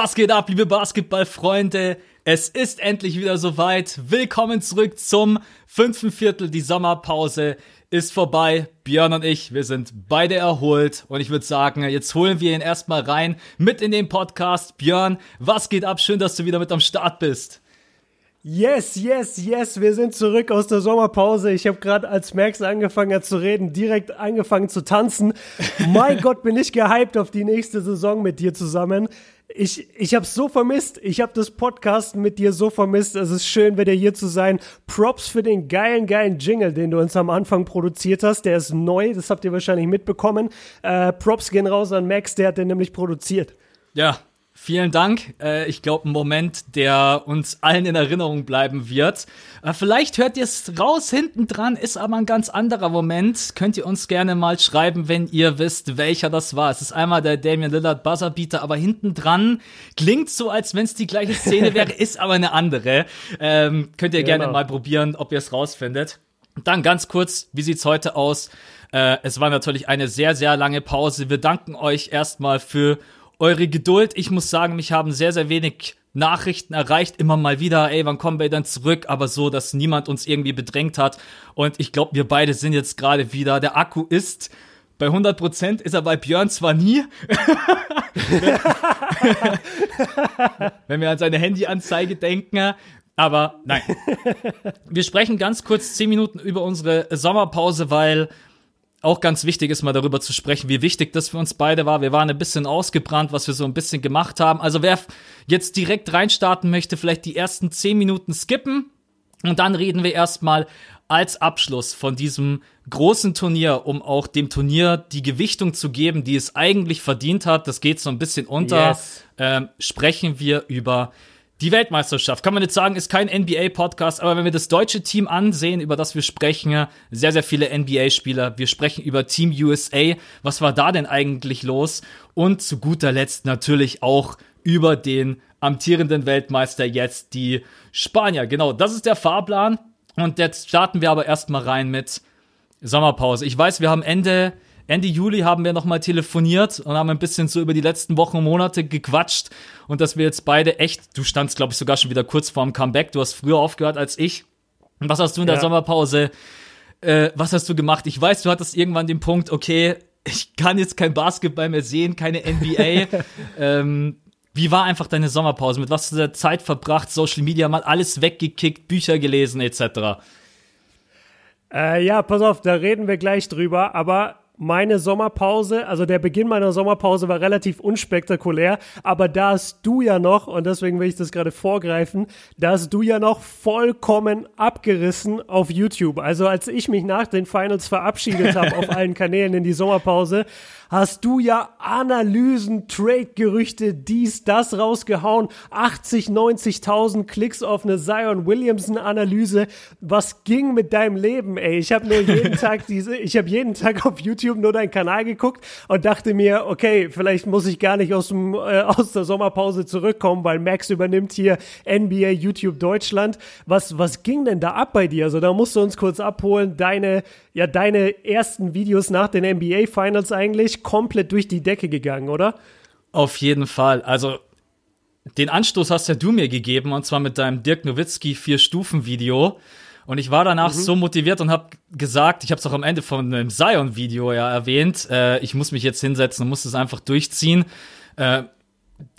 Was geht ab, liebe Basketballfreunde? Es ist endlich wieder soweit. Willkommen zurück zum fünften Viertel. Die Sommerpause ist vorbei. Björn und ich, wir sind beide erholt. Und ich würde sagen, jetzt holen wir ihn erstmal rein mit in den Podcast. Björn, was geht ab? Schön, dass du wieder mit am Start bist. Yes, yes, yes, wir sind zurück aus der Sommerpause. Ich habe gerade, als Max angefangen hat zu reden, direkt angefangen zu tanzen. mein Gott, bin ich gehypt auf die nächste Saison mit dir zusammen. Ich, ich habe so vermisst. Ich habe das Podcast mit dir so vermisst. Es ist schön, wieder hier zu sein. Props für den geilen, geilen Jingle, den du uns am Anfang produziert hast. Der ist neu, das habt ihr wahrscheinlich mitbekommen. Äh, Props gehen raus an Max, der hat den nämlich produziert. Ja, Vielen Dank. Äh, ich glaube, ein Moment, der uns allen in Erinnerung bleiben wird. Äh, vielleicht hört ihr es raus hinten dran, ist aber ein ganz anderer Moment. Könnt ihr uns gerne mal schreiben, wenn ihr wisst, welcher das war. Es ist einmal der Damian Lillard Buzzerbeater, aber hinten dran klingt so, als wenn es die gleiche Szene wäre, ist aber eine andere. Ähm, könnt ihr genau. gerne mal probieren, ob ihr es rausfindet. Dann ganz kurz, wie sieht's heute aus? Äh, es war natürlich eine sehr, sehr lange Pause. Wir danken euch erstmal für eure Geduld. Ich muss sagen, mich haben sehr, sehr wenig Nachrichten erreicht, immer mal wieder, ey, wann kommen wir denn zurück? Aber so, dass niemand uns irgendwie bedrängt hat. Und ich glaube, wir beide sind jetzt gerade wieder. Der Akku ist bei 100 Prozent, ist er bei Björn zwar nie. Wenn wir an seine Handyanzeige denken. Aber nein. Wir sprechen ganz kurz zehn Minuten über unsere Sommerpause, weil auch ganz wichtig ist mal darüber zu sprechen, wie wichtig das für uns beide war. Wir waren ein bisschen ausgebrannt, was wir so ein bisschen gemacht haben. Also wer jetzt direkt reinstarten möchte, vielleicht die ersten zehn Minuten skippen und dann reden wir erstmal als Abschluss von diesem großen Turnier, um auch dem Turnier die Gewichtung zu geben, die es eigentlich verdient hat. Das geht so ein bisschen unter. Yes. Ähm, sprechen wir über die Weltmeisterschaft, kann man jetzt sagen, ist kein NBA-Podcast, aber wenn wir das deutsche Team ansehen, über das wir sprechen, sehr, sehr viele NBA-Spieler. Wir sprechen über Team USA. Was war da denn eigentlich los? Und zu guter Letzt natürlich auch über den amtierenden Weltmeister jetzt, die Spanier. Genau, das ist der Fahrplan. Und jetzt starten wir aber erstmal rein mit Sommerpause. Ich weiß, wir haben Ende Ende Juli haben wir nochmal telefoniert und haben ein bisschen so über die letzten Wochen und Monate gequatscht und dass wir jetzt beide echt, du standst glaube ich sogar schon wieder kurz vorm Comeback, du hast früher aufgehört als ich. Und was hast du in der ja. Sommerpause, äh, was hast du gemacht? Ich weiß, du hattest irgendwann den Punkt, okay, ich kann jetzt kein Basketball mehr sehen, keine NBA. ähm, wie war einfach deine Sommerpause? Mit was hast du Zeit verbracht? Social Media mal alles weggekickt, Bücher gelesen etc. Äh, ja, pass auf, da reden wir gleich drüber. Aber meine Sommerpause, also der Beginn meiner Sommerpause war relativ unspektakulär, aber da hast du ja noch, und deswegen will ich das gerade vorgreifen, da hast du ja noch vollkommen abgerissen auf YouTube. Also als ich mich nach den Finals verabschiedet habe auf allen Kanälen in die Sommerpause, hast du ja Analysen, Trade-Gerüchte, dies, das rausgehauen. 80, 90.000 Klicks auf eine Zion Williamson-Analyse. Was ging mit deinem Leben, ey? Ich habe nur jeden Tag diese, ich habe jeden Tag auf YouTube nur deinen Kanal geguckt und dachte mir, okay, vielleicht muss ich gar nicht aus, dem, äh, aus der Sommerpause zurückkommen, weil Max übernimmt hier NBA YouTube Deutschland. Was, was ging denn da ab bei dir? Also da musst du uns kurz abholen, deine, ja, deine ersten Videos nach den NBA Finals eigentlich komplett durch die Decke gegangen, oder? Auf jeden Fall. Also den Anstoß hast ja du mir gegeben und zwar mit deinem Dirk Nowitzki Vier-Stufen-Video. Und ich war danach mhm. so motiviert und habe gesagt, ich habe es auch am Ende von einem Zion-Video ja erwähnt, äh, ich muss mich jetzt hinsetzen und muss es einfach durchziehen. Äh,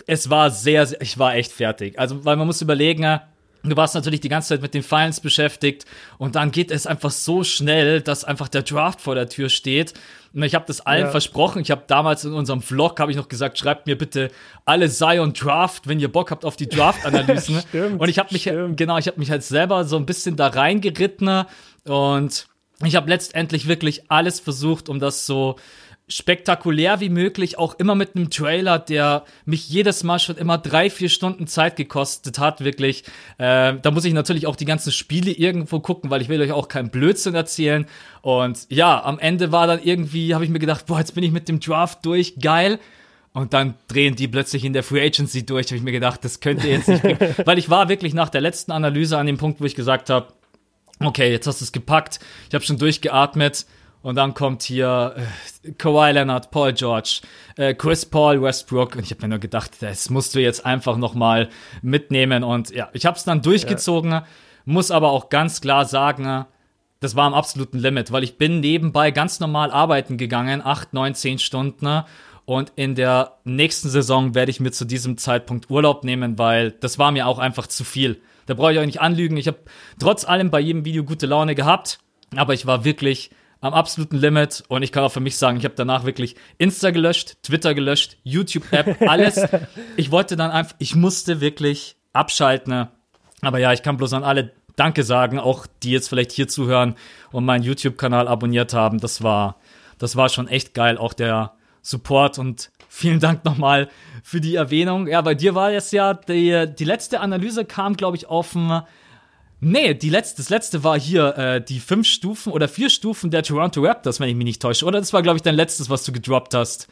es war sehr, sehr, ich war echt fertig. Also, weil man muss überlegen, Du warst natürlich die ganze Zeit mit den Finals beschäftigt und dann geht es einfach so schnell, dass einfach der Draft vor der Tür steht. Und ich habe das allen ja. versprochen. Ich habe damals in unserem Vlog habe ich noch gesagt, schreibt mir bitte alle Zion Draft, wenn ihr Bock habt auf die Draft-Analysen. und ich habe mich stimmt. genau, ich habe mich halt selber so ein bisschen da reingeritten und ich habe letztendlich wirklich alles versucht, um das so spektakulär wie möglich, auch immer mit einem Trailer, der mich jedes Mal schon immer drei, vier Stunden Zeit gekostet hat, wirklich. Äh, da muss ich natürlich auch die ganzen Spiele irgendwo gucken, weil ich will euch auch keinen Blödsinn erzählen. Und ja, am Ende war dann irgendwie, habe ich mir gedacht, boah, jetzt bin ich mit dem Draft durch, geil. Und dann drehen die plötzlich in der Free Agency durch. Habe ich mir gedacht, das könnte jetzt nicht weil ich war wirklich nach der letzten Analyse an dem Punkt, wo ich gesagt habe, okay, jetzt hast du es gepackt, ich habe schon durchgeatmet Und dann kommt hier äh, Kawhi Leonard, Paul George, äh, Chris Paul, Westbrook. Und ich habe mir nur gedacht, das musst du jetzt einfach noch mal mitnehmen. Und ja, ich habe es dann durchgezogen, ja. muss aber auch ganz klar sagen, das war am absoluten Limit, weil ich bin nebenbei ganz normal arbeiten gegangen, acht, neun, zehn Stunden. Und in der nächsten Saison werde ich mir zu diesem Zeitpunkt Urlaub nehmen, weil das war mir auch einfach zu viel. Da brauche ich euch nicht anlügen. Ich habe trotz allem bei jedem Video gute Laune gehabt, aber ich war wirklich am absoluten Limit und ich kann auch für mich sagen, ich habe danach wirklich Insta gelöscht, Twitter gelöscht, YouTube-App, alles. ich wollte dann einfach, ich musste wirklich abschalten. Aber ja, ich kann bloß an alle Danke sagen, auch die jetzt vielleicht hier zuhören und meinen YouTube-Kanal abonniert haben. Das war, das war schon echt geil, auch der Support und vielen Dank nochmal für die Erwähnung. Ja, bei dir war es ja, die, die letzte Analyse kam, glaube ich, auf dem Nee, die letzte, das letzte war hier äh, die fünf Stufen oder vier Stufen der Toronto Raptors, wenn ich mich nicht täusche. Oder das war, glaube ich, dein letztes, was du gedroppt hast.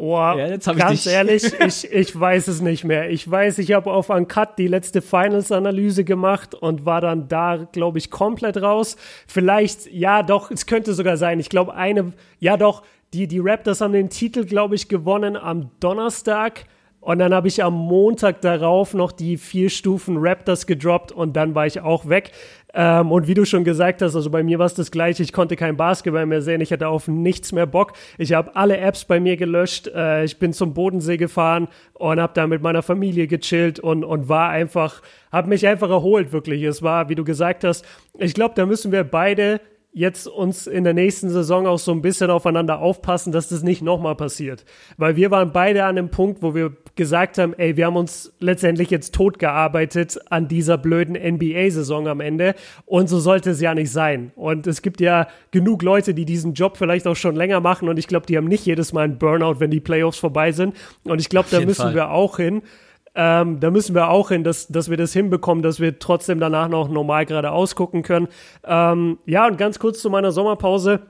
Oh, ja, ganz ehrlich, ich, ich weiß es nicht mehr. Ich weiß, ich habe auf Uncut die letzte Finals-Analyse gemacht und war dann da, glaube ich, komplett raus. Vielleicht, ja, doch, es könnte sogar sein. Ich glaube, eine, ja, doch, die, die Raptors haben den Titel, glaube ich, gewonnen am Donnerstag. Und dann habe ich am Montag darauf noch die vier Stufen Raptors gedroppt und dann war ich auch weg. Ähm, und wie du schon gesagt hast, also bei mir war es das gleiche. Ich konnte kein Basketball mehr sehen. Ich hatte auf nichts mehr Bock. Ich habe alle Apps bei mir gelöscht. Äh, ich bin zum Bodensee gefahren und habe da mit meiner Familie gechillt und, und war einfach, habe mich einfach erholt, wirklich. Es war, wie du gesagt hast, ich glaube, da müssen wir beide jetzt uns in der nächsten Saison auch so ein bisschen aufeinander aufpassen, dass das nicht nochmal passiert. Weil wir waren beide an dem Punkt, wo wir gesagt haben, ey, wir haben uns letztendlich jetzt tot gearbeitet an dieser blöden NBA-Saison am Ende. Und so sollte es ja nicht sein. Und es gibt ja genug Leute, die diesen Job vielleicht auch schon länger machen. Und ich glaube, die haben nicht jedes Mal einen Burnout, wenn die Playoffs vorbei sind. Und ich glaube, da müssen Fall. wir auch hin. Ähm, da müssen wir auch hin, dass, dass wir das hinbekommen, dass wir trotzdem danach noch normal gerade ausgucken können. Ähm, ja, und ganz kurz zu meiner Sommerpause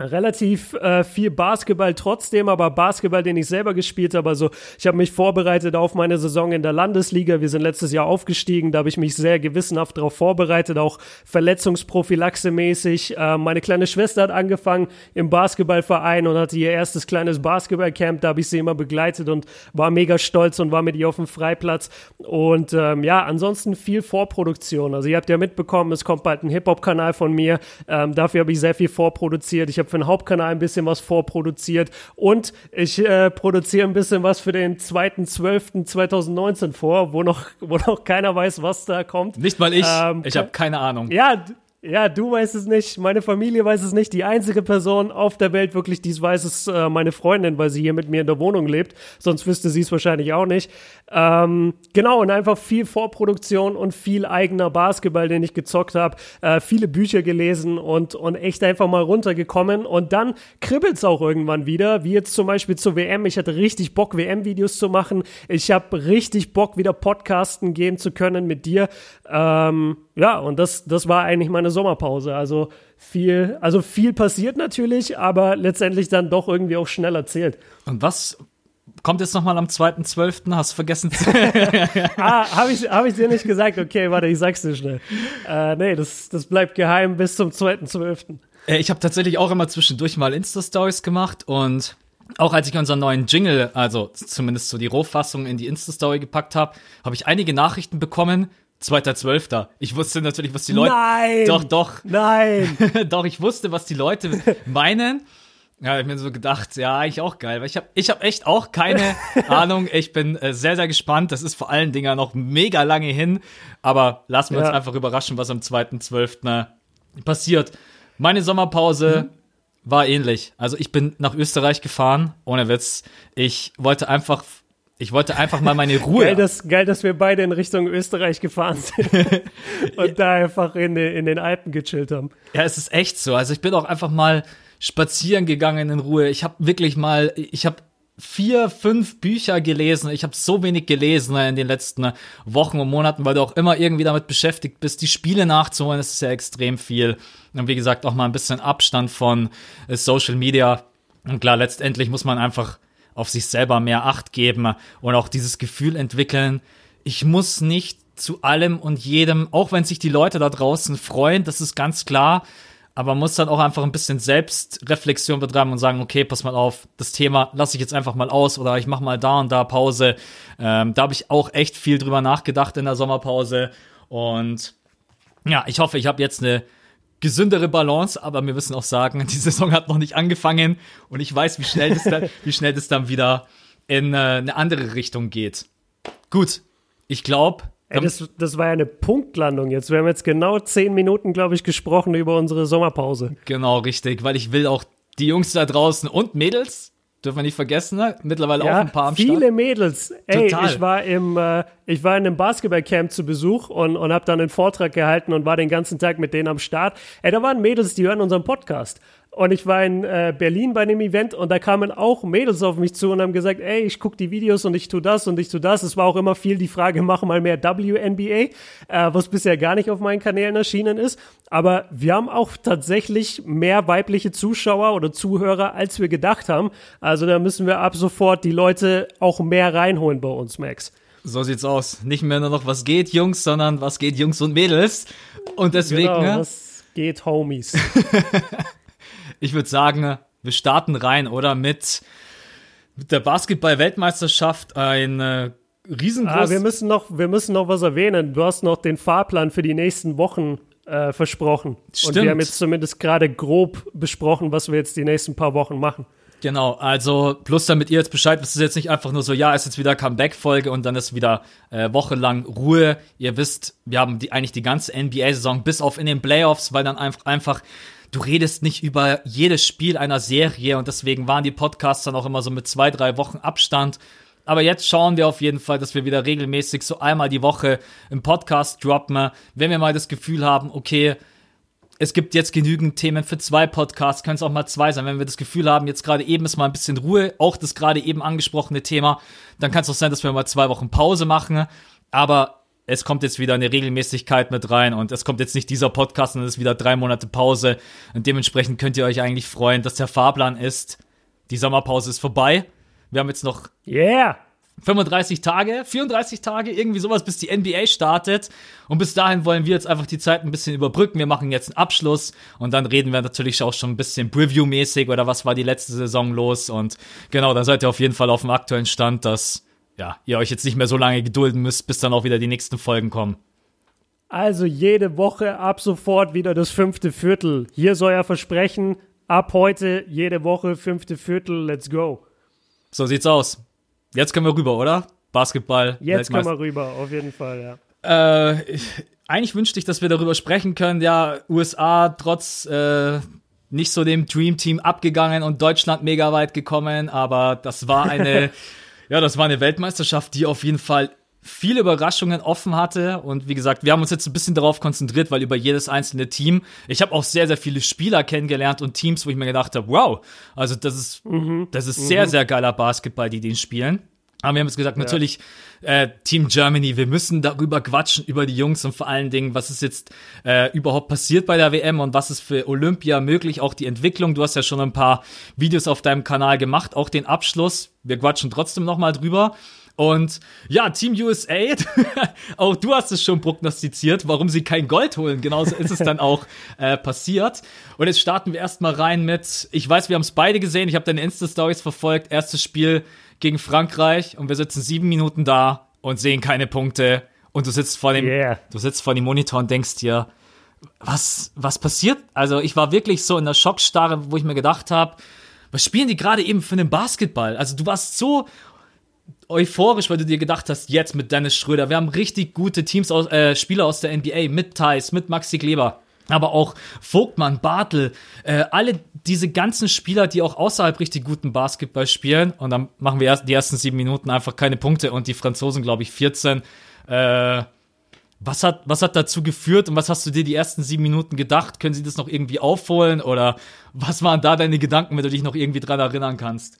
relativ äh, viel Basketball trotzdem, aber Basketball, den ich selber gespielt habe. Also ich habe mich vorbereitet auf meine Saison in der Landesliga. Wir sind letztes Jahr aufgestiegen, da habe ich mich sehr gewissenhaft darauf vorbereitet, auch Verletzungsprophylaxe mäßig. Äh, meine kleine Schwester hat angefangen im Basketballverein und hatte ihr erstes kleines Basketballcamp. Da habe ich sie immer begleitet und war mega stolz und war mit ihr auf dem Freiplatz. Und ähm, ja, ansonsten viel Vorproduktion. Also ihr habt ja mitbekommen, es kommt bald ein Hip-Hop-Kanal von mir. Ähm, dafür habe ich sehr viel vorproduziert. Ich habe habe für den Hauptkanal ein bisschen was vorproduziert und ich äh, produziere ein bisschen was für den 2.12.2019 vor, wo noch, wo noch keiner weiß, was da kommt. Nicht mal ich. Ähm, ich habe keine Ahnung. Ja, ja, du weißt es nicht, meine Familie weiß es nicht. Die einzige Person auf der Welt wirklich, die es weiß, ist äh, meine Freundin, weil sie hier mit mir in der Wohnung lebt. Sonst wüsste sie es wahrscheinlich auch nicht. Ähm, genau, und einfach viel Vorproduktion und viel eigener Basketball, den ich gezockt habe. Äh, viele Bücher gelesen und, und echt einfach mal runtergekommen. Und dann kribbelt es auch irgendwann wieder, wie jetzt zum Beispiel zur WM. Ich hatte richtig Bock, WM-Videos zu machen. Ich habe richtig Bock, wieder Podcasten gehen zu können mit dir. Ähm, ja, und das, das war eigentlich meine Sommerpause. Also viel, also viel passiert natürlich, aber letztendlich dann doch irgendwie auch schnell erzählt. Und was kommt jetzt nochmal am 2.12.? Hast du vergessen? ah, habe ich, hab ich dir nicht gesagt. Okay, warte, ich sag's dir schnell. Äh, nee, das, das bleibt geheim bis zum 2.12. Äh, ich habe tatsächlich auch immer zwischendurch mal Insta-Stories gemacht und auch als ich unseren neuen Jingle, also zumindest so die Rohfassung in die Insta-Story gepackt habe, habe ich einige Nachrichten bekommen, Zweiter Zwölfter. Ich wusste natürlich, was die Leute. Nein! Doch, doch. Nein! doch, ich wusste, was die Leute meinen. Ja, ich mir so gedacht, ja, eigentlich auch geil, weil ich habe ich hab echt auch keine Ahnung. Ich bin äh, sehr, sehr gespannt. Das ist vor allen Dingen noch mega lange hin. Aber lassen wir ja. uns einfach überraschen, was am 2.12. passiert. Meine Sommerpause mhm. war ähnlich. Also ich bin nach Österreich gefahren, ohne Witz. Ich wollte einfach ich wollte einfach mal meine Ruhe. geil, dass, geil, dass wir beide in Richtung Österreich gefahren sind und da einfach in, in den Alpen gechillt haben. Ja, es ist echt so. Also ich bin auch einfach mal spazieren gegangen in Ruhe. Ich habe wirklich mal, ich habe vier, fünf Bücher gelesen. Ich habe so wenig gelesen in den letzten Wochen und Monaten, weil du auch immer irgendwie damit beschäftigt bist, die Spiele nachzuholen. Das ist ja extrem viel. Und wie gesagt, auch mal ein bisschen Abstand von Social Media. Und klar, letztendlich muss man einfach auf sich selber mehr Acht geben und auch dieses Gefühl entwickeln, ich muss nicht zu allem und jedem, auch wenn sich die Leute da draußen freuen, das ist ganz klar, aber man muss dann auch einfach ein bisschen Selbstreflexion betreiben und sagen, okay, pass mal auf, das Thema lasse ich jetzt einfach mal aus oder ich mache mal da und da Pause. Ähm, da habe ich auch echt viel drüber nachgedacht in der Sommerpause und ja, ich hoffe, ich habe jetzt eine gesündere Balance, aber wir müssen auch sagen, die Saison hat noch nicht angefangen und ich weiß, wie schnell das dann, wie schnell das dann wieder in äh, eine andere Richtung geht. Gut, ich glaube, Ey, das, das war ja eine Punktlandung jetzt. Wir haben jetzt genau zehn Minuten, glaube ich, gesprochen über unsere Sommerpause. Genau, richtig, weil ich will auch die Jungs da draußen und Mädels, dürfen wir nicht vergessen, ne? mittlerweile ja, auch ein paar am viele Start. Mädels. Ey, Total. ich war im, äh, ich war in einem Basketballcamp zu Besuch und, und habe dann einen Vortrag gehalten und war den ganzen Tag mit denen am Start. Ey, da waren Mädels, die hören unseren Podcast. Und ich war in äh, Berlin bei einem Event und da kamen auch Mädels auf mich zu und haben gesagt, ey, ich gucke die Videos und ich tu das und ich tu das. Es war auch immer viel die Frage, mach mal mehr WNBA, äh, was bisher gar nicht auf meinen Kanälen erschienen ist. Aber wir haben auch tatsächlich mehr weibliche Zuschauer oder Zuhörer, als wir gedacht haben. Also da müssen wir ab sofort die Leute auch mehr reinholen bei uns, Max. So sieht's aus. Nicht mehr nur noch, was geht, Jungs, sondern was geht, Jungs und Mädels. Und deswegen. Genau, ne? was geht, Homies. ich würde sagen, wir starten rein, oder? Mit, mit der Basketball-Weltmeisterschaft ein äh, riesengroß. Ah, wir müssen noch, wir müssen noch was erwähnen. Du hast noch den Fahrplan für die nächsten Wochen äh, versprochen. Stimmt. Und wir haben jetzt zumindest gerade grob besprochen, was wir jetzt die nächsten paar Wochen machen. Genau, also plus damit ihr jetzt Bescheid wisst, ist jetzt nicht einfach nur so, ja, ist jetzt wieder Comeback-Folge und dann ist wieder äh, wochenlang Ruhe. Ihr wisst, wir haben die, eigentlich die ganze NBA-Saison bis auf in den Playoffs, weil dann einfach, einfach du redest nicht über jedes Spiel einer Serie und deswegen waren die Podcasts dann auch immer so mit zwei, drei Wochen Abstand. Aber jetzt schauen wir auf jeden Fall, dass wir wieder regelmäßig so einmal die Woche im Podcast droppen. Wenn wir mal das Gefühl haben, okay, es gibt jetzt genügend Themen für zwei Podcasts, können es auch mal zwei sein. Wenn wir das Gefühl haben, jetzt gerade eben ist mal ein bisschen Ruhe, auch das gerade eben angesprochene Thema, dann kann es auch sein, dass wir mal zwei Wochen Pause machen. Aber es kommt jetzt wieder eine Regelmäßigkeit mit rein und es kommt jetzt nicht dieser Podcast und es ist wieder drei Monate Pause. Und dementsprechend könnt ihr euch eigentlich freuen, dass der Fahrplan ist. Die Sommerpause ist vorbei. Wir haben jetzt noch yeah. 35 Tage, 34 Tage, irgendwie sowas, bis die NBA startet. Und bis dahin wollen wir jetzt einfach die Zeit ein bisschen überbrücken. Wir machen jetzt einen Abschluss und dann reden wir natürlich auch schon ein bisschen Preview-mäßig oder was war die letzte Saison los. Und genau, dann seid ihr auf jeden Fall auf dem aktuellen Stand, dass ja, ihr euch jetzt nicht mehr so lange gedulden müsst, bis dann auch wieder die nächsten Folgen kommen. Also jede Woche ab sofort wieder das fünfte Viertel. Hier soll er versprechen, ab heute jede Woche fünfte Viertel, let's go. So sieht's aus. Jetzt können wir rüber, oder? Basketball. Jetzt können wir rüber, auf jeden Fall, ja. Äh, eigentlich wünschte ich, dass wir darüber sprechen können. Ja, USA trotz äh, nicht so dem Dream Team abgegangen und Deutschland mega weit gekommen, aber das war eine Ja, das war eine Weltmeisterschaft, die auf jeden Fall viele Überraschungen offen hatte. Und wie gesagt, wir haben uns jetzt ein bisschen darauf konzentriert, weil über jedes einzelne Team, ich habe auch sehr, sehr viele Spieler kennengelernt und Teams, wo ich mir gedacht habe, wow, also das ist, mhm. das ist mhm. sehr, sehr geiler Basketball, die den spielen. Aber wir haben jetzt gesagt, ja. natürlich äh, Team Germany, wir müssen darüber quatschen, über die Jungs und vor allen Dingen, was ist jetzt äh, überhaupt passiert bei der WM und was ist für Olympia möglich, auch die Entwicklung. Du hast ja schon ein paar Videos auf deinem Kanal gemacht, auch den Abschluss. Wir quatschen trotzdem nochmal drüber. Und ja, Team USA, auch du hast es schon prognostiziert, warum sie kein Gold holen. Genauso ist es dann auch äh, passiert. Und jetzt starten wir erstmal rein mit, ich weiß, wir haben es beide gesehen, ich habe deine Insta-Stories verfolgt, erstes Spiel gegen Frankreich und wir sitzen sieben Minuten da und sehen keine Punkte und du sitzt vor dem, yeah. du sitzt vor dem Monitor und denkst dir, was, was passiert? Also ich war wirklich so in der Schockstarre, wo ich mir gedacht habe, was spielen die gerade eben für einen Basketball? Also du warst so euphorisch, weil du dir gedacht hast, jetzt mit Dennis Schröder, wir haben richtig gute Teams aus, äh, Spieler aus der NBA, mit Thais, mit Maxi Kleber aber auch Vogtmann, Bartel, äh, alle diese ganzen Spieler, die auch außerhalb richtig guten Basketball spielen. Und dann machen wir erst die ersten sieben Minuten einfach keine Punkte und die Franzosen, glaube ich, 14. Äh, was hat, was hat dazu geführt und was hast du dir die ersten sieben Minuten gedacht? Können sie das noch irgendwie aufholen oder was waren da deine Gedanken, wenn du dich noch irgendwie dran erinnern kannst?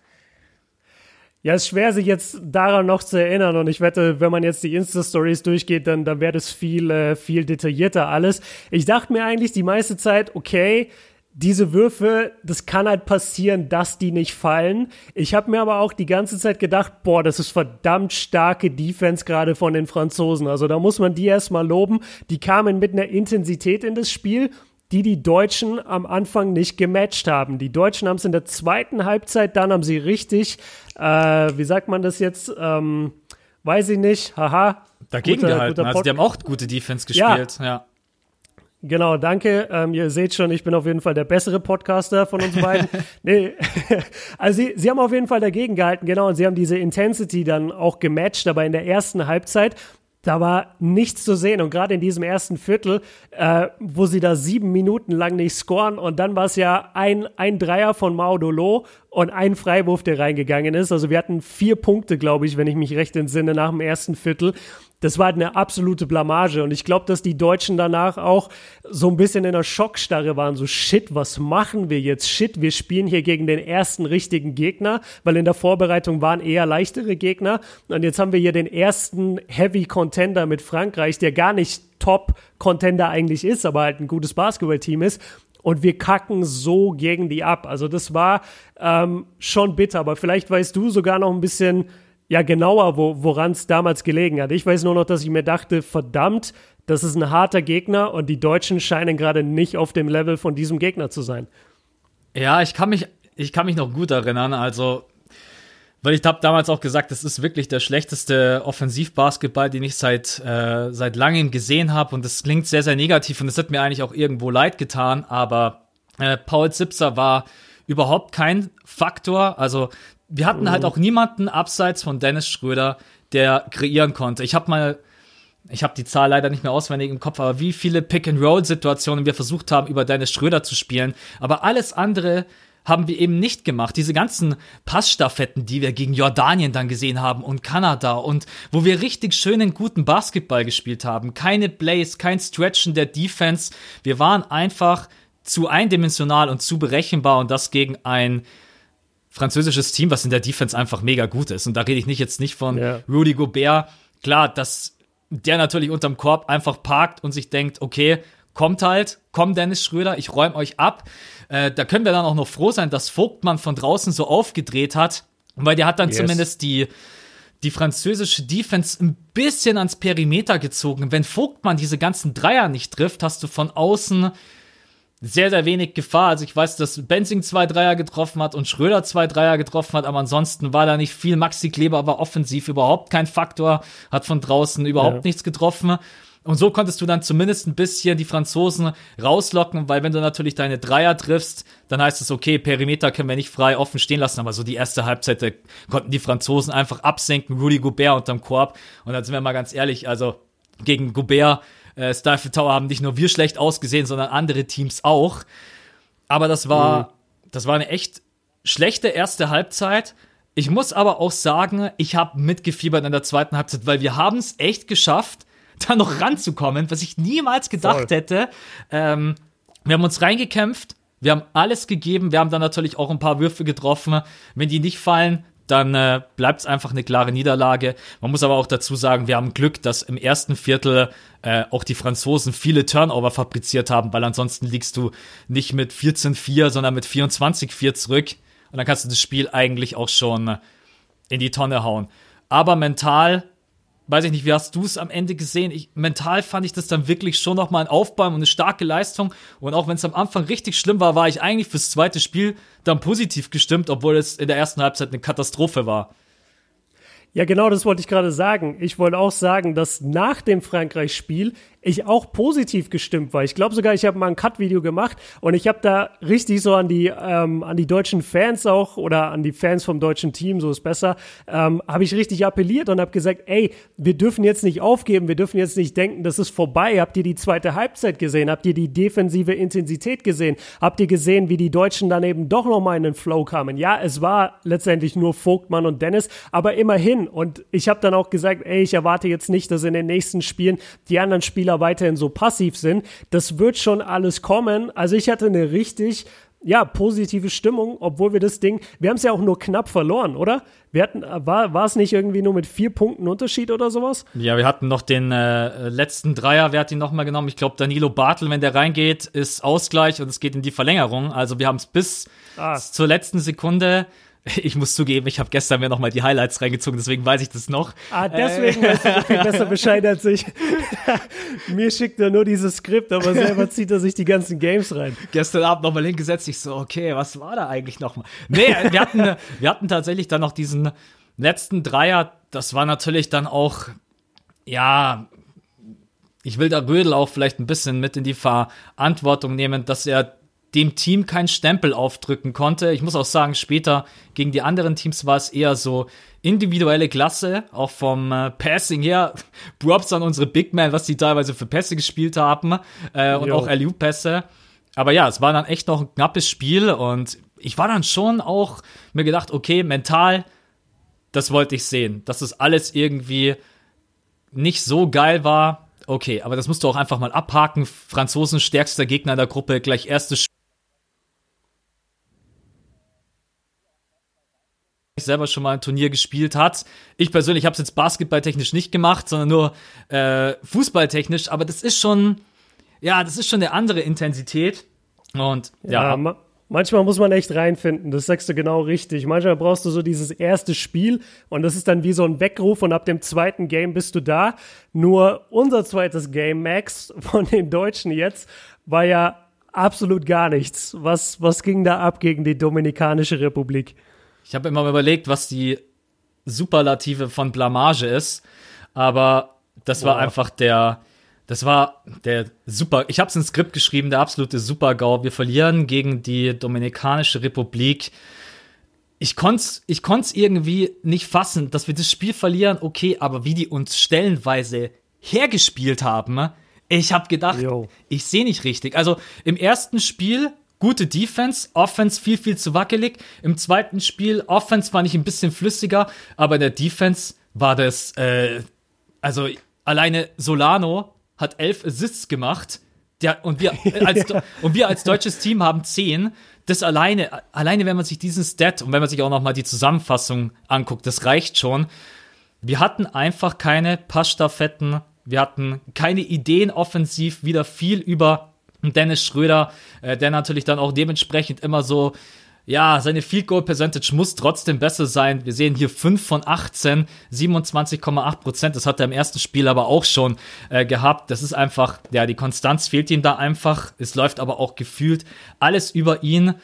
Ja, es ist schwer, sich jetzt daran noch zu erinnern. Und ich wette, wenn man jetzt die Insta-Stories durchgeht, dann, dann wäre das viel, äh, viel detaillierter alles. Ich dachte mir eigentlich die meiste Zeit, okay, diese Würfe, das kann halt passieren, dass die nicht fallen. Ich habe mir aber auch die ganze Zeit gedacht, boah, das ist verdammt starke Defense gerade von den Franzosen. Also da muss man die erstmal loben. Die kamen mit einer Intensität in das Spiel die die Deutschen am Anfang nicht gematcht haben. Die Deutschen haben es in der zweiten Halbzeit, dann haben sie richtig, äh, wie sagt man das jetzt, ähm, weiß ich nicht, haha. Dagegen guter, gehalten, guter also die haben auch gute Defense gespielt, ja. ja. Genau, danke. Ähm, ihr seht schon, ich bin auf jeden Fall der bessere Podcaster von uns beiden. nee, also sie, sie haben auf jeden Fall dagegen gehalten, genau, und sie haben diese Intensity dann auch gematcht, aber in der ersten Halbzeit da war nichts zu sehen. Und gerade in diesem ersten Viertel, äh, wo sie da sieben Minuten lang nicht scoren und dann war es ja ein, ein Dreier von Maudolo und ein Freiwurf, der reingegangen ist. Also wir hatten vier Punkte, glaube ich, wenn ich mich recht entsinne, nach dem ersten Viertel das war halt eine absolute Blamage. Und ich glaube, dass die Deutschen danach auch so ein bisschen in der Schockstarre waren. So, shit, was machen wir jetzt? Shit, wir spielen hier gegen den ersten richtigen Gegner, weil in der Vorbereitung waren eher leichtere Gegner. Und jetzt haben wir hier den ersten Heavy Contender mit Frankreich, der gar nicht Top-Contender eigentlich ist, aber halt ein gutes Basketballteam ist und wir kacken so gegen die ab. Also das war ähm, schon bitter, aber vielleicht weißt du sogar noch ein bisschen ja genauer, wo, woran es damals gelegen hat. Ich weiß nur noch, dass ich mir dachte, verdammt, das ist ein harter Gegner und die Deutschen scheinen gerade nicht auf dem Level von diesem Gegner zu sein. Ja, ich kann mich, ich kann mich noch gut erinnern. Also, weil ich habe damals auch gesagt, das ist wirklich der schlechteste Offensivbasketball, den ich seit, äh, seit langem gesehen habe. Und das klingt sehr, sehr negativ und das hat mir eigentlich auch irgendwo leid getan. Aber äh, Paul Zipser war überhaupt kein Faktor. Also wir hatten mhm. halt auch niemanden abseits von Dennis Schröder, der kreieren konnte. Ich habe mal, ich habe die Zahl leider nicht mehr auswendig im Kopf, aber wie viele Pick-and-Roll-Situationen wir versucht haben, über Dennis Schröder zu spielen. Aber alles andere haben wir eben nicht gemacht. Diese ganzen Passstaffetten, die wir gegen Jordanien dann gesehen haben und Kanada und wo wir richtig schönen, guten Basketball gespielt haben. Keine Plays, kein Stretchen der Defense. Wir waren einfach zu eindimensional und zu berechenbar und das gegen ein französisches Team, was in der Defense einfach mega gut ist. Und da rede ich nicht jetzt nicht von ja. Rudy Gobert. Klar, dass der natürlich unterm Korb einfach parkt und sich denkt, okay, kommt halt, komm Dennis Schröder, ich räume euch ab. Äh, da können wir dann auch noch froh sein, dass Vogtmann von draußen so aufgedreht hat, weil der hat dann yes. zumindest die, die französische Defense ein bisschen ans Perimeter gezogen. Wenn Vogtmann diese ganzen Dreier nicht trifft, hast du von außen sehr, sehr wenig Gefahr. Also ich weiß, dass Benzing zwei Dreier getroffen hat und Schröder zwei Dreier getroffen hat, aber ansonsten war da nicht viel. Maxi Kleber war offensiv überhaupt kein Faktor, hat von draußen überhaupt ja. nichts getroffen. Und so konntest du dann zumindest ein bisschen die Franzosen rauslocken, weil wenn du natürlich deine Dreier triffst, dann heißt es, okay, Perimeter können wir nicht frei offen stehen lassen, aber so die erste Halbzeit konnten die Franzosen einfach absenken, Rudy Gobert unterm Korb. Und dann sind wir mal ganz ehrlich, also gegen Gobert äh, Stifle Tower haben nicht nur wir schlecht ausgesehen, sondern andere Teams auch. Aber das war, mhm. das war eine echt schlechte erste Halbzeit. Ich muss aber auch sagen, ich habe mitgefiebert in der zweiten Halbzeit, weil wir haben es echt geschafft, da noch ranzukommen, was ich niemals gedacht Voll. hätte. Ähm, wir haben uns reingekämpft, wir haben alles gegeben, wir haben dann natürlich auch ein paar Würfe getroffen. Wenn die nicht fallen, dann äh, bleibt es einfach eine klare Niederlage. Man muss aber auch dazu sagen, wir haben Glück, dass im ersten Viertel äh, auch die Franzosen viele Turnover fabriziert haben, weil ansonsten liegst du nicht mit 14-4, sondern mit 24-4 zurück. Und dann kannst du das Spiel eigentlich auch schon in die Tonne hauen. Aber mental weiß ich nicht, wie hast du es am Ende gesehen? Ich, mental fand ich das dann wirklich schon nochmal ein Aufbäumen und eine starke Leistung. Und auch wenn es am Anfang richtig schlimm war, war ich eigentlich fürs zweite Spiel dann positiv gestimmt, obwohl es in der ersten Halbzeit eine Katastrophe war. Ja, genau das wollte ich gerade sagen. Ich wollte auch sagen, dass nach dem Frankreich-Spiel ich auch positiv gestimmt war. Ich glaube sogar, ich habe mal ein Cut-Video gemacht und ich habe da richtig so an die, ähm, an die deutschen Fans auch oder an die Fans vom deutschen Team, so ist besser, ähm, habe ich richtig appelliert und habe gesagt, ey, wir dürfen jetzt nicht aufgeben, wir dürfen jetzt nicht denken, das ist vorbei. Habt ihr die zweite Halbzeit gesehen? Habt ihr die defensive Intensität gesehen? Habt ihr gesehen, wie die Deutschen dann eben doch nochmal in den Flow kamen? Ja, es war letztendlich nur Vogtmann und Dennis, aber immerhin. Und ich habe dann auch gesagt, ey, ich erwarte jetzt nicht, dass in den nächsten Spielen die anderen Spieler weiterhin so passiv sind. Das wird schon alles kommen. Also ich hatte eine richtig ja, positive Stimmung, obwohl wir das Ding, wir haben es ja auch nur knapp verloren, oder? Wir hatten, war, war es nicht irgendwie nur mit vier Punkten Unterschied oder sowas? Ja, wir hatten noch den äh, letzten Dreier, wer hat ihn nochmal genommen? Ich glaube, Danilo Bartel, wenn der reingeht, ist Ausgleich und es geht in die Verlängerung. Also wir haben es bis ah. zur letzten Sekunde Ich muss zugeben, ich habe gestern mir nochmal die Highlights reingezogen, deswegen weiß ich das noch. Ah, deswegen äh. weißt du viel besser Bescheid als ich. Mir schickt er nur dieses Skript, aber selber zieht er sich die ganzen Games rein. Gestern Abend nochmal hingesetzt, ich so, okay, was war da eigentlich nochmal? Nee, wir hatten, wir hatten tatsächlich dann noch diesen letzten Dreier, das war natürlich dann auch, ja, ich will da Rödel auch vielleicht ein bisschen mit in die Verantwortung nehmen, dass er dem Team keinen Stempel aufdrücken konnte. Ich muss auch sagen, später gegen die anderen Teams war es eher so individuelle Klasse, auch vom äh, Passing her. Props an unsere Big Men, was die teilweise für Pässe gespielt haben äh, und jo. auch LU-Pässe. Aber ja, es war dann echt noch ein knappes Spiel und ich war dann schon auch mir gedacht, okay, mental, das wollte ich sehen, dass es alles irgendwie nicht so geil war. Okay, aber das musst du auch einfach mal abhaken. Franzosen stärkster Gegner in der Gruppe, gleich erstes Spiel. Selber schon mal ein Turnier gespielt hat. Ich persönlich habe es jetzt basketballtechnisch nicht gemacht, sondern nur äh, fußballtechnisch. Aber das ist schon, ja, das ist schon eine andere Intensität. Und ja. ja manchmal muss man echt reinfinden. Das sagst du genau richtig. Manchmal brauchst du so dieses erste Spiel und das ist dann wie so ein Weckruf und ab dem zweiten Game bist du da. Nur unser zweites Game, Max, von den Deutschen jetzt, war ja absolut gar nichts. Was, was ging da ab gegen die Dominikanische Republik? Ich habe immer überlegt, was die Superlative von Blamage ist, aber das war einfach der, das war der super. Ich habe es ins Skript geschrieben, der absolute Super-GAU. Wir verlieren gegen die Dominikanische Republik. Ich konnte ich konnt's irgendwie nicht fassen, dass wir das Spiel verlieren, okay, aber wie die uns stellenweise hergespielt haben, ich habe gedacht, Yo. ich sehe nicht richtig. Also im ersten Spiel gute Defense, Offense viel, viel zu wackelig. Im zweiten Spiel, Offense war nicht ein bisschen flüssiger, aber in der Defense war das, äh, also alleine Solano hat elf Assists gemacht. Der, und, wir als, ja. und wir als deutsches Team haben zehn. Das alleine, alleine, wenn man sich diesen Stat und wenn man sich auch noch mal die Zusammenfassung anguckt, das reicht schon. Wir hatten einfach keine Passstaffetten. Wir hatten keine Ideen offensiv, wieder viel über Dennis Schröder, äh, der natürlich dann auch dementsprechend immer so, ja, seine Field Goal Percentage muss trotzdem besser sein. Wir sehen hier 5 von 18, 27,8 Prozent. Das hat er im ersten Spiel aber auch schon äh, gehabt. Das ist einfach, ja, die Konstanz fehlt ihm da einfach. Es läuft aber auch gefühlt alles über ihn.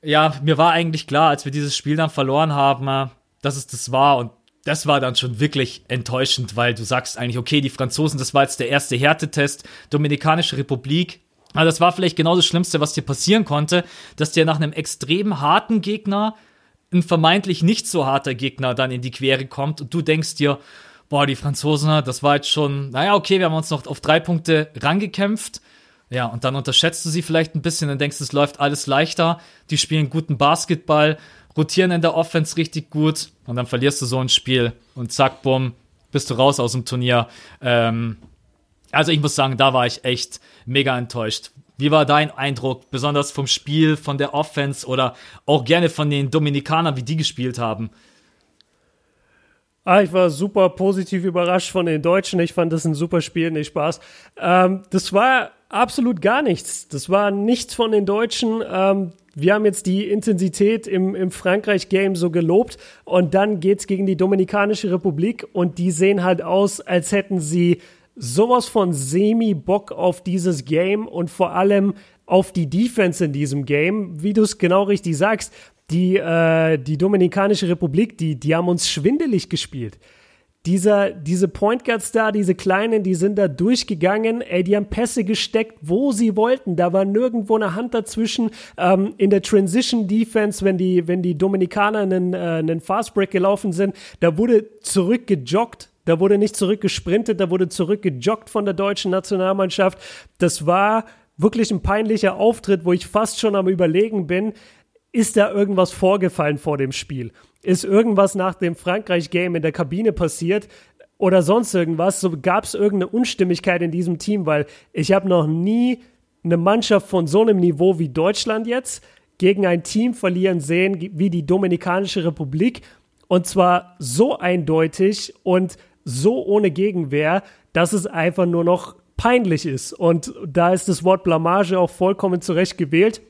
Ja, mir war eigentlich klar, als wir dieses Spiel dann verloren haben, äh, dass es das war und das war dann schon wirklich enttäuschend, weil du sagst eigentlich, okay, die Franzosen, das war jetzt der erste Härtetest, Dominikanische Republik. Aber das war vielleicht genau das Schlimmste, was dir passieren konnte, dass dir nach einem extrem harten Gegner ein vermeintlich nicht so harter Gegner dann in die Quere kommt und du denkst dir, boah, die Franzosen, das war jetzt schon, naja, okay, wir haben uns noch auf drei Punkte rangekämpft. Ja, und dann unterschätzt du sie vielleicht ein bisschen und denkst, es läuft alles leichter. Die spielen guten Basketball rotieren in der Offense richtig gut und dann verlierst du so ein Spiel und zack, bumm, bist du raus aus dem Turnier. Ähm, also ich muss sagen, da war ich echt mega enttäuscht. Wie war dein Eindruck, besonders vom Spiel, von der Offense oder auch gerne von den Dominikanern, wie die gespielt haben? Ah, ich war super positiv überrascht von den Deutschen. Ich fand das ein super Spiel, nicht Spaß. Ähm, das war absolut gar nichts. Das war nichts von den Deutschen. Ähm, wir haben jetzt die Intensität im, im Frankreich-Game so gelobt und dann geht's gegen die Dominikanische Republik und die sehen halt aus, als hätten sie sowas von semi-Bock auf dieses Game und vor allem auf die Defense in diesem Game. Wie du es genau richtig sagst, die, äh, die Dominikanische Republik, die, die haben uns schwindelig gespielt dieser, diese Point Guards da, diese Kleinen, die sind da durchgegangen, ey, die haben Pässe gesteckt, wo sie wollten. Da war nirgendwo eine Hand dazwischen. Ähm, in der Transition Defense, wenn die, wenn die Dominikaner einen, äh, einen Fastbreak gelaufen sind, da wurde zurückgejoggt. Da wurde nicht zurückgesprintet, da wurde zurückgejoggt von der deutschen Nationalmannschaft. Das war wirklich ein peinlicher Auftritt, wo ich fast schon am Überlegen bin, ist da irgendwas vorgefallen vor dem Spiel? Ist irgendwas nach dem Frankreich-Game in der Kabine passiert? Oder sonst irgendwas? So gab es irgendeine Unstimmigkeit in diesem Team, weil ich habe noch nie eine Mannschaft von so einem Niveau wie Deutschland jetzt gegen ein Team verlieren sehen wie die Dominikanische Republik. Und zwar so eindeutig und so ohne Gegenwehr, dass es einfach nur noch peinlich ist. Und da ist das Wort Blamage auch vollkommen zurecht gewählt.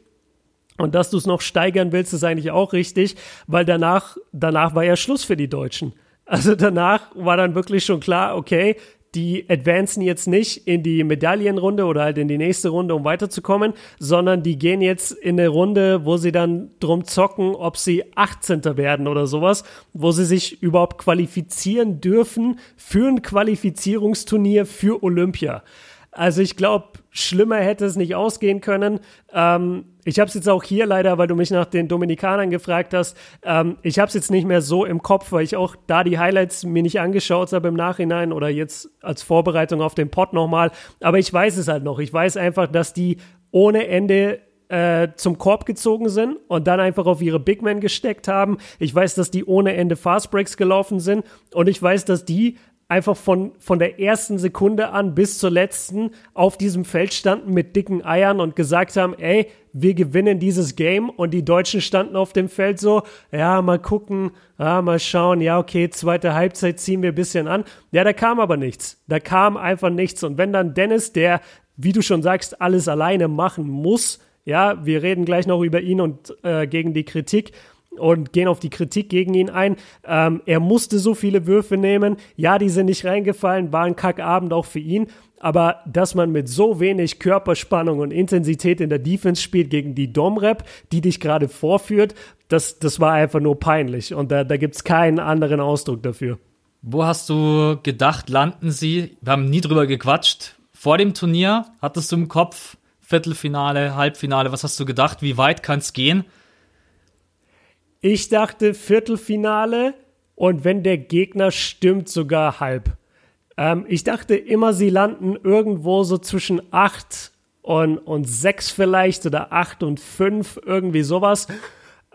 Und dass du es noch steigern willst, ist eigentlich auch richtig, weil danach, danach war ja Schluss für die Deutschen. Also danach war dann wirklich schon klar, okay, die advancen jetzt nicht in die Medaillenrunde oder halt in die nächste Runde, um weiterzukommen, sondern die gehen jetzt in eine Runde, wo sie dann drum zocken, ob sie 18. werden oder sowas, wo sie sich überhaupt qualifizieren dürfen für ein Qualifizierungsturnier für Olympia. Also ich glaube, schlimmer hätte es nicht ausgehen können. Ähm, ich habe es jetzt auch hier leider, weil du mich nach den Dominikanern gefragt hast, ähm, ich habe es jetzt nicht mehr so im Kopf, weil ich auch da die Highlights mir nicht angeschaut habe im Nachhinein oder jetzt als Vorbereitung auf den Pod nochmal. Aber ich weiß es halt noch. Ich weiß einfach, dass die ohne Ende äh, zum Korb gezogen sind und dann einfach auf ihre Big Men gesteckt haben. Ich weiß, dass die ohne Ende Fast Breaks gelaufen sind und ich weiß, dass die einfach von, von der ersten Sekunde an bis zur letzten auf diesem Feld standen mit dicken Eiern und gesagt haben, ey, wir gewinnen dieses Game und die Deutschen standen auf dem Feld so, ja, mal gucken, ja, mal schauen, ja, okay, zweite Halbzeit ziehen wir ein bisschen an. Ja, da kam aber nichts. Da kam einfach nichts. Und wenn dann Dennis, der, wie du schon sagst, alles alleine machen muss, ja, wir reden gleich noch über ihn und äh, gegen die Kritik, und gehen auf die Kritik gegen ihn ein. Ähm, er musste so viele Würfe nehmen. Ja, die sind nicht reingefallen, war ein Kackabend auch für ihn. Aber dass man mit so wenig Körperspannung und Intensität in der Defense spielt gegen die Domrep, die dich gerade vorführt, das, das war einfach nur peinlich. Und da, da gibt es keinen anderen Ausdruck dafür. Wo hast du gedacht, landen sie? Wir haben nie drüber gequatscht. Vor dem Turnier hattest du im Kopf Viertelfinale, Halbfinale. Was hast du gedacht? Wie weit kann es gehen? Ich dachte Viertelfinale und wenn der Gegner stimmt, sogar halb. Ähm, ich dachte immer, sie landen irgendwo so zwischen 8 und, und 6 vielleicht oder 8 und 5, irgendwie sowas.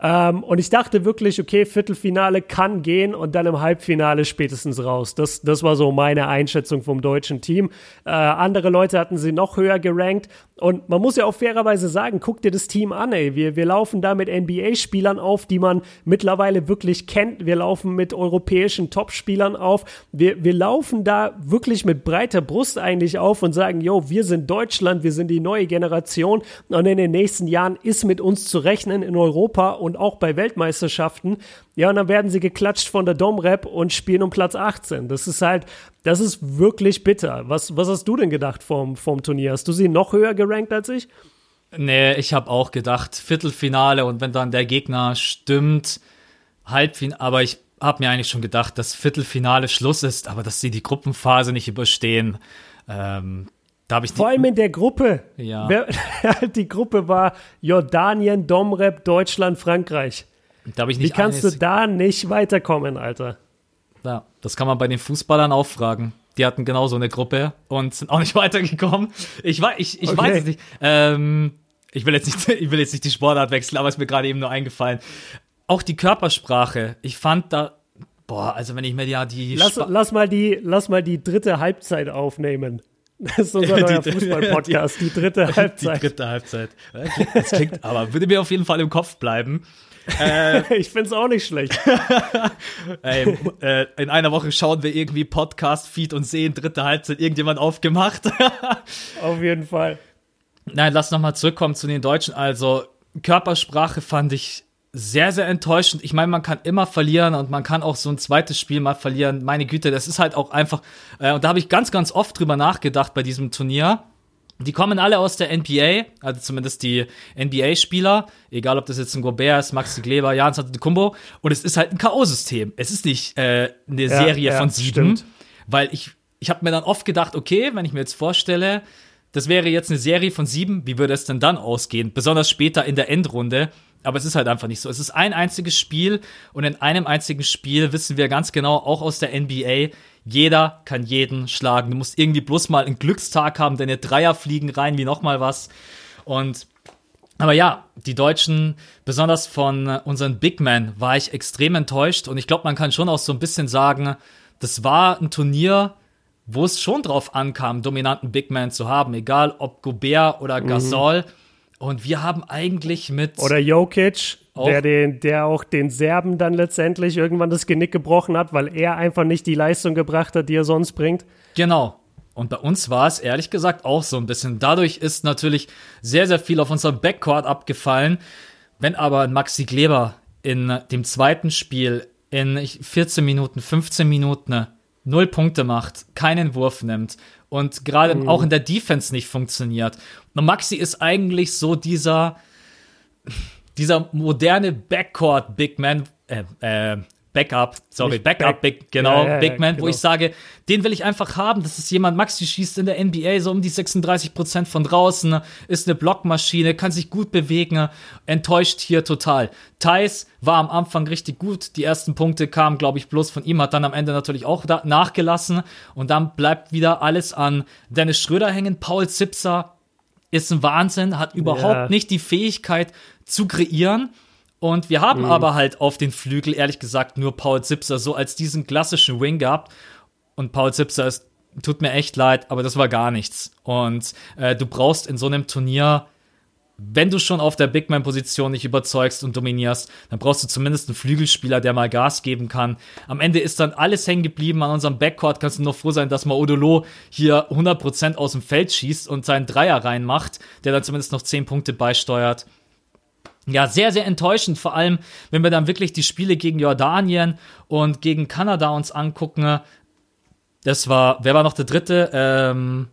Ähm, und ich dachte wirklich, okay, Viertelfinale kann gehen und dann im Halbfinale spätestens raus. Das, das war so meine Einschätzung vom deutschen Team. Äh, andere Leute hatten sie noch höher gerankt. Und man muss ja auch fairerweise sagen, guck dir das Team an, ey. Wir, wir laufen da mit NBA-Spielern auf, die man mittlerweile wirklich kennt. Wir laufen mit europäischen Top-Spielern auf. Wir, wir laufen da wirklich mit breiter Brust eigentlich auf und sagen, yo, wir sind Deutschland, wir sind die neue Generation. Und in den nächsten Jahren ist mit uns zu rechnen in Europa und auch bei Weltmeisterschaften. Ja, und dann werden sie geklatscht von der Domrep und spielen um Platz 18. Das ist halt, das ist wirklich bitter. Was, was hast du denn gedacht vom, vom Turnier? Hast du sie noch höher gerankt als ich? Nee, ich habe auch gedacht, Viertelfinale und wenn dann der Gegner stimmt, Halbfinale, aber ich habe mir eigentlich schon gedacht, dass Viertelfinale Schluss ist, aber dass sie die Gruppenphase nicht überstehen. Ähm, da habe ich Vor allem in der Gruppe. Ja. Wer, die Gruppe war Jordanien, Domrep, Deutschland, Frankreich. Da ich nicht Wie kannst du da nicht weiterkommen, Alter? Ja, das kann man bei den Fußballern auch fragen. Die hatten genauso eine Gruppe und sind auch nicht weitergekommen. Ich, weiß, ich, ich okay. weiß es nicht. Ähm, ich, will jetzt nicht. Ich will jetzt nicht die Sportart wechseln, aber es ist mir gerade eben nur eingefallen. Auch die Körpersprache. Ich fand da. Boah, also wenn ich mir ja die. Lass, lass, mal die lass mal die dritte Halbzeit aufnehmen. Das ist unser neuer Fußball-Podcast, die, dritte Halbzeit. Die dritte Halbzeit. Das klingt, aber würde mir auf jeden Fall im Kopf bleiben. Äh, ich find's auch nicht schlecht. Ey, äh, in einer Woche schauen wir irgendwie Podcast, Feed und sehen dritte Halbzeit irgendjemand aufgemacht. Auf jeden Fall. Nein, lass nochmal zurückkommen zu den Deutschen. Also Körpersprache fand ich sehr, sehr enttäuschend. Ich meine, man kann immer verlieren und man kann auch so ein zweites Spiel mal verlieren. Meine Güte, das ist halt auch einfach. Äh, und da habe ich ganz, ganz oft drüber nachgedacht bei diesem Turnier. Die kommen alle aus der NBA, also zumindest die NBA-Spieler, egal ob das jetzt ein Gobert ist, Maxi Kleber, Jans Kumbo. Und es ist halt ein K.O.-System. Es ist nicht äh, eine ja, Serie ja, von sieben. Stimmt. Weil ich, ich habe mir dann oft gedacht, okay, wenn ich mir jetzt vorstelle, das wäre jetzt eine Serie von sieben, wie würde es denn dann ausgehen? Besonders später in der Endrunde. Aber es ist halt einfach nicht so. Es ist ein einziges Spiel und in einem einzigen Spiel wissen wir ganz genau, auch aus der NBA, jeder kann jeden schlagen. Du musst irgendwie bloß mal einen Glückstag haben, deine Dreier fliegen rein wie nochmal was. Und aber ja, die Deutschen, besonders von unseren Big Men, war ich extrem enttäuscht. Und ich glaube, man kann schon auch so ein bisschen sagen, das war ein Turnier, wo es schon drauf ankam, dominanten Big Man zu haben, egal ob Gobert oder mhm. Gasol. Mhm. Und wir haben eigentlich mit. Oder Jokic, der, den, der auch den Serben dann letztendlich irgendwann das Genick gebrochen hat, weil er einfach nicht die Leistung gebracht hat, die er sonst bringt. Genau. Und bei uns war es ehrlich gesagt auch so ein bisschen. Dadurch ist natürlich sehr, sehr viel auf unserem Backcourt abgefallen. Wenn aber Maxi Kleber in dem zweiten Spiel in 14 Minuten, 15 Minuten null Punkte macht, keinen Wurf nimmt und gerade mhm. auch in der Defense nicht funktioniert. Und Maxi ist eigentlich so dieser, dieser moderne Backcourt Big Man, äh, äh, Backup, sorry, Nicht Backup, back, Big, genau, ja, ja, Big Man, genau. wo ich sage, den will ich einfach haben. Das ist jemand, Maxi schießt in der NBA so um die 36 Prozent von draußen, ist eine Blockmaschine, kann sich gut bewegen, enttäuscht hier total. Thais war am Anfang richtig gut. Die ersten Punkte kamen, glaube ich, bloß von ihm, hat dann am Ende natürlich auch nachgelassen. Und dann bleibt wieder alles an Dennis Schröder hängen. Paul Zipser ist ein Wahnsinn, hat überhaupt ja. nicht die Fähigkeit zu kreieren. Und wir haben mhm. aber halt auf den Flügel, ehrlich gesagt, nur Paul Zipser so als diesen klassischen Wing gehabt. Und Paul Zipser ist, tut mir echt leid, aber das war gar nichts. Und äh, du brauchst in so einem Turnier, wenn du schon auf der Big Man-Position nicht überzeugst und dominierst, dann brauchst du zumindest einen Flügelspieler, der mal Gas geben kann. Am Ende ist dann alles hängen geblieben an unserem Backcourt. Kannst du nur froh sein, dass mal Odolo hier 100% aus dem Feld schießt und seinen Dreier reinmacht, der dann zumindest noch 10 Punkte beisteuert ja, sehr, sehr enttäuschend, vor allem, wenn wir dann wirklich die Spiele gegen Jordanien und gegen Kanada uns angucken. Das war, wer war noch der dritte? Ähm,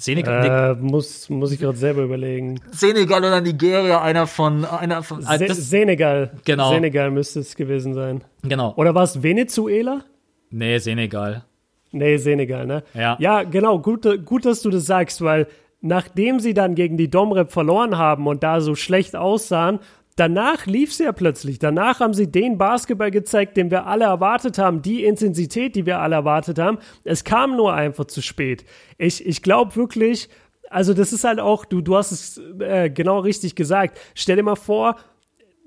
Senegal. Äh, muss, muss ich gerade selber überlegen. Senegal oder Nigeria, einer von, einer von, äh, Se Senegal. Genau. Senegal müsste es gewesen sein. Genau. Oder war es Venezuela? Nee, Senegal. Nee, Senegal, ne? Ja. Ja, genau. Gut, gut, dass du das sagst, weil nachdem sie dann gegen die Domrep verloren haben und da so schlecht aussahen, danach lief es ja plötzlich. Danach haben sie den Basketball gezeigt, den wir alle erwartet haben, die Intensität, die wir alle erwartet haben. Es kam nur einfach zu spät. Ich, ich glaube wirklich, also das ist halt auch, du, du hast es äh, genau richtig gesagt. Stell dir mal vor,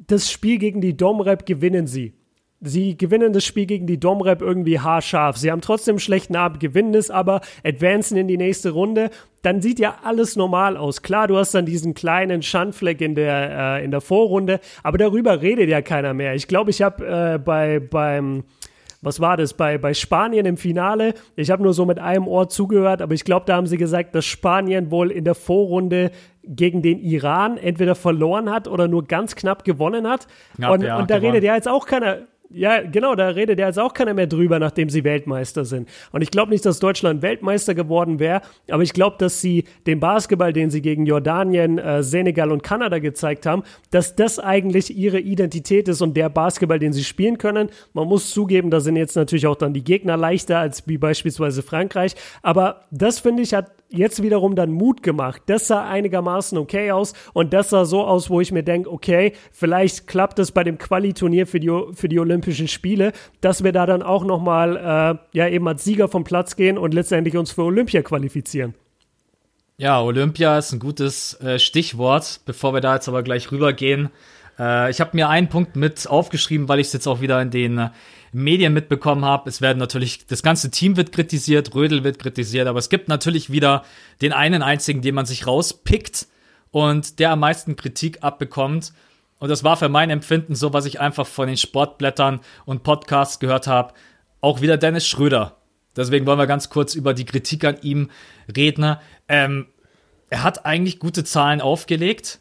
das Spiel gegen die Domrep gewinnen sie. Sie gewinnen das Spiel gegen die Domrep irgendwie haarscharf. Sie haben trotzdem einen schlechten Abend, gewinnen es aber, advancen in die nächste Runde. Dann sieht ja alles normal aus. Klar, du hast dann diesen kleinen Schandfleck in der, äh, in der Vorrunde, aber darüber redet ja keiner mehr. Ich glaube, ich habe äh, bei, beim, was war das, bei, bei Spanien im Finale, ich habe nur so mit einem Ohr zugehört, aber ich glaube, da haben sie gesagt, dass Spanien wohl in der Vorrunde gegen den Iran entweder verloren hat oder nur ganz knapp gewonnen hat. Knapp, und, ja, und da gewonnen. redet ja jetzt auch keiner ja, genau, da redet ja jetzt auch keiner mehr drüber, nachdem sie Weltmeister sind. Und ich glaube nicht, dass Deutschland Weltmeister geworden wäre, aber ich glaube, dass sie den Basketball, den sie gegen Jordanien, äh, Senegal und Kanada gezeigt haben, dass das eigentlich ihre Identität ist und der Basketball, den sie spielen können. Man muss zugeben, da sind jetzt natürlich auch dann die Gegner leichter als wie beispielsweise Frankreich, aber das finde ich hat jetzt wiederum dann Mut gemacht. Das sah einigermaßen okay aus und das sah so aus, wo ich mir denke, okay, vielleicht klappt es bei dem Quali-Turnier für die, für die Olympischen Spiele, dass wir da dann auch nochmal äh, ja eben als Sieger vom Platz gehen und letztendlich uns für Olympia qualifizieren. Ja, Olympia ist ein gutes äh, Stichwort, bevor wir da jetzt aber gleich rübergehen. Äh, ich habe mir einen Punkt mit aufgeschrieben, weil ich es jetzt auch wieder in den Medien mitbekommen habe. Es werden natürlich, das ganze Team wird kritisiert, Rödel wird kritisiert, aber es gibt natürlich wieder den einen einzigen, den man sich rauspickt und der am meisten Kritik abbekommt. Und das war für mein Empfinden so, was ich einfach von den Sportblättern und Podcasts gehört habe. Auch wieder Dennis Schröder. Deswegen wollen wir ganz kurz über die Kritik an ihm reden. Ähm, er hat eigentlich gute Zahlen aufgelegt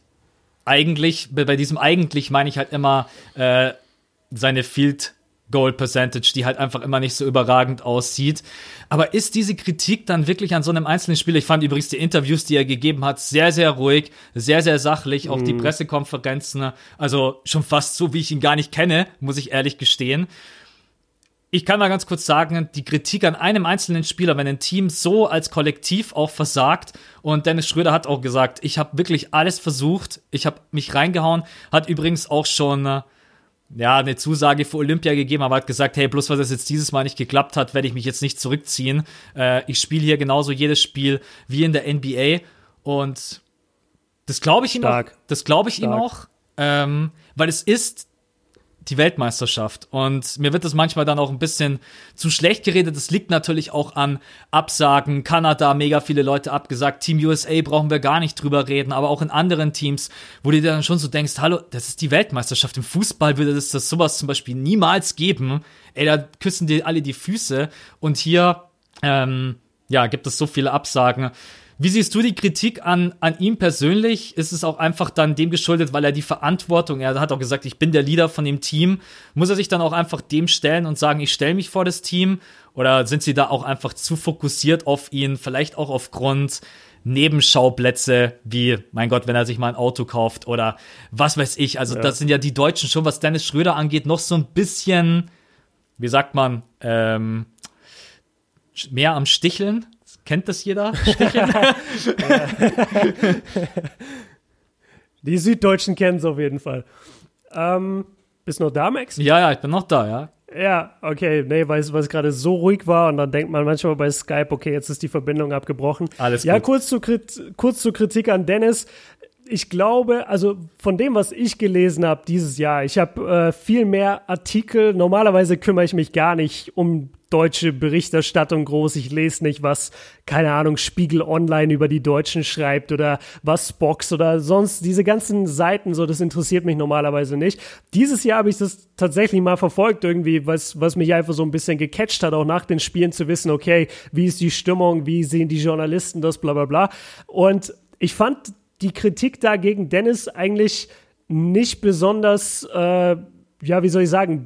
eigentlich, bei diesem eigentlich meine ich halt immer äh, seine Field Goal Percentage, die halt einfach immer nicht so überragend aussieht. Aber ist diese Kritik dann wirklich an so einem einzelnen Spiel? Ich fand übrigens die Interviews, die er gegeben hat, sehr, sehr ruhig, sehr, sehr sachlich. Auch die mhm. Pressekonferenzen, also schon fast so, wie ich ihn gar nicht kenne, muss ich ehrlich gestehen ich kann mal ganz kurz sagen, die Kritik an einem einzelnen Spieler, wenn ein Team so als Kollektiv auch versagt und Dennis Schröder hat auch gesagt, ich habe wirklich alles versucht, ich habe mich reingehauen, hat übrigens auch schon äh, ja eine Zusage für Olympia gegeben, aber hat gesagt, hey, bloß weil das jetzt dieses Mal nicht geklappt hat, werde ich mich jetzt nicht zurückziehen. Äh, ich spiele hier genauso jedes Spiel wie in der NBA und das glaube ich ihm auch. Das glaube ich Stark. ihm auch, ähm, weil es ist die Weltmeisterschaft. Und mir wird das manchmal dann auch ein bisschen zu schlecht geredet. Das liegt natürlich auch an Absagen. Kanada, mega viele Leute abgesagt. Team USA brauchen wir gar nicht drüber reden, aber auch in anderen Teams, wo du dir dann schon so denkst, hallo, das ist die Weltmeisterschaft. Im Fußball würde es das sowas zum Beispiel niemals geben. Ey, da küssen dir alle die Füße. Und hier, ähm, ja, gibt es so viele Absagen. Wie siehst du die Kritik an, an ihm persönlich? Ist es auch einfach dann dem geschuldet, weil er die Verantwortung, er hat auch gesagt, ich bin der Leader von dem Team. Muss er sich dann auch einfach dem stellen und sagen, ich stelle mich vor das Team? Oder sind sie da auch einfach zu fokussiert auf ihn, vielleicht auch aufgrund Nebenschauplätze, wie, mein Gott, wenn er sich mal ein Auto kauft oder was weiß ich. Also, ja. das sind ja die Deutschen schon, was Dennis Schröder angeht, noch so ein bisschen, wie sagt man, ähm, mehr am Sticheln. Kennt das jeder? Die Süddeutschen kennen es auf jeden Fall. Ähm, bist du noch da, Max? Ja, ja, ich bin noch da, ja. Ja, okay, nee, weil es gerade so ruhig war und dann denkt man manchmal bei Skype, okay, jetzt ist die Verbindung abgebrochen. Alles ja, gut. Ja, kurz, zu, kurz zur Kritik an Dennis. Ich glaube, also von dem, was ich gelesen habe dieses Jahr, ich habe äh, viel mehr Artikel. Normalerweise kümmere ich mich gar nicht um deutsche Berichterstattung groß. Ich lese nicht, was, keine Ahnung, Spiegel Online über die Deutschen schreibt oder was Box oder sonst diese ganzen Seiten, so, das interessiert mich normalerweise nicht. Dieses Jahr habe ich das tatsächlich mal verfolgt, irgendwie, was, was mich einfach so ein bisschen gecatcht hat, auch nach den Spielen zu wissen, okay, wie ist die Stimmung, wie sehen die Journalisten das, bla bla bla. Und ich fand die Kritik da gegen Dennis eigentlich nicht besonders äh, ja, wie soll ich sagen,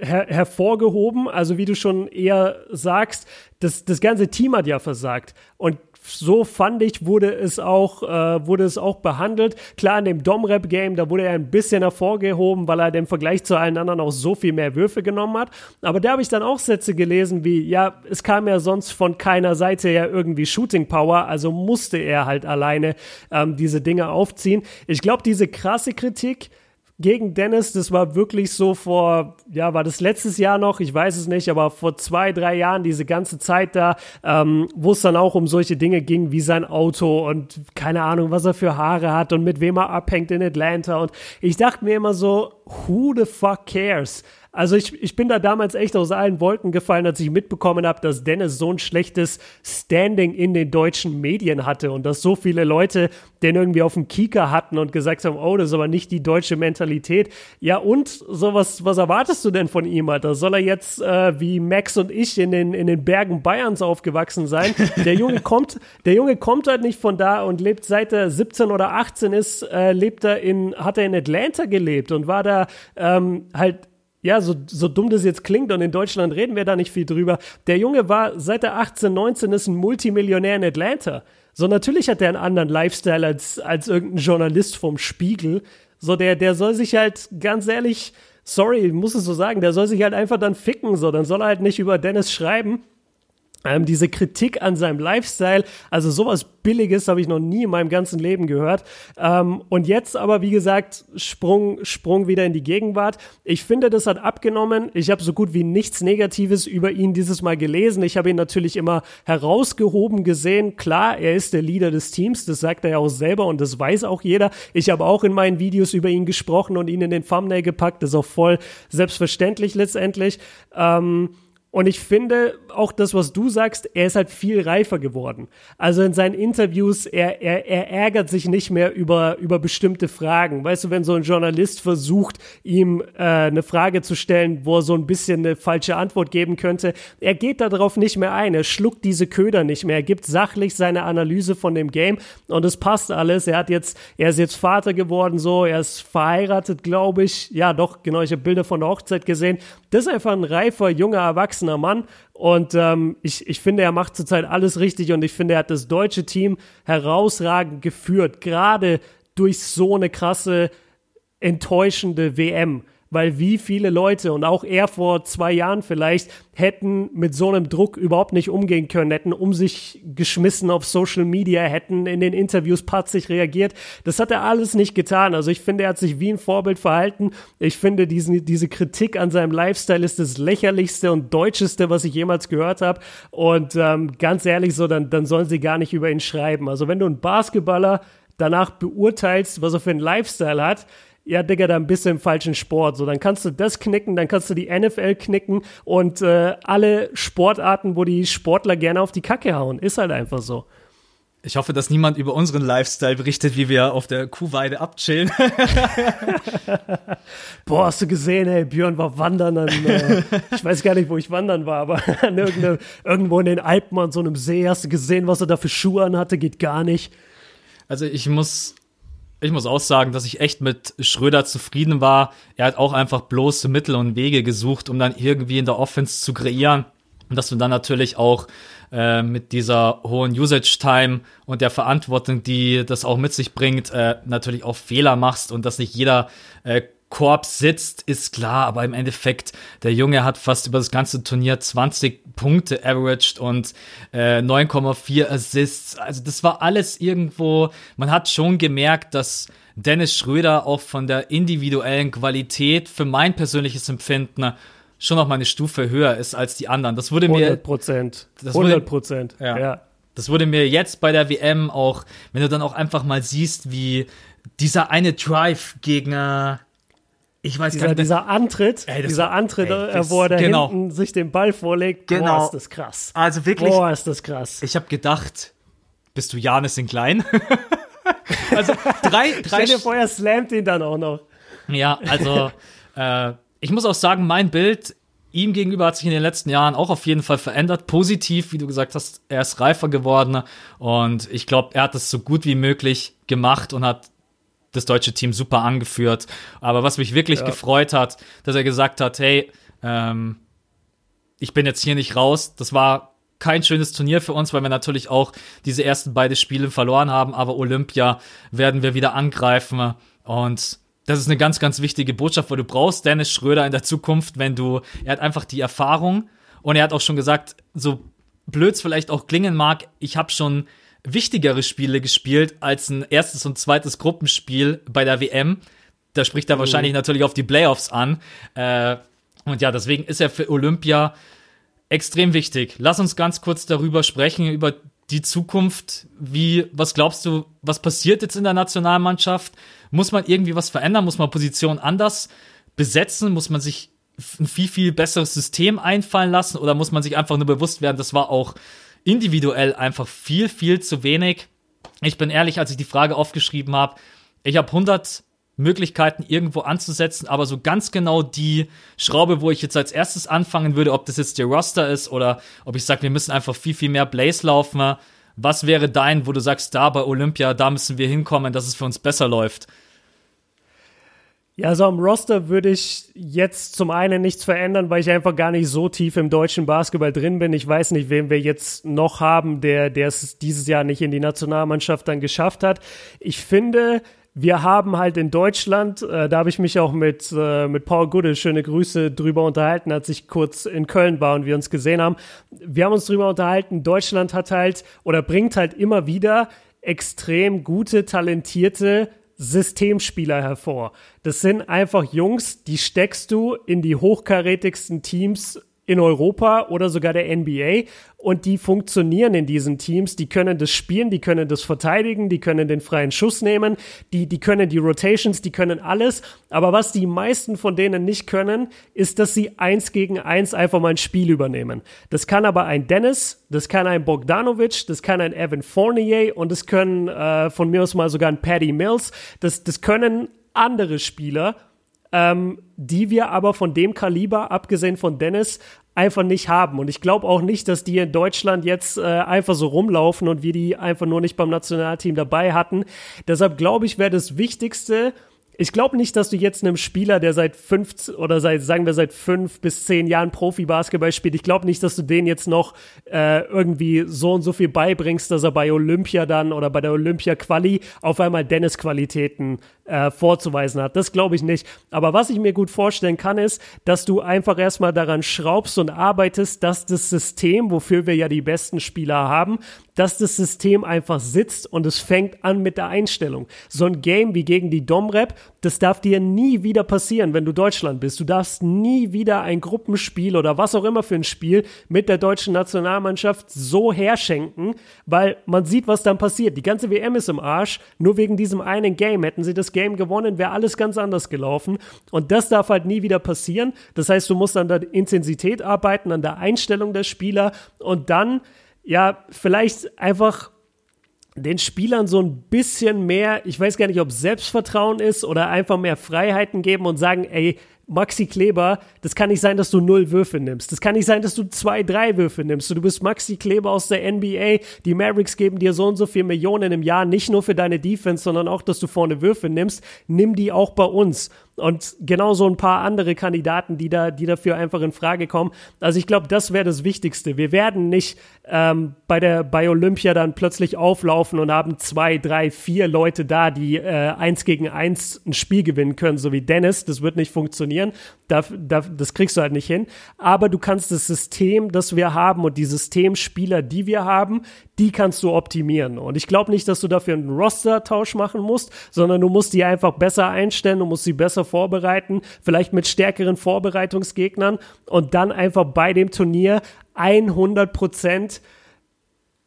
her hervorgehoben. Also wie du schon eher sagst, das, das ganze Team hat ja versagt. Und so fand ich, wurde es auch, äh, wurde es auch behandelt. Klar, in dem Dom-Rap-Game, da wurde er ein bisschen hervorgehoben, weil er im Vergleich zu allen anderen auch so viel mehr Würfe genommen hat. Aber da habe ich dann auch Sätze gelesen wie, ja, es kam ja sonst von keiner Seite ja irgendwie Shooting Power, also musste er halt alleine ähm, diese Dinge aufziehen. Ich glaube, diese krasse Kritik, gegen Dennis, das war wirklich so vor, ja, war das letztes Jahr noch, ich weiß es nicht, aber vor zwei, drei Jahren, diese ganze Zeit da, ähm, wo es dann auch um solche Dinge ging, wie sein Auto und keine Ahnung, was er für Haare hat und mit wem er abhängt in Atlanta. Und ich dachte mir immer so, who the fuck cares? Also ich, ich bin da damals echt aus allen Wolken gefallen, als ich mitbekommen habe, dass Dennis so ein schlechtes Standing in den deutschen Medien hatte und dass so viele Leute den irgendwie auf dem Kieker hatten und gesagt haben, oh, das ist aber nicht die deutsche Mentalität. Ja und, so was, was erwartest du denn von ihm, Alter? Soll er jetzt äh, wie Max und ich in den, in den Bergen Bayerns aufgewachsen sein? Der Junge kommt, der Junge kommt halt nicht von da und lebt seit er 17 oder 18 ist, äh, lebt er in, hat er in Atlanta gelebt und war da ähm, halt ja, so, so dumm das jetzt klingt und in Deutschland reden wir da nicht viel drüber. Der Junge war seit er 18, 19 ist ein Multimillionär in Atlanta. So, natürlich hat er einen anderen Lifestyle als, als irgendein Journalist vom Spiegel. So, der, der soll sich halt ganz ehrlich, sorry, muss es so sagen, der soll sich halt einfach dann ficken. So, dann soll er halt nicht über Dennis schreiben ähm, diese Kritik an seinem Lifestyle, also sowas Billiges habe ich noch nie in meinem ganzen Leben gehört. Ähm, und jetzt aber, wie gesagt, Sprung, Sprung wieder in die Gegenwart. Ich finde, das hat abgenommen. Ich habe so gut wie nichts Negatives über ihn dieses Mal gelesen. Ich habe ihn natürlich immer herausgehoben gesehen. Klar, er ist der Leader des Teams, das sagt er ja auch selber und das weiß auch jeder. Ich habe auch in meinen Videos über ihn gesprochen und ihn in den Thumbnail gepackt. Das ist auch voll selbstverständlich letztendlich. Ähm, und ich finde auch das, was du sagst, er ist halt viel reifer geworden. Also in seinen Interviews, er, er, er ärgert sich nicht mehr über, über bestimmte Fragen. Weißt du, wenn so ein Journalist versucht, ihm äh, eine Frage zu stellen, wo er so ein bisschen eine falsche Antwort geben könnte, er geht darauf nicht mehr ein. Er schluckt diese Köder nicht mehr. Er gibt sachlich seine Analyse von dem Game und es passt alles. Er hat jetzt, er ist jetzt Vater geworden, so, er ist verheiratet, glaube ich. Ja, doch, genau, ich habe Bilder von der Hochzeit gesehen. Das ist einfach ein reifer, junger Erwachsener erwachsener Mann. Und ähm, ich, ich finde, er macht zurzeit alles richtig und ich finde, er hat das deutsche Team herausragend geführt, gerade durch so eine krasse, enttäuschende WM weil wie viele Leute und auch er vor zwei Jahren vielleicht hätten mit so einem Druck überhaupt nicht umgehen können, hätten um sich geschmissen auf Social Media, hätten in den Interviews patzig reagiert. Das hat er alles nicht getan. Also ich finde, er hat sich wie ein Vorbild verhalten. Ich finde, diesen, diese Kritik an seinem Lifestyle ist das lächerlichste und deutscheste, was ich jemals gehört habe. Und ähm, ganz ehrlich, so, dann, dann sollen sie gar nicht über ihn schreiben. Also wenn du einen Basketballer danach beurteilst, was er für einen Lifestyle hat, ja, Digga, dann bist du im falschen Sport. So, dann kannst du das knicken, dann kannst du die NFL knicken und äh, alle Sportarten, wo die Sportler gerne auf die Kacke hauen. Ist halt einfach so. Ich hoffe, dass niemand über unseren Lifestyle berichtet, wie wir auf der Kuhweide abchillen. Boah, hast du gesehen, ey, Björn war wandern an, äh, ich weiß gar nicht, wo ich wandern war, aber irgendwo in den Alpen an so einem See. Hast du gesehen, was er da für Schuhe anhatte? Geht gar nicht. Also ich muss, ich muss auch sagen, dass ich echt mit Schröder zufrieden war. Er hat auch einfach bloße Mittel und Wege gesucht, um dann irgendwie in der Offense zu kreieren. Und dass du dann natürlich auch äh, mit dieser hohen Usage-Time und der Verantwortung, die das auch mit sich bringt, äh, natürlich auch Fehler machst und dass nicht jeder äh, Korb sitzt, ist klar, aber im Endeffekt, der Junge hat fast über das ganze Turnier 20 Punkte averaged und äh, 9,4 Assists. Also das war alles irgendwo, man hat schon gemerkt, dass Dennis Schröder auch von der individuellen Qualität für mein persönliches Empfinden schon noch mal eine Stufe höher ist als die anderen. Das wurde mir 100 Prozent. 100 Prozent. Ja. ja. Das wurde mir jetzt bei der WM auch, wenn du dann auch einfach mal siehst, wie dieser eine Drive gegen äh, ich weiß dieser, gar nicht. Dieser Antritt, ey, dieser Antritt, ey, das, wo er da genau. hinten sich den Ball vorlegt, genau. boah, ist das krass. Also wirklich. Boah, ist das krass. Ich habe gedacht, bist du Janis in klein? also drei, drei. Stell dir vor, er slammt ihn dann auch noch. Ja, also äh, ich muss auch sagen, mein Bild ihm gegenüber hat sich in den letzten Jahren auch auf jeden Fall verändert. Positiv, wie du gesagt hast, er ist reifer geworden und ich glaube, er hat es so gut wie möglich gemacht und hat das deutsche Team super angeführt. Aber was mich wirklich ja. gefreut hat, dass er gesagt hat, hey, ähm, ich bin jetzt hier nicht raus. Das war kein schönes Turnier für uns, weil wir natürlich auch diese ersten beiden Spiele verloren haben. Aber Olympia werden wir wieder angreifen und das ist eine ganz, ganz wichtige Botschaft, weil du brauchst Dennis Schröder in der Zukunft, wenn du, er hat einfach die Erfahrung und er hat auch schon gesagt, so blöd es vielleicht auch klingen mag, ich habe schon wichtigere Spiele gespielt als ein erstes und zweites Gruppenspiel bei der WM. Da spricht er mhm. wahrscheinlich natürlich auf die Playoffs an. Äh, und ja, deswegen ist er für Olympia extrem wichtig. Lass uns ganz kurz darüber sprechen, über die Zukunft. Wie, was glaubst du, was passiert jetzt in der Nationalmannschaft? Muss man irgendwie was verändern? Muss man Positionen anders besetzen? Muss man sich ein viel, viel besseres System einfallen lassen? Oder muss man sich einfach nur bewusst werden, das war auch individuell einfach viel, viel zu wenig. Ich bin ehrlich, als ich die Frage aufgeschrieben habe, ich habe 100 Möglichkeiten irgendwo anzusetzen, aber so ganz genau die Schraube, wo ich jetzt als erstes anfangen würde, ob das jetzt der Roster ist oder ob ich sage, wir müssen einfach viel, viel mehr Blaze laufen. Was wäre dein, wo du sagst, da bei Olympia, da müssen wir hinkommen, dass es für uns besser läuft? Ja, so am Roster würde ich jetzt zum einen nichts verändern, weil ich einfach gar nicht so tief im deutschen Basketball drin bin. Ich weiß nicht, wen wir jetzt noch haben, der, der es dieses Jahr nicht in die Nationalmannschaft dann geschafft hat. Ich finde, wir haben halt in Deutschland, äh, da habe ich mich auch mit, äh, mit Paul Gude, schöne Grüße, drüber unterhalten, als ich kurz in Köln war und wir uns gesehen haben. Wir haben uns drüber unterhalten, Deutschland hat halt oder bringt halt immer wieder extrem gute, talentierte Systemspieler hervor. Das sind einfach Jungs, die steckst du in die hochkarätigsten Teams in Europa oder sogar der NBA und die funktionieren in diesen Teams. Die können das spielen, die können das verteidigen, die können den freien Schuss nehmen, die, die können die Rotations, die können alles. Aber was die meisten von denen nicht können, ist, dass sie eins gegen eins einfach mal ein Spiel übernehmen. Das kann aber ein Dennis, das kann ein Bogdanovic, das kann ein Evan Fournier und das können äh, von mir aus mal sogar ein Paddy Mills. Das, das können andere Spieler ähm, die wir aber von dem Kaliber, abgesehen von Dennis, einfach nicht haben. Und ich glaube auch nicht, dass die in Deutschland jetzt äh, einfach so rumlaufen und wir die einfach nur nicht beim Nationalteam dabei hatten. Deshalb glaube ich, wäre das Wichtigste, ich glaube nicht, dass du jetzt einem Spieler, der seit fünf oder seit, sagen wir, seit fünf bis zehn Jahren Profi-Basketball spielt, ich glaube nicht, dass du den jetzt noch äh, irgendwie so und so viel beibringst, dass er bei Olympia dann oder bei der Olympia-Quali auf einmal Dennis-Qualitäten äh, vorzuweisen hat. Das glaube ich nicht. Aber was ich mir gut vorstellen kann, ist, dass du einfach erstmal daran schraubst und arbeitest, dass das System, wofür wir ja die besten Spieler haben, dass das System einfach sitzt und es fängt an mit der Einstellung. So ein Game wie gegen die Domrep, das darf dir nie wieder passieren, wenn du Deutschland bist. Du darfst nie wieder ein Gruppenspiel oder was auch immer für ein Spiel mit der deutschen Nationalmannschaft so herschenken, weil man sieht, was dann passiert. Die ganze WM ist im Arsch. Nur wegen diesem einen Game hätten sie das Game gewonnen, wäre alles ganz anders gelaufen. Und das darf halt nie wieder passieren. Das heißt, du musst an der Intensität arbeiten, an der Einstellung der Spieler und dann ja, vielleicht einfach den Spielern so ein bisschen mehr, ich weiß gar nicht, ob Selbstvertrauen ist oder einfach mehr Freiheiten geben und sagen, ey, Maxi Kleber, das kann nicht sein, dass du null Würfe nimmst. Das kann nicht sein, dass du zwei, drei Würfe nimmst. Du bist Maxi Kleber aus der NBA. Die Mavericks geben dir so und so viel Millionen im Jahr, nicht nur für deine Defense, sondern auch, dass du vorne Würfe nimmst. Nimm die auch bei uns und genauso ein paar andere Kandidaten, die da, die dafür einfach in Frage kommen. Also ich glaube, das wäre das Wichtigste. Wir werden nicht ähm, bei der bei Olympia dann plötzlich auflaufen und haben zwei, drei, vier Leute da, die äh, eins gegen eins ein Spiel gewinnen können, so wie Dennis. Das wird nicht funktionieren. Da, da, das kriegst du halt nicht hin. Aber du kannst das System, das wir haben und die Systemspieler, die wir haben, die kannst du optimieren. Und ich glaube nicht, dass du dafür einen Roster-Tausch machen musst, sondern du musst die einfach besser einstellen, du musst sie besser vorbereiten, vielleicht mit stärkeren Vorbereitungsgegnern und dann einfach bei dem Turnier 100 Prozent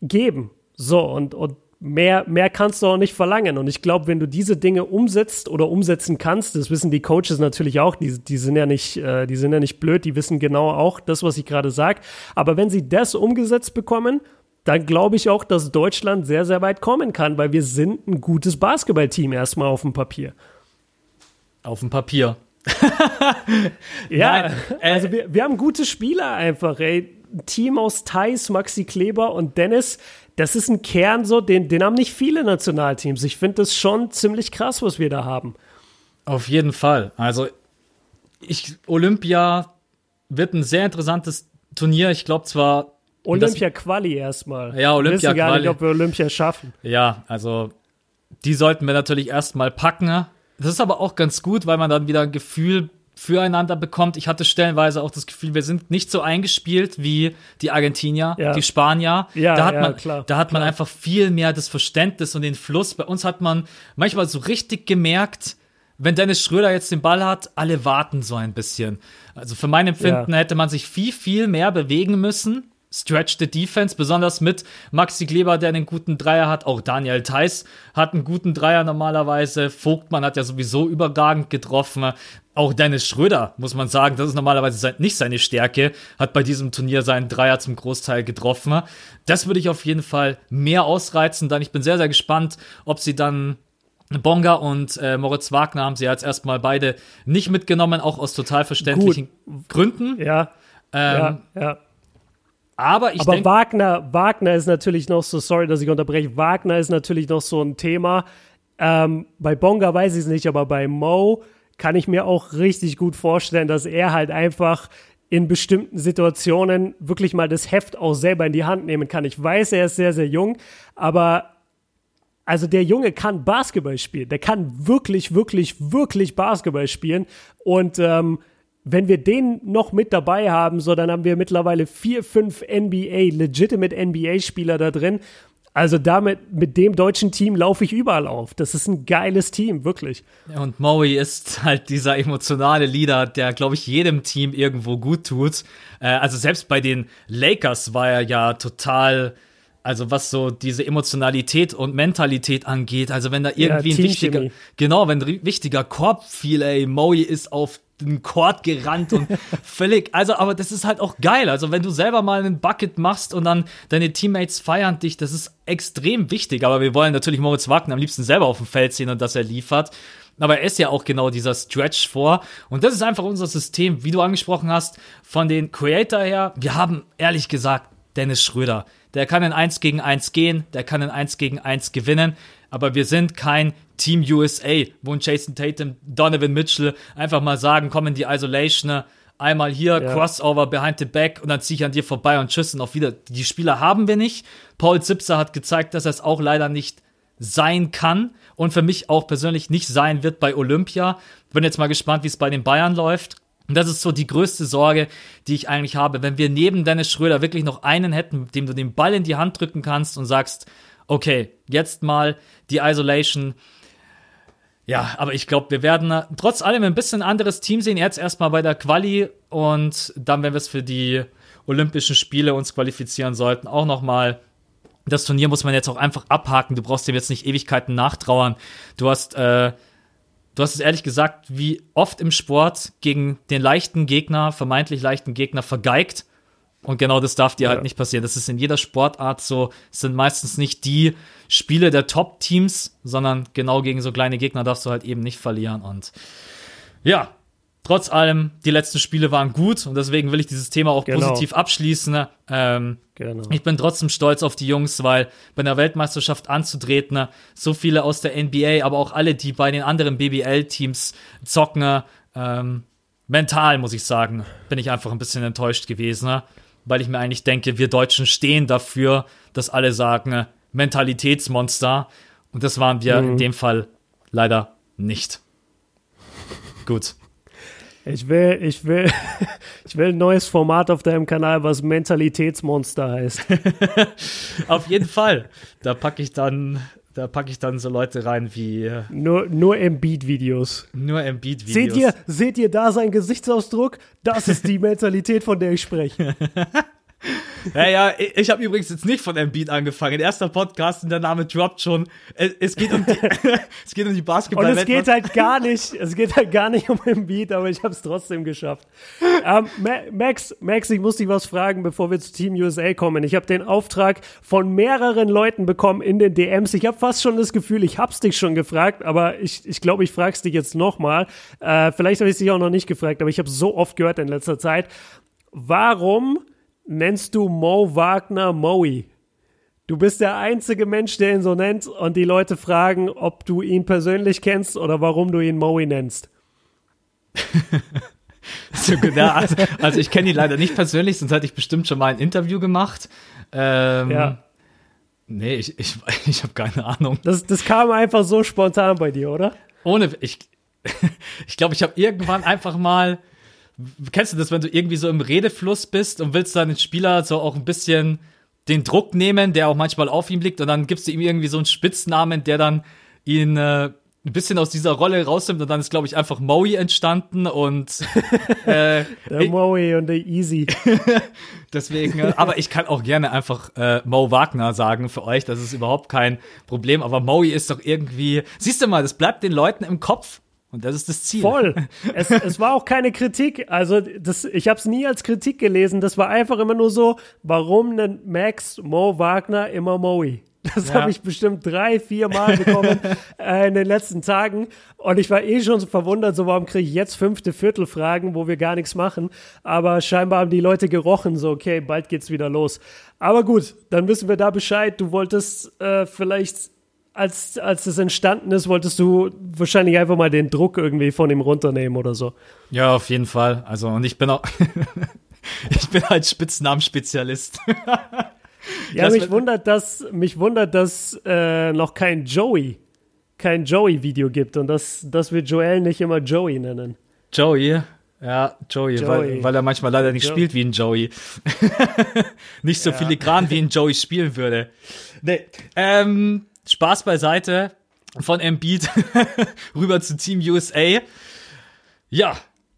geben. So, und, und mehr, mehr kannst du auch nicht verlangen. Und ich glaube, wenn du diese Dinge umsetzt oder umsetzen kannst, das wissen die Coaches natürlich auch, die, die sind ja nicht, äh, die sind ja nicht blöd, die wissen genau auch das, was ich gerade sage. Aber wenn sie das umgesetzt bekommen, dann glaube ich auch, dass Deutschland sehr, sehr weit kommen kann, weil wir sind ein gutes Basketballteam erstmal auf dem Papier. Auf dem Papier. ja, Nein, äh, also wir, wir haben gute Spieler einfach, ey. Team aus Thais, Maxi Kleber und Dennis, das ist ein Kern so, den, den haben nicht viele Nationalteams. Ich finde das schon ziemlich krass, was wir da haben. Auf jeden Fall. Also ich, Olympia wird ein sehr interessantes Turnier. Ich glaube zwar. Olympia-Quali erstmal. Ja, Olympia-Quali. Wir wissen gar nicht, ob wir Olympia schaffen. Ja, also die sollten wir natürlich erstmal packen. Das ist aber auch ganz gut, weil man dann wieder ein Gefühl füreinander bekommt. Ich hatte stellenweise auch das Gefühl, wir sind nicht so eingespielt wie die Argentinier, ja. die Spanier. Ja, da hat ja, man, klar, da hat klar. man einfach viel mehr das Verständnis und den Fluss. Bei uns hat man manchmal so richtig gemerkt, wenn Dennis Schröder jetzt den Ball hat, alle warten so ein bisschen. Also für mein Empfinden ja. hätte man sich viel, viel mehr bewegen müssen Stretch the Defense, besonders mit Maxi Kleber, der einen guten Dreier hat. Auch Daniel Theiss hat einen guten Dreier normalerweise. Vogtmann hat ja sowieso überragend getroffen. Auch Dennis Schröder, muss man sagen, das ist normalerweise nicht seine Stärke, hat bei diesem Turnier seinen Dreier zum Großteil getroffen. Das würde ich auf jeden Fall mehr ausreizen, denn ich bin sehr, sehr gespannt, ob sie dann Bonga und äh, Moritz Wagner haben sie jetzt erstmal beide nicht mitgenommen, auch aus total verständlichen Gut. Gründen. Ja. Ähm, ja, ja. Aber ich Aber Wagner, Wagner ist natürlich noch so, sorry, dass ich unterbreche, Wagner ist natürlich noch so ein Thema. Ähm, bei Bonga weiß ich es nicht, aber bei Mo kann ich mir auch richtig gut vorstellen, dass er halt einfach in bestimmten Situationen wirklich mal das Heft auch selber in die Hand nehmen kann. Ich weiß, er ist sehr, sehr jung, aber also der Junge kann Basketball spielen. Der kann wirklich, wirklich, wirklich Basketball spielen. Und ähm, wenn wir den noch mit dabei haben, so dann haben wir mittlerweile vier, fünf NBA, legitimate NBA-Spieler da drin. Also damit, mit dem deutschen Team laufe ich überall auf. Das ist ein geiles Team, wirklich. Und Maui ist halt dieser emotionale Leader, der, glaube ich, jedem Team irgendwo gut tut. Äh, also selbst bei den Lakers war er ja total, also was so diese Emotionalität und Mentalität angeht. Also wenn da irgendwie ja, ein wichtiger, genau, wenn ein wichtiger Korb fiel, ey, Maui ist auf den Court gerannt und völlig, also, aber das ist halt auch geil. Also, wenn du selber mal einen Bucket machst und dann deine Teammates feiern dich, das ist extrem wichtig. Aber wir wollen natürlich Moritz Wagner am liebsten selber auf dem Feld sehen und dass er liefert. Aber er ist ja auch genau dieser Stretch vor. Und das ist einfach unser System, wie du angesprochen hast, von den Creator her. Wir haben ehrlich gesagt Dennis Schröder. Der kann in 1 gegen 1 gehen, der kann in 1 gegen 1 gewinnen aber wir sind kein Team USA, wo ein Jason Tatum, Donovan Mitchell einfach mal sagen, komm in die Isolation, einmal hier, ja. Crossover behind the back und dann ziehe ich an dir vorbei und tschüss und auch wieder. Die Spieler haben wir nicht. Paul Zipser hat gezeigt, dass er es auch leider nicht sein kann und für mich auch persönlich nicht sein wird bei Olympia. Bin jetzt mal gespannt, wie es bei den Bayern läuft. Und das ist so die größte Sorge, die ich eigentlich habe. Wenn wir neben Dennis Schröder wirklich noch einen hätten, dem du den Ball in die Hand drücken kannst und sagst, okay, jetzt mal die Isolation. Ja, aber ich glaube, wir werden trotz allem ein bisschen anderes Team sehen. Jetzt erstmal bei der Quali und dann, wenn wir es für die Olympischen Spiele uns qualifizieren sollten, auch nochmal. Das Turnier muss man jetzt auch einfach abhaken. Du brauchst dem jetzt nicht Ewigkeiten nachtrauern. Du hast, äh, du hast es ehrlich gesagt, wie oft im Sport gegen den leichten Gegner, vermeintlich leichten Gegner vergeigt Und genau das darf dir halt ja. halt nicht passieren. Das ist in jeder Sportart so. Es sind meistens nicht die Spiele der Top-Teams, sondern genau gegen so kleine Gegner darfst du halt eben nicht verlieren. Und ja, trotz allem, die letzten Spiele waren gut und deswegen will ich dieses Thema auch genau. positiv abschließen. Ähm, genau. Ich bin trotzdem stolz auf die Jungs, weil bei einer Weltmeisterschaft anzutreten, so viele aus der NBA, aber auch alle, die bei den anderen BBL-Teams zocken, ähm, mental muss ich sagen, bin ich einfach ein bisschen enttäuscht gewesen, weil ich mir eigentlich denke, wir Deutschen stehen dafür, dass alle sagen, Mentalitätsmonster und das waren wir mhm. in dem Fall leider nicht. Gut. Ich will, ich will, ich will ein neues Format auf deinem Kanal, was Mentalitätsmonster heißt. auf jeden Fall. Da packe ich dann, da packe ich dann so Leute rein wie. Äh, nur, nur Embiid-Videos. Nur Embiid-Videos. Seht ihr, seht ihr da seinen Gesichtsausdruck? Das ist die Mentalität, von der ich spreche. Ja, ja, ich habe übrigens jetzt nicht von Embiid angefangen. Erster Podcast und der Name droppt schon. Es geht um die, es geht um die basketball Und es geht halt gar nicht, es geht halt gar nicht um Embiid, aber ich habe es trotzdem geschafft. Ähm, Max, Max, ich muss dich was fragen, bevor wir zu Team USA kommen. Ich habe den Auftrag von mehreren Leuten bekommen in den DMs. Ich habe fast schon das Gefühl, ich hab's dich schon gefragt, aber ich, ich glaube, ich frag's dich jetzt nochmal. Äh, vielleicht habe ich dich auch noch nicht gefragt, aber ich habe so oft gehört in letzter Zeit. Warum nennst du Mo Wagner Moe. Du bist der einzige Mensch, der ihn so nennt und die Leute fragen, ob du ihn persönlich kennst oder warum du ihn Moe nennst. so, ja, also, also, ich kenne ihn leider nicht persönlich, sonst hätte ich bestimmt schon mal ein Interview gemacht. Ähm, ja. Nee, ich, ich, ich habe keine Ahnung. Das, das kam einfach so spontan bei dir, oder? Ohne, ich ich glaube, ich habe irgendwann einfach mal kennst du das, wenn du irgendwie so im Redefluss bist und willst dann den Spieler so auch ein bisschen den Druck nehmen, der auch manchmal auf ihm liegt und dann gibst du ihm irgendwie so einen Spitznamen, der dann ihn äh, ein bisschen aus dieser Rolle rausnimmt und dann ist, glaube ich, einfach Maui entstanden und äh, der Maui und der Easy. Deswegen, äh, aber ich kann auch gerne einfach äh, Mo Wagner sagen für euch, das ist überhaupt kein Problem, aber Maui ist doch irgendwie, siehst du mal, das bleibt den Leuten im Kopf und das ist das Ziel. Voll. Es, es war auch keine Kritik. Also das, ich habe es nie als Kritik gelesen. Das war einfach immer nur so, warum nennt Max Mo Wagner immer Moe? Das ja. habe ich bestimmt drei, vier Mal bekommen äh, in den letzten Tagen. Und ich war eh schon so verwundert, so warum kriege ich jetzt fünfte Viertelfragen, wo wir gar nichts machen. Aber scheinbar haben die Leute gerochen, so okay, bald geht's wieder los. Aber gut, dann wissen wir da Bescheid. Du wolltest äh, vielleicht als, als es entstanden ist, wolltest du wahrscheinlich einfach mal den Druck irgendwie von ihm runternehmen oder so. Ja, auf jeden Fall. Also, und ich bin auch, ich bin halt Spitznamenspezialist. ja, das mich wundert, dass, mich wundert, dass äh, noch kein Joey, kein Joey-Video gibt und dass, dass wir Joel nicht immer Joey nennen. Joey? Ja, Joey, Joey. Weil, weil er manchmal leider nicht jo spielt wie ein Joey. nicht so ja. filigran wie ein Joey spielen würde. Nee, ähm, Spaß beiseite von Embiid rüber zu Team USA. Ja,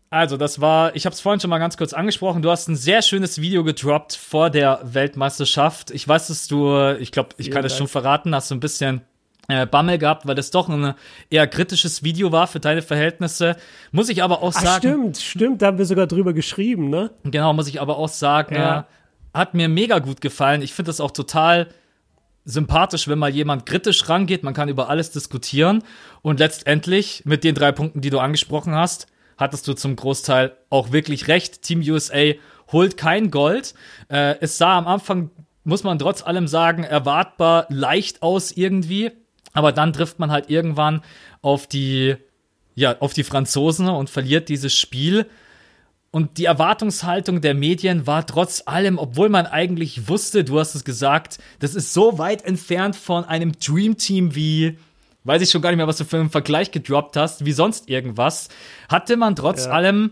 also das war, ich habe es vorhin schon mal ganz kurz angesprochen. Du hast ein sehr schönes Video gedroppt vor der Weltmeisterschaft. Ich weiß, dass du, ich glaube, ich kann das schon verraten, hast du ein bisschen äh, Bammel gehabt, weil das doch ein eher kritisches Video war für deine Verhältnisse. Muss ich aber auch sagen. Ach, stimmt, stimmt, da haben wir sogar drüber geschrieben, ne? Genau, muss ich aber auch sagen, ja. äh, hat mir mega gut gefallen. Ich finde das auch total sympathisch, wenn mal jemand kritisch rangeht. Man kann über alles diskutieren. Und letztendlich, mit den drei Punkten, die du angesprochen hast, hattest du zum Großteil auch wirklich recht. Team USA holt kein Gold. Äh, es sah am Anfang, muss man trotz allem sagen, erwartbar leicht aus irgendwie. Aber dann trifft man halt irgendwann auf die, ja, auf die Franzosen und verliert dieses Spiel. Und die Erwartungshaltung der Medien war trotz allem, obwohl man eigentlich wusste, du hast es gesagt, das ist so weit entfernt von einem Dream Team wie, weiß ich schon gar nicht mehr, was du für einen Vergleich gedroppt hast, wie sonst irgendwas, hatte man trotz ja. allem,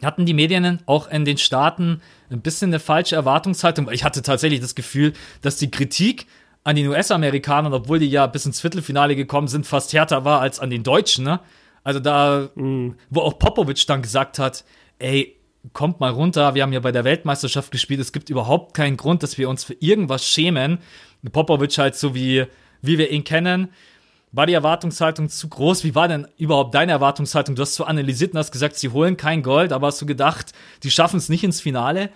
hatten die Medien auch in den Staaten ein bisschen eine falsche Erwartungshaltung. Ich hatte tatsächlich das Gefühl, dass die Kritik an den US-Amerikanern, obwohl die ja bis ins Viertelfinale gekommen sind, fast härter war als an den Deutschen. Ne? Also da, mm. wo auch Popovic dann gesagt hat, ey, kommt mal runter, wir haben ja bei der Weltmeisterschaft gespielt, es gibt überhaupt keinen Grund, dass wir uns für irgendwas schämen. Popovic halt so wie, wie wir ihn kennen. War die Erwartungshaltung zu groß? Wie war denn überhaupt deine Erwartungshaltung? Du hast so analysiert und hast gesagt, sie holen kein Gold, aber hast du gedacht, die schaffen es nicht ins Finale?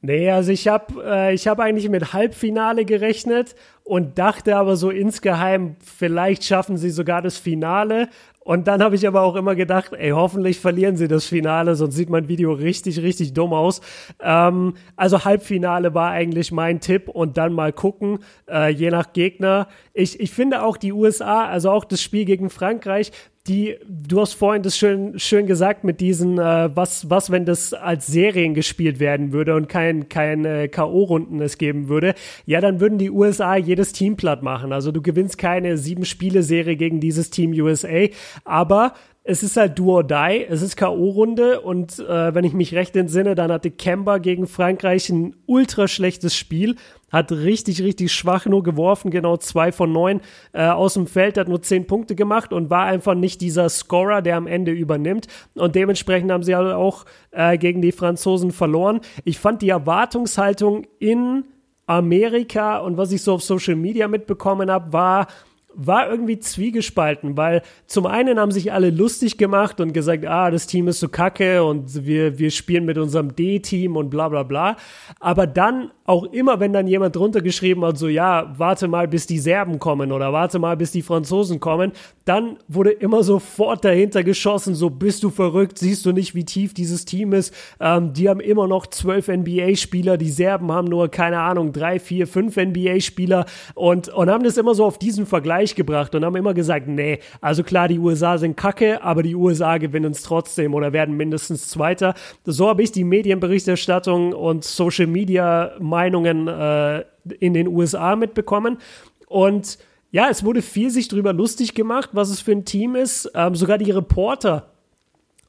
Nee, also ich habe äh, ich hab eigentlich mit Halbfinale gerechnet und dachte aber so insgeheim, vielleicht schaffen sie sogar das Finale. Und dann habe ich aber auch immer gedacht, ey, hoffentlich verlieren sie das Finale, sonst sieht mein Video richtig, richtig dumm aus. Ähm, also Halbfinale war eigentlich mein Tipp und dann mal gucken, äh, je nach Gegner. Ich, ich finde auch die USA, also auch das Spiel gegen Frankreich, die, du hast vorhin das schön, schön gesagt mit diesen, äh, was, was, wenn das als Serien gespielt werden würde und kein, kein äh, K.O.-Runden es geben würde, ja, dann würden die USA jedes Team platt machen. Also du gewinnst keine Sieben-Spiele-Serie gegen dieses Team USA, aber es ist halt do or die, es ist K.O.-Runde und äh, wenn ich mich recht entsinne, dann hatte Kemba gegen Frankreich ein ultra schlechtes Spiel, hat richtig, richtig schwach nur geworfen, genau zwei von neun äh, aus dem Feld, hat nur zehn Punkte gemacht und war einfach nicht dieser Scorer, der am Ende übernimmt und dementsprechend haben sie halt auch äh, gegen die Franzosen verloren. Ich fand die Erwartungshaltung in Amerika und was ich so auf Social Media mitbekommen habe, war, war irgendwie zwiegespalten, weil zum einen haben sich alle lustig gemacht und gesagt, ah, das Team ist so kacke und wir, wir spielen mit unserem D-Team und bla bla bla. Aber dann auch immer, wenn dann jemand drunter geschrieben hat, so ja, warte mal, bis die Serben kommen oder warte mal, bis die Franzosen kommen, dann wurde immer sofort dahinter geschossen, so bist du verrückt, siehst du nicht, wie tief dieses Team ist. Ähm, die haben immer noch zwölf NBA-Spieler, die Serben haben nur, keine Ahnung, drei, vier, fünf NBA-Spieler und, und haben das immer so auf diesen Vergleich gebracht und haben immer gesagt, nee, also klar, die USA sind kacke, aber die USA gewinnen es trotzdem oder werden mindestens Zweiter. So habe ich die Medienberichterstattung und Social Media Meinungen äh, in den USA mitbekommen. Und ja, es wurde viel sich darüber lustig gemacht, was es für ein Team ist. Ähm, sogar die Reporter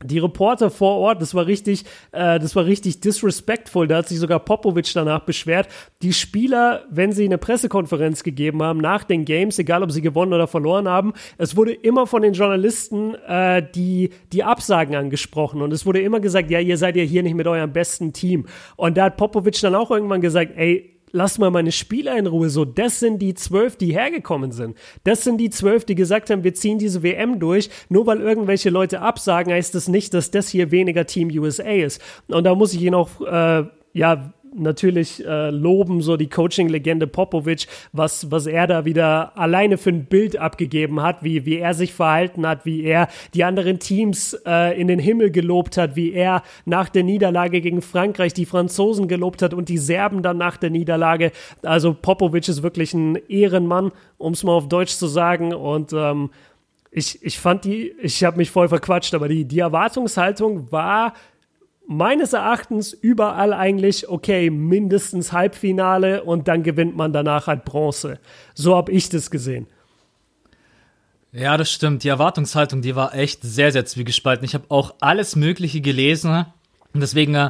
die Reporter vor Ort, das war richtig, äh, das war richtig disrespectful. Da hat sich sogar Popovic danach beschwert. Die Spieler, wenn sie eine Pressekonferenz gegeben haben nach den Games, egal ob sie gewonnen oder verloren haben, es wurde immer von den Journalisten äh, die die Absagen angesprochen und es wurde immer gesagt, ja, ihr seid ja hier nicht mit eurem besten Team. Und da hat Popovic dann auch irgendwann gesagt, ey, lass mal meine Spieler in Ruhe. So, das sind die zwölf, die hergekommen sind. Das sind die zwölf, die gesagt haben, wir ziehen diese WM durch. Nur weil irgendwelche Leute absagen, heißt das nicht, dass das hier weniger Team USA ist. Und da muss ich ihn auch, äh, ja, natürlich äh, loben, so die Coaching-Legende Popovic, was, was er da wieder alleine für ein Bild abgegeben hat, wie, wie er sich verhalten hat, wie er die anderen Teams äh, in den Himmel gelobt hat, wie er nach der Niederlage gegen Frankreich die Franzosen gelobt hat und die Serben dann nach der Niederlage. Also Popovic ist wirklich ein Ehrenmann, um es mal auf Deutsch zu sagen. Und ähm, ich, ich fand die, ich habe mich voll verquatscht, aber die, die Erwartungshaltung war meines Erachtens überall eigentlich, okay, mindestens Halbfinale und dann gewinnt man danach halt Bronze. So habe ich das gesehen. Ja, das stimmt. Die Erwartungshaltung, die war echt sehr, sehr zwiegespalten. Ich habe auch alles Mögliche gelesen und deswegen äh,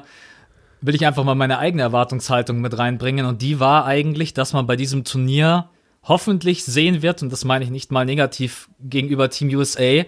will ich einfach mal meine eigene Erwartungshaltung mit reinbringen und die war eigentlich, dass man bei diesem Turnier hoffentlich sehen wird, und das meine ich nicht mal negativ gegenüber Team USA,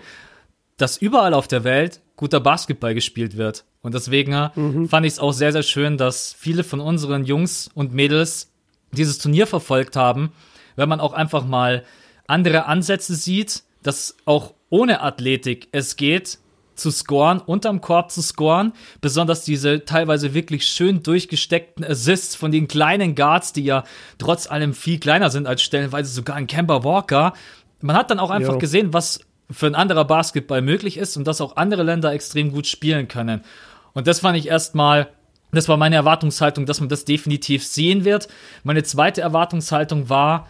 dass überall auf der Welt guter Basketball gespielt wird. Und deswegen äh, mhm. fand ich es auch sehr, sehr schön, dass viele von unseren Jungs und Mädels dieses Turnier verfolgt haben, wenn man auch einfach mal andere Ansätze sieht, dass auch ohne Athletik es geht, zu scoren, unterm Korb zu scoren. Besonders diese teilweise wirklich schön durchgesteckten Assists von den kleinen Guards, die ja trotz allem viel kleiner sind als stellenweise sogar ein Kemba Walker. Man hat dann auch einfach jo. gesehen, was für ein anderer Basketball möglich ist und dass auch andere Länder extrem gut spielen können. Und das fand ich erstmal, das war meine Erwartungshaltung, dass man das definitiv sehen wird. Meine zweite Erwartungshaltung war,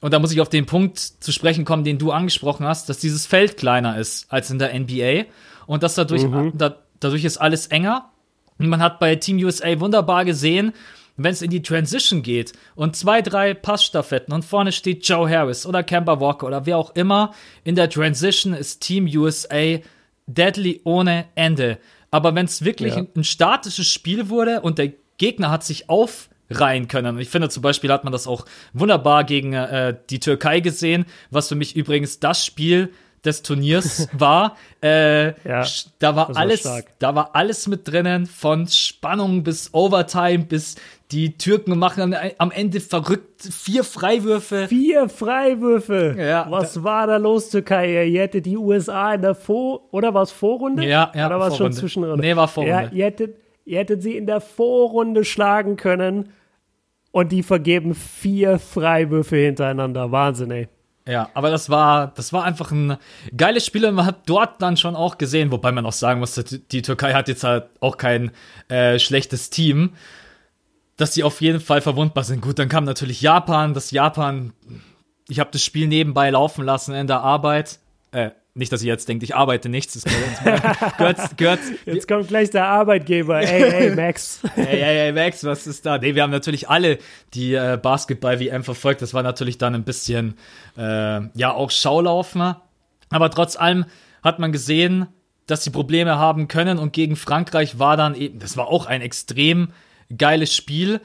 und da muss ich auf den Punkt zu sprechen kommen, den du angesprochen hast, dass dieses Feld kleiner ist als in der NBA und dass dadurch, mhm. da, dadurch ist alles enger. Und man hat bei Team USA wunderbar gesehen, wenn es in die Transition geht und zwei, drei Passstaffetten und vorne steht Joe Harris oder Kemba Walker oder wer auch immer, in der Transition ist Team USA deadly ohne Ende. Aber wenn es wirklich ja. ein, statisches Spiel wurde und der Gegner hat sich aufreihen können. Und ich finde zum Beispiel hat man das auch wunderbar gegen äh, die Türkei gesehen, was für mich übrigens das Spiel des Turniers war. Äh, ja, da war alles, war da war alles mit drinnen, von Spannung bis Overtime bis die Türken machen am Ende verrückt vier Freiwürfe. Vier Freiwürfe. Ja. Was war da los, Türkei? Ihr hättet die USA in der Vor- oder war es Vorrunde? Ja, ja. Oder war es schon Zwischenrunde? Nee, war Vorrunde. Ja, ihr hättet Ihr hättet sie in der Vorrunde schlagen können und die vergeben vier Freiwürfe hintereinander. Wahnsinn, ey. Ja, aber das war, das war einfach ein geiles Spiel und man hat dort dann schon auch gesehen, wobei man auch sagen musste, die Türkei hat jetzt halt auch kein äh, schlechtes Team, dass sie auf jeden Fall verwundbar sind. Gut, dann kam natürlich Japan, das Japan, ich habe das Spiel nebenbei laufen lassen in der Arbeit. Äh, nicht, dass ihr jetzt denkt, ich arbeite nichts. Das gehört, gehört, jetzt kommt gleich der Arbeitgeber. Ey, ey, Max. ey, ey, ey, Max, was ist da? Nee, wir haben natürlich alle die äh, Basketball-WM verfolgt. Das war natürlich dann ein bisschen, äh, ja, auch Schaulaufen. Aber trotz allem hat man gesehen, dass sie Probleme haben können. Und gegen Frankreich war dann eben, das war auch ein extrem geiles Spiel,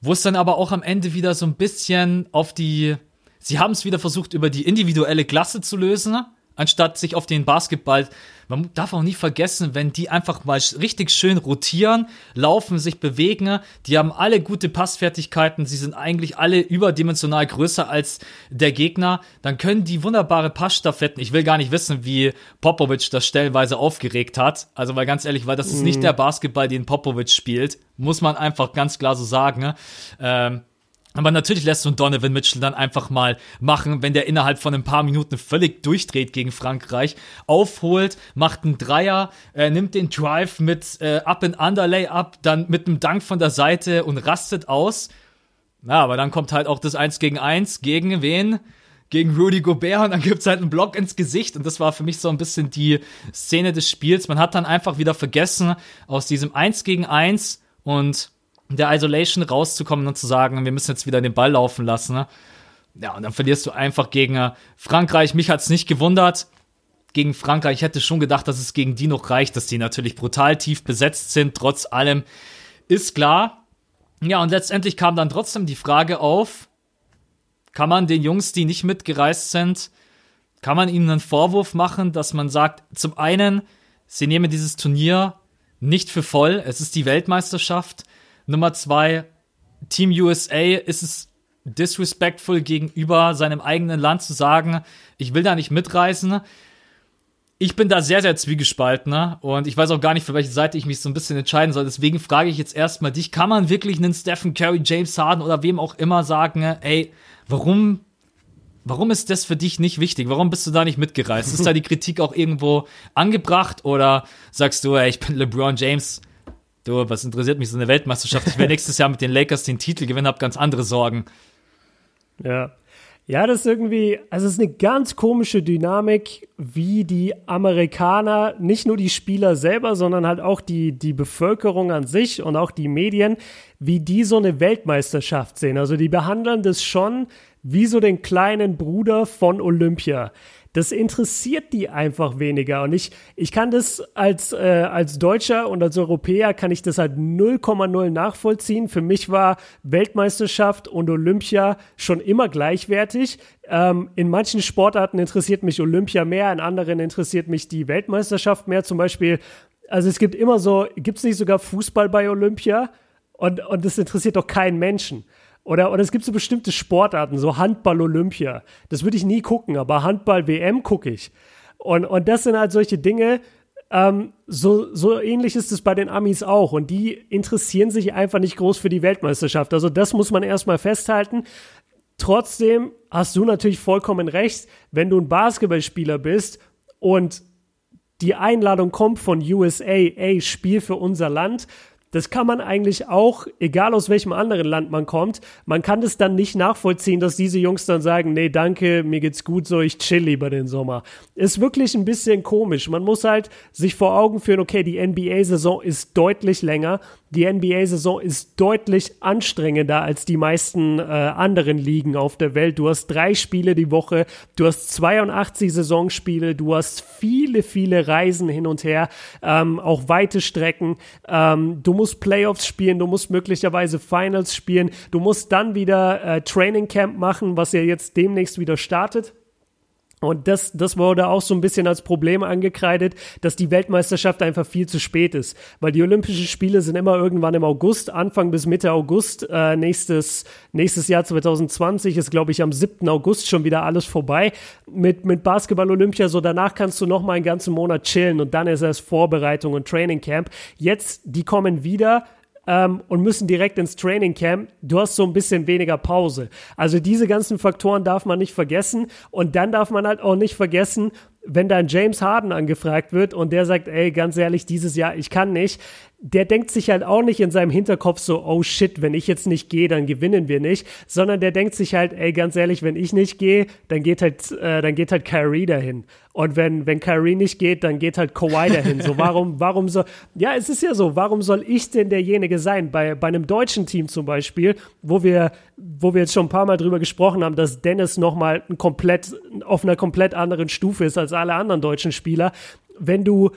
wo es dann aber auch am Ende wieder so ein bisschen auf die, sie haben es wieder versucht, über die individuelle Klasse zu lösen anstatt sich auf den Basketball. Man darf auch nie vergessen, wenn die einfach mal richtig schön rotieren, laufen, sich bewegen. Die haben alle gute Passfertigkeiten. Sie sind eigentlich alle überdimensional größer als der Gegner. Dann können die wunderbare Passstaffetten. Ich will gar nicht wissen, wie Popovic das stellenweise aufgeregt hat. Also, weil ganz ehrlich, weil das ist nicht mhm. der Basketball, den Popovic spielt. Muss man einfach ganz klar so sagen. Ähm, aber natürlich lässt du Donovan Mitchell dann einfach mal machen, wenn der innerhalb von ein paar Minuten völlig durchdreht gegen Frankreich, aufholt, macht einen Dreier, äh, nimmt den Drive mit äh, Up and Underlay ab, dann mit einem Dank von der Seite und rastet aus. Ja, aber dann kommt halt auch das 1 gegen 1 gegen wen? Gegen Rudy Gobert und dann gibt's halt einen Block ins Gesicht und das war für mich so ein bisschen die Szene des Spiels. Man hat dann einfach wieder vergessen, aus diesem 1 gegen 1 und der Isolation rauszukommen und zu sagen, wir müssen jetzt wieder den Ball laufen lassen. Ne? Ja, und dann verlierst du einfach gegen äh, Frankreich. Mich hat's nicht gewundert. Gegen Frankreich ich hätte schon gedacht, dass es gegen die noch reicht, dass die natürlich brutal tief besetzt sind. Trotz allem ist klar. Ja, und letztendlich kam dann trotzdem die Frage auf, kann man den Jungs, die nicht mitgereist sind, kann man ihnen einen Vorwurf machen, dass man sagt, zum einen, sie nehmen dieses Turnier nicht für voll, es ist die Weltmeisterschaft, Nummer zwei, Team USA ist es disrespectful gegenüber seinem eigenen Land zu sagen, ich will da nicht mitreisen. Ich bin da sehr, sehr zwiegespalten ne? und ich weiß auch gar nicht, für welche Seite ich mich so ein bisschen entscheiden soll. Deswegen frage ich jetzt erstmal dich, kann man wirklich einen Stephen Curry, James Harden oder wem auch immer sagen, ey, warum, warum ist das für dich nicht wichtig? Warum bist du da nicht mitgereist? Ist da die Kritik auch irgendwo angebracht oder sagst du, ey, ich bin LeBron James, Du, was interessiert mich so eine Weltmeisterschaft? Ich will nächstes Jahr mit den Lakers den Titel gewinnen, hab ganz andere Sorgen. Ja. Ja, das ist irgendwie, also es ist eine ganz komische Dynamik, wie die Amerikaner, nicht nur die Spieler selber, sondern halt auch die, die Bevölkerung an sich und auch die Medien, wie die so eine Weltmeisterschaft sehen. Also die behandeln das schon wie so den kleinen Bruder von Olympia das interessiert die einfach weniger. Und ich, ich kann das als, äh, als Deutscher und als Europäer kann ich das halt 0,0 nachvollziehen. Für mich war Weltmeisterschaft und Olympia schon immer gleichwertig. Ähm, in manchen Sportarten interessiert mich Olympia mehr, in anderen interessiert mich die Weltmeisterschaft mehr. Zum Beispiel, also es gibt immer so, gibt es nicht sogar Fußball bei Olympia? Und, und das interessiert doch keinen Menschen. Oder, oder es gibt so bestimmte Sportarten, so Handball-Olympia. Das würde ich nie gucken, aber Handball-WM gucke ich. Und, und das sind halt solche Dinge, ähm, so, so ähnlich ist es bei den Amis auch. Und die interessieren sich einfach nicht groß für die Weltmeisterschaft. Also das muss man erstmal festhalten. Trotzdem hast du natürlich vollkommen recht, wenn du ein Basketballspieler bist und die Einladung kommt von USA, ey, Spiel für unser Land, das kann man eigentlich auch, egal aus welchem anderen Land man kommt, man kann das dann nicht nachvollziehen, dass diese Jungs dann sagen, nee, danke, mir geht's gut so, ich chill lieber den Sommer. Ist wirklich ein bisschen komisch. Man muss halt sich vor Augen führen, okay, die NBA-Saison ist deutlich länger, die NBA-Saison ist deutlich anstrengender als die meisten äh, anderen Ligen auf der Welt. Du hast drei Spiele die Woche, du hast 82 Saisonspiele, du hast viele, viele Reisen hin und her, ähm, auch weite Strecken. Ähm, du musst Playoffs spielen, du musst möglicherweise Finals spielen, du musst dann wieder äh, Training Camp machen, was ja jetzt demnächst wieder startet. Und das, das wurde auch so ein bisschen als Problem angekreidet, dass die Weltmeisterschaft einfach viel zu spät ist. Weil die Olympischen Spiele sind immer irgendwann im August, Anfang bis Mitte August. Äh, nächstes, nächstes Jahr 2020 ist, glaube ich, am 7. August schon wieder alles vorbei. Mit, mit Basketball-Olympia, so danach kannst du noch mal einen ganzen Monat chillen und dann ist erst Vorbereitung und Training Camp. Jetzt, die kommen wieder ähm, und müssen direkt ins Training Camp. Du hast so ein bisschen weniger Pause. Also diese ganzen Faktoren darf man nicht vergessen. Und dann darf man halt auch nicht vergessen, wenn dann James Harden angefragt wird und der sagt, ey, ganz ehrlich, dieses Jahr, ich kann nicht, der denkt sich halt auch nicht in seinem Hinterkopf so, oh shit, wenn ich jetzt nicht gehe, dann gewinnen wir nicht, sondern der denkt sich halt, ey, ganz ehrlich, wenn ich nicht gehe, dann geht halt, äh, dann geht halt Kyrie dahin. Und wenn, wenn Kyrie nicht geht, dann geht halt Kawhi dahin. So, warum, warum soll, ja, es ist ja so, warum soll ich denn derjenige sein? Bei, bei einem deutschen Team zum Beispiel, wo wir, wo wir jetzt schon ein paar Mal drüber gesprochen haben, dass Dennis nochmal ein komplett, auf einer komplett anderen Stufe ist als alle anderen deutschen Spieler. Wenn du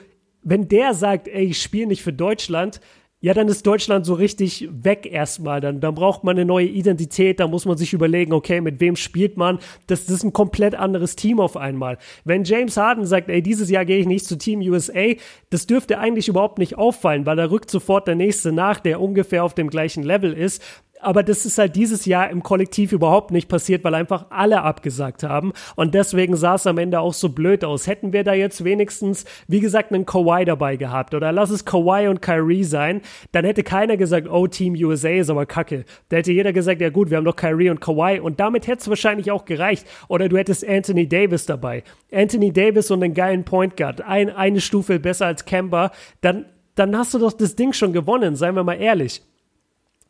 wenn der sagt, ey, ich spiele nicht für Deutschland, ja, dann ist Deutschland so richtig weg erstmal. Dann, dann braucht man eine neue Identität, da muss man sich überlegen, okay, mit wem spielt man? Das, das ist ein komplett anderes Team auf einmal. Wenn James Harden sagt, ey, dieses Jahr gehe ich nicht zu Team USA, das dürfte eigentlich überhaupt nicht auffallen, weil da rückt sofort der nächste nach, der ungefähr auf dem gleichen Level ist aber das ist halt dieses Jahr im Kollektiv überhaupt nicht passiert, weil einfach alle abgesagt haben. Und deswegen sah es am Ende auch so blöd aus. Hätten wir da jetzt wenigstens, wie gesagt, einen Kawhi dabei gehabt oder lass es Kawhi und Kyrie sein, dann hätte keiner gesagt, oh, Team USA ist aber kacke. Da hätte jeder gesagt, ja gut, wir haben doch Kyrie und Kawhi und damit hätte es wahrscheinlich auch gereicht. Oder du hättest Anthony Davis dabei. Anthony Davis und einen geilen Point Guard. Ein, eine Stufe besser als Kemba. Dann, dann hast du doch das Ding schon gewonnen, seien wir mal ehrlich.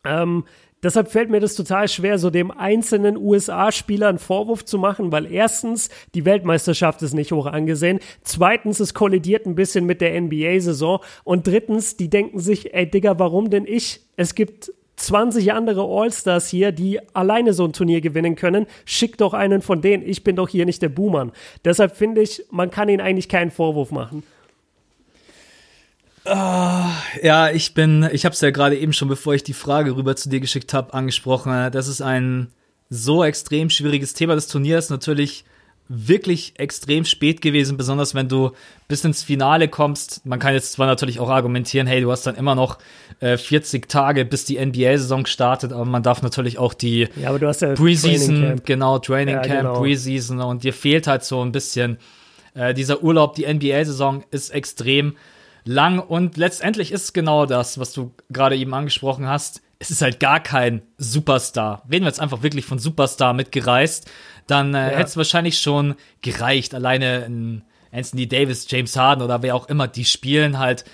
Ähm, Deshalb fällt mir das total schwer, so dem einzelnen USA-Spieler einen Vorwurf zu machen, weil erstens, die Weltmeisterschaft ist nicht hoch angesehen. Zweitens, es kollidiert ein bisschen mit der NBA-Saison. Und drittens, die denken sich, ey Digga, warum denn ich? Es gibt 20 andere All-Stars hier, die alleine so ein Turnier gewinnen können. Schick doch einen von denen. Ich bin doch hier nicht der Boomer. Deshalb finde ich, man kann ihnen eigentlich keinen Vorwurf machen. Oh, ja, ich bin, ich habe es ja gerade eben schon, bevor ich die Frage rüber zu dir geschickt habe, angesprochen. Das ist ein so extrem schwieriges Thema. Das Turnier ist natürlich wirklich extrem spät gewesen, besonders wenn du bis ins Finale kommst. Man kann jetzt zwar natürlich auch argumentieren, hey, du hast dann immer noch äh, 40 Tage, bis die NBA-Saison startet, aber man darf natürlich auch die ja, aber du hast ja Preseason, genau, Training ja, Camp, genau. Preseason und dir fehlt halt so ein bisschen äh, dieser Urlaub. Die NBA-Saison ist extrem lang und letztendlich ist es genau das, was du gerade eben angesprochen hast. Es ist halt gar kein Superstar. Reden wir jetzt einfach wirklich von Superstar mitgereist, dann äh, ja. hätte es wahrscheinlich schon gereicht. Alleine ein Anthony Davis, James Harden oder wer auch immer, die spielen halt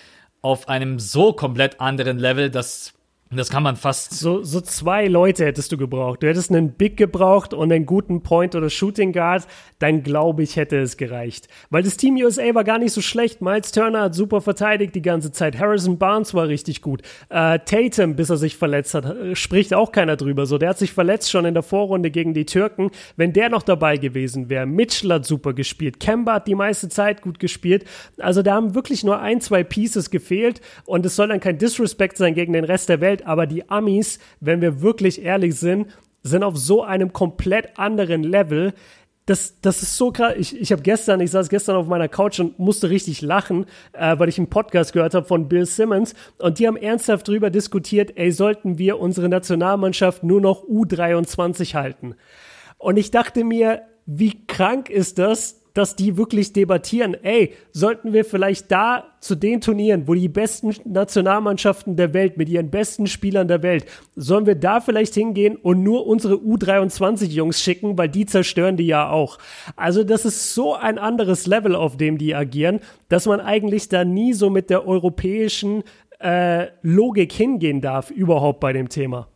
auf einem so komplett anderen Level, dass das kann man fast. So, so zwei Leute hättest du gebraucht. Du hättest einen Big gebraucht und einen guten Point oder Shooting Guard. Dann glaube ich, hätte es gereicht. Weil das Team USA war gar nicht so schlecht. Miles Turner hat super verteidigt die ganze Zeit. Harrison Barnes war richtig gut. Äh, Tatum, bis er sich verletzt hat, äh, spricht auch keiner drüber. So, der hat sich verletzt schon in der Vorrunde gegen die Türken. Wenn der noch dabei gewesen wäre. Mitchell hat super gespielt. Kemba hat die meiste Zeit gut gespielt. Also da haben wirklich nur ein, zwei Pieces gefehlt. Und es soll dann kein Disrespect sein gegen den Rest der Welt aber die Amis, wenn wir wirklich ehrlich sind, sind auf so einem komplett anderen Level. Das, das ist so krass. Ich, ich habe gestern, ich saß gestern auf meiner Couch und musste richtig lachen, äh, weil ich einen Podcast gehört habe von Bill Simmons und die haben ernsthaft darüber diskutiert, ey, sollten wir unsere Nationalmannschaft nur noch U23 halten? Und ich dachte mir, wie krank ist das, dass die wirklich debattieren, ey, sollten wir vielleicht da zu den Turnieren, wo die besten Nationalmannschaften der Welt mit ihren besten Spielern der Welt, sollen wir da vielleicht hingehen und nur unsere U23-Jungs schicken, weil die zerstören die ja auch. Also das ist so ein anderes Level, auf dem die agieren, dass man eigentlich da nie so mit der europäischen äh, Logik hingehen darf, überhaupt bei dem Thema.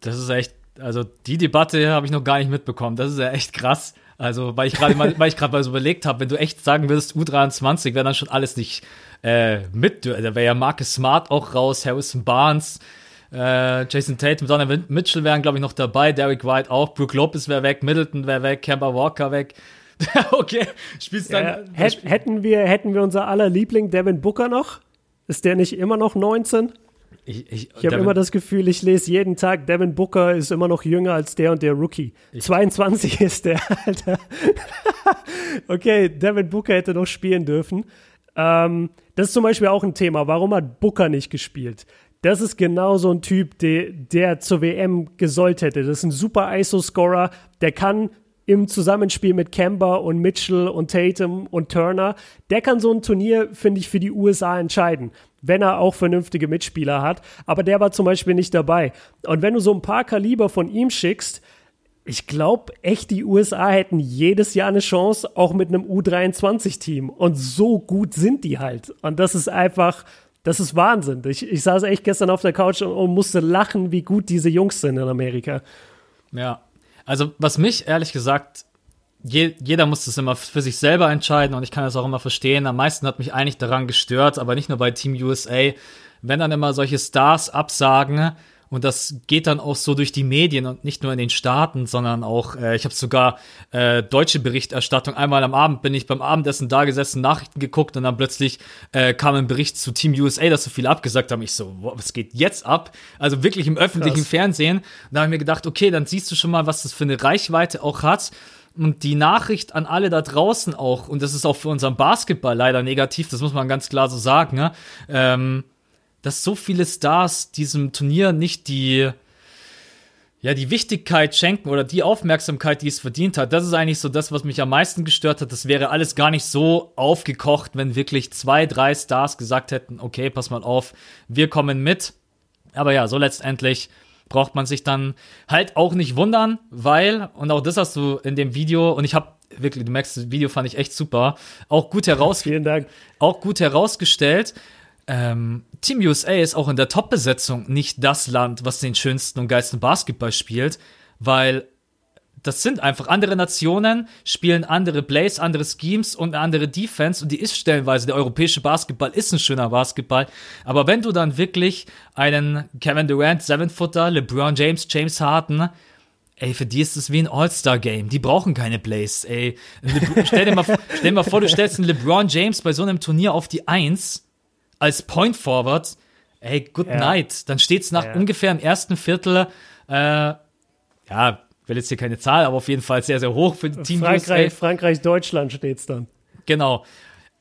Das ist echt, also die Debatte habe ich noch gar nicht mitbekommen. Das ist ja echt krass. Also, weil ich gerade mal, weil ich gerade mal so überlegt habe, wenn du echt sagen würdest, U23 wäre dann schon alles nicht äh, mit. Da wäre ja Marcus Smart auch raus, Harrison Barnes, äh, Jason Tate, Donovan Mitchell wären, glaube ich, noch dabei, Derek White auch, Brooke Lopez wäre weg, Middleton wäre weg, Kemba Walker weg. okay, spielst dann. Ja, hätten wir, hätten wir unser aller Liebling Devin Booker noch? Ist der nicht immer noch 19? Ich, ich, ich habe immer das Gefühl, ich lese jeden Tag, Devin Booker ist immer noch jünger als der und der Rookie. 22 ist der, Alter. okay, Devin Booker hätte noch spielen dürfen. Ähm, das ist zum Beispiel auch ein Thema. Warum hat Booker nicht gespielt? Das ist genau so ein Typ, der, der zur WM gesollt hätte. Das ist ein super ISO-Scorer. Der kann im Zusammenspiel mit Kemba und Mitchell und Tatum und Turner, der kann so ein Turnier, finde ich, für die USA entscheiden wenn er auch vernünftige Mitspieler hat. Aber der war zum Beispiel nicht dabei. Und wenn du so ein paar Kaliber von ihm schickst, ich glaube echt, die USA hätten jedes Jahr eine Chance, auch mit einem U23-Team. Und so gut sind die halt. Und das ist einfach, das ist Wahnsinn. Ich, ich saß echt gestern auf der Couch und, und musste lachen, wie gut diese Jungs sind in Amerika. Ja, also was mich ehrlich gesagt je, jeder muss das immer für sich selber entscheiden und ich kann das auch immer verstehen. Am meisten hat mich eigentlich daran gestört, aber nicht nur bei Team USA, wenn dann immer solche Stars absagen und das geht dann auch so durch die Medien und nicht nur in den Staaten, sondern auch, äh, ich habe sogar äh, deutsche Berichterstattung. Einmal am Abend bin ich beim Abendessen da gesessen, Nachrichten geguckt und dann plötzlich äh, kam ein Bericht zu Team USA, dass so viele abgesagt haben. Ich so, was geht jetzt ab? Also wirklich im öffentlichen Krass. Fernsehen. Da habe ich mir gedacht, okay, dann siehst du schon mal, was das für eine Reichweite auch hat. Und die Nachricht an alle da draußen auch, und das ist auch für unseren Basketball leider negativ, das muss man ganz klar so sagen, ne? ähm, dass so viele Stars diesem Turnier nicht die, ja, die Wichtigkeit schenken oder die Aufmerksamkeit, die es verdient hat. Das ist eigentlich so das, was mich am meisten gestört hat. Das wäre alles gar nicht so aufgekocht, wenn wirklich zwei, drei Stars gesagt hätten, okay, pass mal auf, wir kommen mit. Aber ja, so letztendlich braucht man sich dann halt auch nicht wundern, weil, und auch das hast du in dem Video, und ich habe wirklich, du merkst, das Video fand ich echt super, auch gut heraus, Vielen Dank. auch gut herausgestellt. Ähm, Team USA ist auch in der Top-Besetzung nicht das Land, was den schönsten und geilsten Basketball spielt, weil das sind einfach andere Nationen, spielen andere Plays, andere Schemes und eine andere Defense und die ist stellenweise, der europäische Basketball ist ein schöner Basketball, aber wenn du dann wirklich einen Kevin Durant, Seven-Footer, LeBron James, James Harden, ey, für die ist es wie ein All-Star-Game, die brauchen keine Plays, ey. Le stell, dir mal, stell dir mal vor, du stellst einen LeBron James bei so einem Turnier auf die Eins als Point Forward, ey, good ja. night, dann steht's nach ja. ungefähr im ersten Viertel, äh, ja, will jetzt hier keine Zahl, aber auf jeden Fall sehr, sehr hoch für Team Frankreich, USA. Frankreich, Deutschland steht's dann. Genau.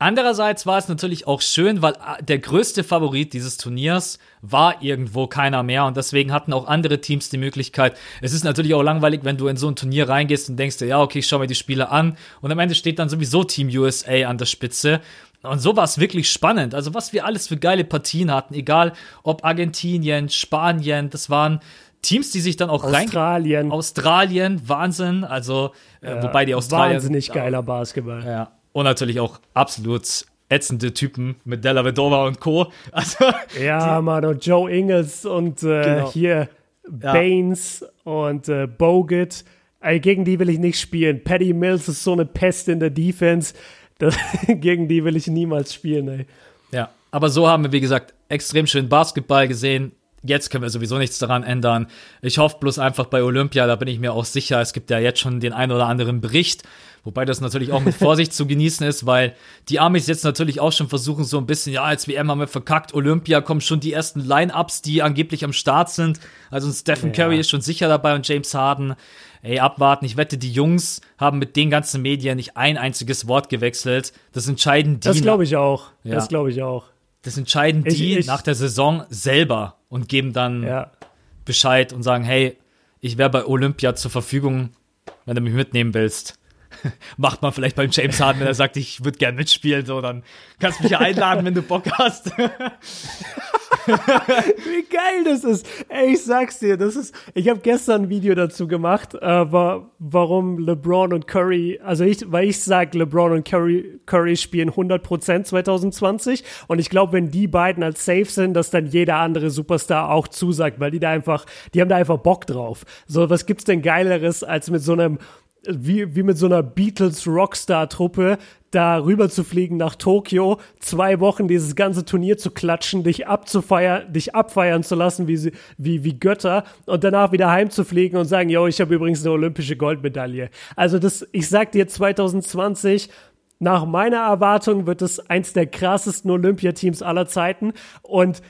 Andererseits war es natürlich auch schön, weil äh, der größte Favorit dieses Turniers war irgendwo keiner mehr und deswegen hatten auch andere Teams die Möglichkeit. Es ist natürlich auch langweilig, wenn du in so ein Turnier reingehst und denkst dir, ja, okay, ich schau mir die Spiele an und am Ende steht dann sowieso Team USA an der Spitze. Und so war es wirklich spannend. Also was wir alles für geile Partien hatten, egal ob Argentinien, Spanien, das waren Teams, die sich dann auch Australien. rein. Australien, Wahnsinn. Also, äh, ja, wobei die Australier. Wahnsinnig geiler Basketball. Ja. Und natürlich auch absolut ätzende Typen mit Della Vedova und Co. Also, ja, die, Mann, und Joe Ingles und äh, genau. hier Baines ja. und äh, Bogut. Ey, gegen die will ich nicht spielen. Paddy Mills ist so eine Pest in der Defense. Das, gegen die will ich niemals spielen, ey. Ja, aber so haben wir, wie gesagt, extrem schön Basketball gesehen jetzt können wir sowieso nichts daran ändern. Ich hoffe bloß einfach bei Olympia, da bin ich mir auch sicher, es gibt ja jetzt schon den einen oder anderen Bericht, wobei das natürlich auch mit Vorsicht zu genießen ist, weil die Amis jetzt natürlich auch schon versuchen, so ein bisschen, ja, als WM haben wir verkackt, Olympia kommen schon die ersten Line-Ups, die angeblich am Start sind. Also Stephen ja. Curry ist schon sicher dabei und James Harden. Ey, abwarten. Ich wette, die Jungs haben mit den ganzen Medien nicht ein einziges Wort gewechselt. Das entscheiden die. Das glaube ich auch. Ja. Das glaube ich auch. Das entscheiden die ich, ich, nach der Saison selber und geben dann ja. Bescheid und sagen, hey, ich wäre bei Olympia zur Verfügung, wenn du mich mitnehmen willst. Macht man vielleicht beim James Harden, wenn er sagt, ich würde gern mitspielen, so, dann kannst du mich ja einladen, wenn du Bock hast. Wie geil das ist. Ey, ich sag's dir, das ist, ich habe gestern ein Video dazu gemacht, aber warum LeBron und Curry, also ich, weil ich sag, LeBron und Curry, Curry spielen 100% 2020 und ich glaube, wenn die beiden als safe sind, dass dann jeder andere Superstar auch zusagt, weil die da einfach, die haben da einfach Bock drauf. So, was gibt's denn geileres als mit so einem wie, wie mit so einer Beatles-Rockstar-Truppe da rüber zu fliegen nach Tokio, zwei Wochen dieses ganze Turnier zu klatschen, dich abzufeiern, dich abfeiern zu lassen wie, wie, wie Götter und danach wieder heimzufliegen und sagen, yo, ich habe übrigens eine olympische Goldmedaille. Also das, ich sag dir 2020, nach meiner Erwartung wird es eins der krassesten Olympiateams aller Zeiten und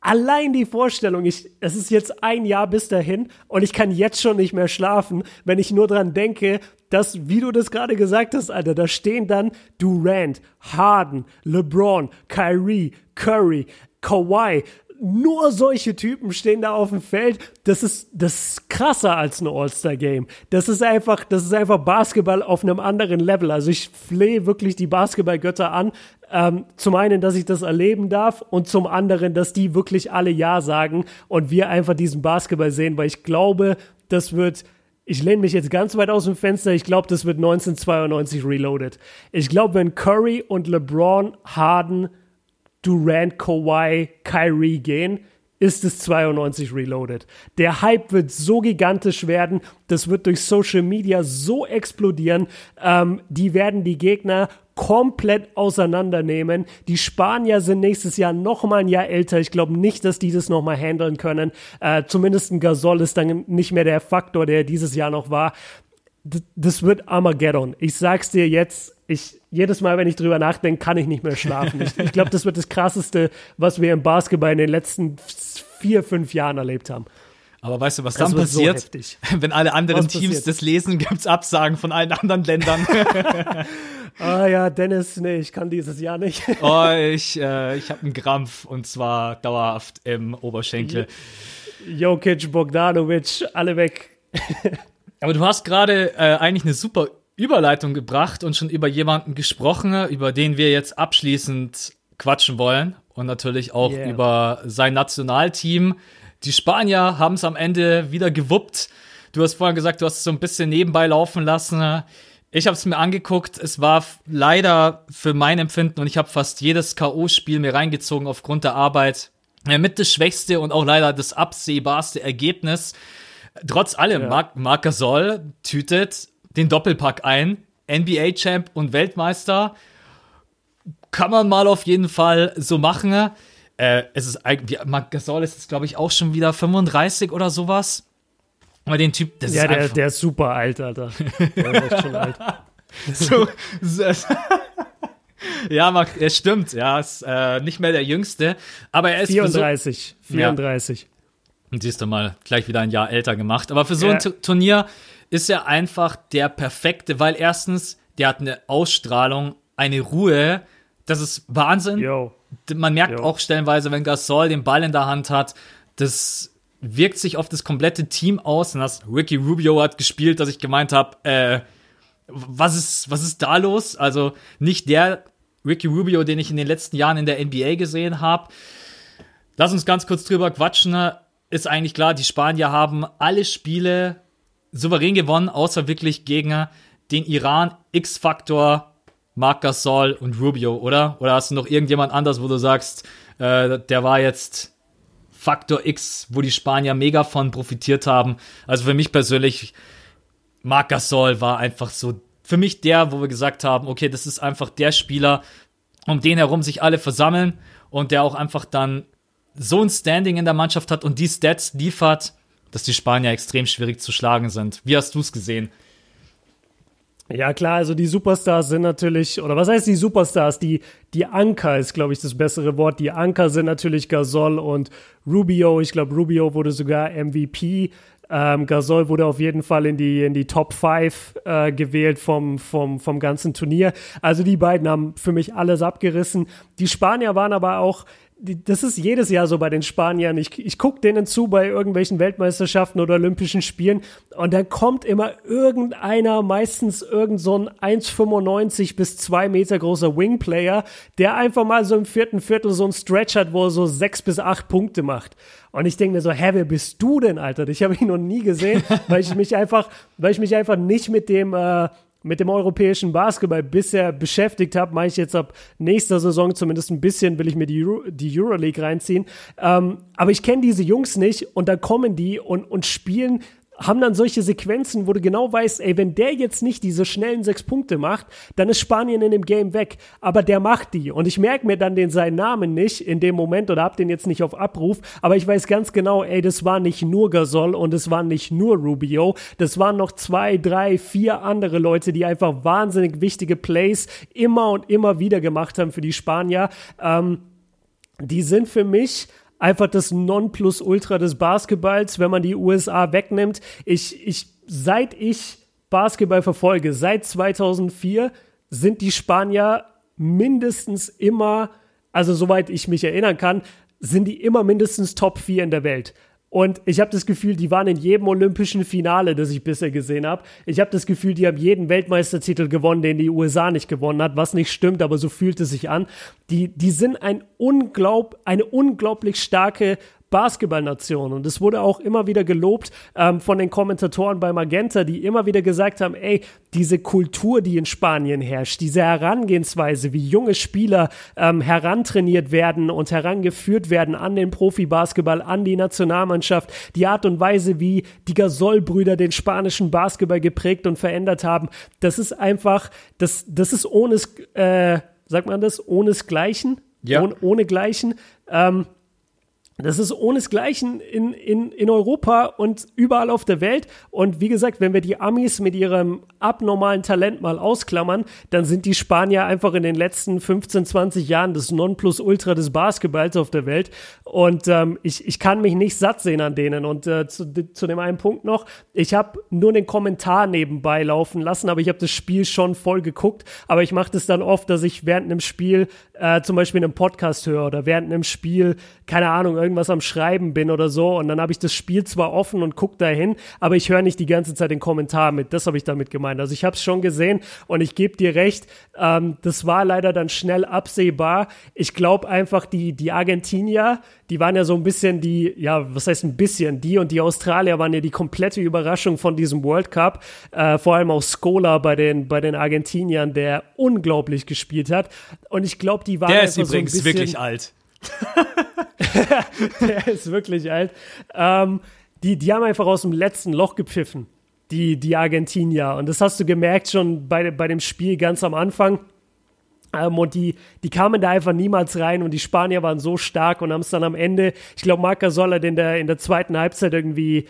Allein die Vorstellung, ich, es ist jetzt ein Jahr bis dahin und ich kann jetzt schon nicht mehr schlafen, wenn ich nur dran denke, dass, wie du das gerade gesagt hast, Alter, da stehen dann Durant, Harden, LeBron, Kyrie, Curry, Kawhi, nur solche Typen stehen da auf dem Feld. Das ist, das ist krasser als ein All-Star-Game. Das ist einfach, das ist einfach Basketball auf einem anderen Level. Also ich flehe wirklich die Basketballgötter an. Ähm, zum einen, dass ich das erleben darf und zum anderen, dass die wirklich alle Ja sagen und wir einfach diesen Basketball sehen, weil ich glaube, das wird, ich lehne mich jetzt ganz weit aus dem Fenster, ich glaube, das wird 1992 reloaded. Ich glaube, wenn Curry und LeBron Harden Durant, Kawhi, Kyrie gehen, ist es 92 Reloaded. Der Hype wird so gigantisch werden, das wird durch Social Media so explodieren, ähm, die werden die Gegner komplett auseinandernehmen. Die Spanier sind nächstes Jahr noch mal ein Jahr älter. Ich glaube nicht, dass die das noch mal handeln können. Äh, zumindest ein Gasol ist dann nicht mehr der Faktor, der dieses Jahr noch war. D das wird Armageddon. Ich sag's dir jetzt, ich, jedes Mal, wenn ich drüber nachdenke, kann ich nicht mehr schlafen. Ich, ich glaube, das wird das Krasseste, was wir im Basketball in den letzten vier, fünf Jahren erlebt haben. Aber weißt du, was das dann passiert? So wenn alle anderen was Teams passiert? das lesen, gibt es Absagen von allen anderen Ländern. ah ja, Dennis, nee, ich kann dieses Jahr nicht. oh, ich, äh, ich habe einen Krampf und zwar dauerhaft im Oberschenkel. Jokic, Bogdanovic, alle weg. Aber du hast gerade äh, eigentlich eine super Überleitung gebracht und schon über jemanden gesprochen, über den wir jetzt abschließend quatschen wollen und natürlich auch yeah. über sein Nationalteam. Die Spanier haben es am Ende wieder gewuppt. Du hast vorhin gesagt, du hast es so ein bisschen nebenbei laufen lassen. Ich habe es mir angeguckt. Es war leider für mein Empfinden und ich habe fast jedes KO-Spiel mir reingezogen aufgrund der Arbeit. Mit das schwächste und auch leider das absehbarste Ergebnis. Trotz allem, ja. Marc, Gasol tütet den Doppelpack ein. NBA-Champ und Weltmeister. Kann man mal auf jeden Fall so machen. Äh, es ist eigentlich, Gasol ist jetzt, glaube ich, auch schon wieder 35 oder sowas. Aber den Typ, das ja, ist der, einfach... der ist super alt, Alter. Der ist schon alt. so, ja, Marc, es stimmt, ja, ist äh, nicht mehr der Jüngste, aber er ist 34, so, 34. Ja. Und siehst du mal, gleich wieder ein Jahr älter gemacht. Aber für so ja. ein Turnier ist er einfach der perfekte, weil erstens, der hat eine Ausstrahlung, eine Ruhe, das ist Wahnsinn. Yo. Man merkt Yo. auch stellenweise, wenn Gasol den Ball in der Hand hat, das wirkt sich auf das komplette Team aus. Und das Ricky Rubio hat gespielt, dass ich gemeint habe, äh, was ist, was ist da los? Also nicht der Ricky Rubio, den ich in den letzten Jahren in der NBA gesehen habe. Lass uns ganz kurz drüber quatschen. Ist eigentlich klar, die Spanier haben alle Spiele souverän gewonnen, außer wirklich gegen den Iran, X-Faktor, Marc Gasol und Rubio, oder? Oder hast du noch irgendjemand anders, wo du sagst, äh, der war jetzt Faktor X, wo die Spanier mega von profitiert haben? Also für mich persönlich, Marc Gasol war einfach so für mich der, wo wir gesagt haben, okay, das ist einfach der Spieler, um den herum sich alle versammeln und der auch einfach dann so ein Standing in der Mannschaft hat und die Stats liefert, dass die Spanier extrem schwierig zu schlagen sind. Wie hast du es gesehen? Ja, klar, also die Superstars sind natürlich, oder was heißt die Superstars? Die, die Anker ist, glaube ich, das bessere Wort. Die Anker sind natürlich Gasol und Rubio. Ich glaube, Rubio wurde sogar MVP. Ähm, Gasol wurde auf jeden Fall in die, in die Top 5 äh, gewählt vom, vom, vom ganzen Turnier. Also die beiden haben für mich alles abgerissen. Die Spanier waren aber auch das ist jedes Jahr so bei den Spaniern. Ich, ich gucke denen zu bei irgendwelchen Weltmeisterschaften oder Olympischen Spielen und dann kommt immer irgendeiner, meistens irgend so ein 1,95 bis 2 Meter großer Wingplayer, der einfach mal so im vierten Viertel so ein Stretch hat, wo er so sechs bis acht Punkte macht. Und ich denke mir so, hä, wer bist du denn, Alter? Ich habe ihn noch nie gesehen, weil ich mich einfach, weil ich mich einfach nicht mit dem äh, mit dem europäischen Basketball bisher beschäftigt habe, mache ich jetzt ab nächster Saison zumindest ein bisschen, will ich mir die, Euro, die Euroleague reinziehen. Ähm, aber ich kenne diese Jungs nicht und da kommen die und, und spielen haben dann solche Sequenzen, wo du genau weißt, ey, wenn der jetzt nicht diese schnellen sechs Punkte macht, dann ist Spanien in dem Game weg. Aber der macht die. Und ich merke mir dann den seinen Namen nicht in dem Moment oder hab den jetzt nicht auf Abruf. Aber ich weiß ganz genau, ey, das war nicht nur Gasol und es war nicht nur Rubio. Das waren noch zwei, drei, vier andere Leute, die einfach wahnsinnig wichtige Plays immer und immer wieder gemacht haben für die Spanier. Ähm, die sind für mich einfach das Nonplusultra des Basketballs, wenn man die USA wegnimmt. Ich, ich, seit ich Basketball verfolge, seit 2004, sind die Spanier mindestens immer, also soweit ich mich erinnern kann, sind die immer mindestens Top 4 in der Welt. Und ich habe das Gefühl, die waren in jedem olympischen Finale, das ich bisher gesehen habe. Ich habe das Gefühl, die haben jeden Weltmeistertitel gewonnen, den die USA nicht gewonnen hat, was nicht stimmt, aber so fühlt es sich an. Die, die sind ein unglaub, eine unglaublich starke Basketballnation. Und es wurde auch immer wieder gelobt ähm, von den Kommentatoren bei Magenta, die immer wieder gesagt haben, ey, diese Kultur, die in Spanien herrscht, diese Herangehensweise, wie junge Spieler ähm, herantrainiert werden und herangeführt werden an den Profibasketball, an die Nationalmannschaft, die Art und Weise, wie die Gasol-Brüder den spanischen Basketball geprägt und verändert haben, das ist einfach, das, das ist ohne, äh, sagt man das, ohnesgleichen, ja. ohne, ohne Gleichen. Ähm, das ist ohnesgleichen in, in, in Europa und überall auf der Welt. Und wie gesagt, wenn wir die Amis mit ihrem abnormalen Talent mal ausklammern, dann sind die Spanier einfach in den letzten 15, 20 Jahren das Nonplusultra des Basketballs auf der Welt. Und ähm, ich, ich kann mich nicht satt sehen an denen. Und äh, zu, zu dem einen Punkt noch, ich habe nur den Kommentar nebenbei laufen lassen, aber ich habe das Spiel schon voll geguckt. Aber ich mache das dann oft, dass ich während einem Spiel äh, zum Beispiel einen Podcast höre oder während einem Spiel, keine Ahnung, irgendwas am Schreiben bin oder so und dann habe ich das Spiel zwar offen und gucke dahin, aber ich höre nicht die ganze Zeit den Kommentar mit. Das habe ich damit gemeint. Also ich habe es schon gesehen und ich gebe dir recht, ähm, das war leider dann schnell absehbar. Ich glaube einfach, die, die Argentinier, die waren ja so ein bisschen die, ja, was heißt ein bisschen, die und die Australier waren ja die komplette Überraschung von diesem World Cup. Äh, vor allem auch Skola bei den, bei den Argentiniern, der unglaublich gespielt hat. Und ich glaube, die waren Der ist übrigens so wirklich alt. der ist wirklich alt. Ähm, die, die haben einfach aus dem letzten Loch gepfiffen, die, die Argentinier. Und das hast du gemerkt schon bei, bei dem Spiel ganz am Anfang. Ähm, und die, die kamen da einfach niemals rein und die Spanier waren so stark und haben es dann am Ende, ich glaube, Marc Gasol hat in der, in der zweiten Halbzeit irgendwie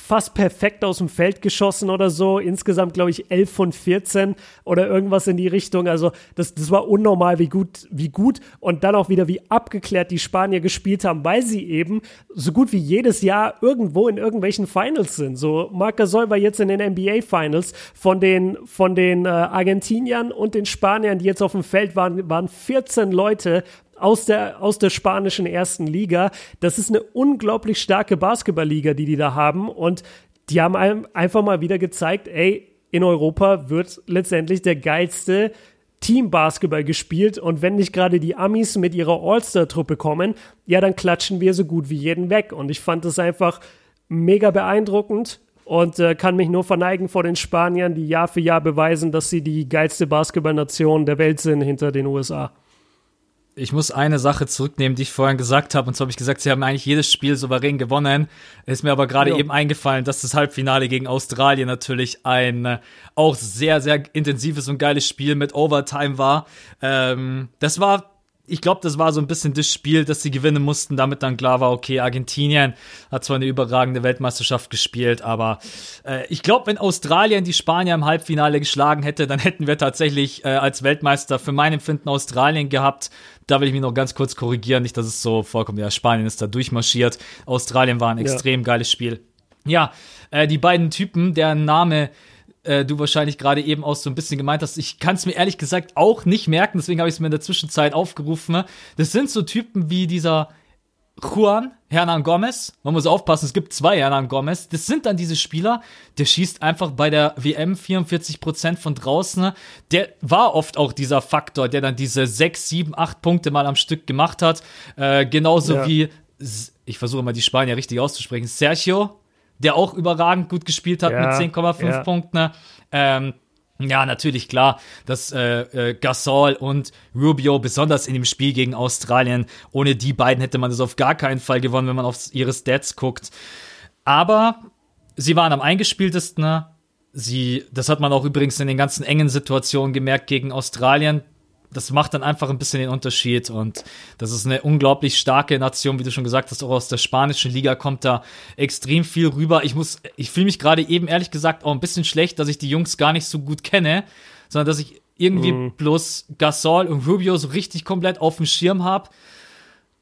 fast perfekt aus dem Feld geschossen oder so. Insgesamt, glaube ich, 11 von 14 oder irgendwas in die Richtung. Also, das, das war unnormal, wie gut, wie gut und dann auch wieder, wie abgeklärt die Spanier gespielt haben, weil sie eben so gut wie jedes Jahr irgendwo in irgendwelchen Finals sind. So, Marc Gasol war jetzt in den NBA Finals von den, von den äh, Argentiniern und den Spaniern, die jetzt auf dem Feld waren, waren 14 Leute aus der, aus der spanischen ersten Liga. Das ist eine unglaublich starke Basketballliga, die die da haben. Und die haben einfach mal wieder gezeigt, ey, in Europa wird letztendlich der geilste Team-Basketball gespielt und wenn nicht gerade die Amis mit ihrer All-Star-Truppe kommen, ja, dann klatschen wir so gut wie jeden weg. Und ich fand das einfach mega beeindruckend und äh, kann mich nur verneigen vor den Spaniern, die Jahr für Jahr beweisen, dass sie die geilste Basketballnation der Welt sind hinter den USA ich muss eine Sache zurücknehmen, die ich vorhin gesagt habe. Und zwar habe ich gesagt, sie haben eigentlich jedes Spiel souverän gewonnen. Ist mir aber gerade eben eingefallen, dass das Halbfinale gegen Australien natürlich ein äh, auch sehr, sehr intensives und geiles Spiel mit Overtime war. Ähm, das war ich glaube, das war so ein bisschen das Spiel, das sie gewinnen mussten, damit dann klar war, okay, Argentinien hat zwar eine überragende Weltmeisterschaft gespielt, aber äh, ich glaube, wenn Australien die Spanier im Halbfinale geschlagen hätte, dann hätten wir tatsächlich äh, als Weltmeister für mein Empfinden Australien gehabt. Da will ich mich noch ganz kurz korrigieren, nicht, dass es so vorkommt, ja, Spanien ist da durchmarschiert. Australien war ein extrem ja. geiles Spiel. Ja, äh, die beiden Typen, deren Name äh, du wahrscheinlich gerade eben auch so ein bisschen gemeint hast. Ich kann es mir ehrlich gesagt auch nicht merken, deswegen habe ich es mir in der Zwischenzeit aufgerufen. Das sind so Typen wie dieser Juan Hernan Gomez. Man muss aufpassen, es gibt zwei Hernan Gomez. Das sind dann diese Spieler, der schießt einfach bei der WM 44% von draußen. Der war oft auch dieser Faktor, der dann diese 6, 7, 8 Punkte mal am Stück gemacht hat. Äh, genauso ja. wie, ich versuche mal die Spanier richtig auszusprechen, Sergio der auch überragend gut gespielt hat ja, mit 10,5 ja. Punkten. Ähm, ja, natürlich klar, dass äh, äh, Gasol und Rubio, besonders in dem Spiel gegen Australien, ohne die beiden hätte man das auf gar keinen Fall gewonnen, wenn man auf ihre Stats guckt. Aber sie waren am eingespieltesten. Sie, das hat man auch übrigens in den ganzen engen Situationen gemerkt gegen Australien das macht dann einfach ein bisschen den Unterschied und das ist eine unglaublich starke Nation, wie du schon gesagt hast, auch aus der spanischen Liga kommt da extrem viel rüber. Ich muss, ich fühle mich gerade eben ehrlich gesagt auch ein bisschen schlecht, dass ich die Jungs gar nicht so gut kenne, sondern dass ich irgendwie mhm. bloß Gasol und Rubio so richtig komplett auf dem Schirm habe.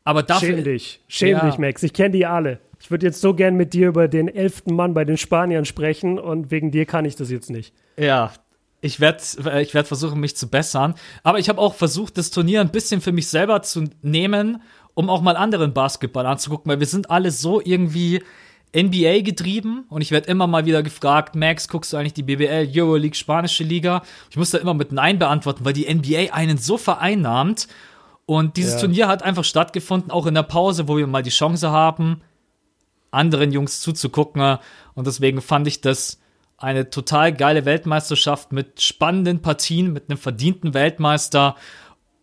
Aber dafür, Schäm dich, schäm Ja. dich, Max. Ich kenne die alle. Ich würde jetzt so gern mit dir über den elften Mann bei den Spaniern sprechen und wegen dir kann ich das jetzt nicht. Ja, ich werde ich werd versuchen, mich zu bessern. Aber ich habe auch versucht, das Turnier ein bisschen für mich selber zu nehmen, um auch mal anderen Basketball anzugucken, weil wir sind alle so irgendwie NBA getrieben und ich werde immer mal wieder gefragt, Max, guckst du eigentlich die BBL, Euroleague, spanische Liga? Ich muss da immer mit Nein beantworten, weil die NBA einen so vereinnahmt. Und dieses Ja. Turnier hat einfach stattgefunden, auch in der Pause, wo wir mal die Chance haben, anderen Jungs zuzugucken. Und deswegen fand ich das eine total geile Weltmeisterschaft mit spannenden Partien, mit einem verdienten Weltmeister.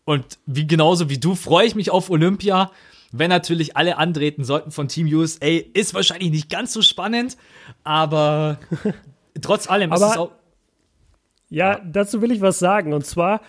Und wie genauso wie du freue ich mich auf Olympia. Wenn natürlich alle antreten sollten von Team USA, ist wahrscheinlich nicht ganz so spannend, aber trotz allem ist Aber- es auch. Ja, dazu will ich was sagen. Und zwar,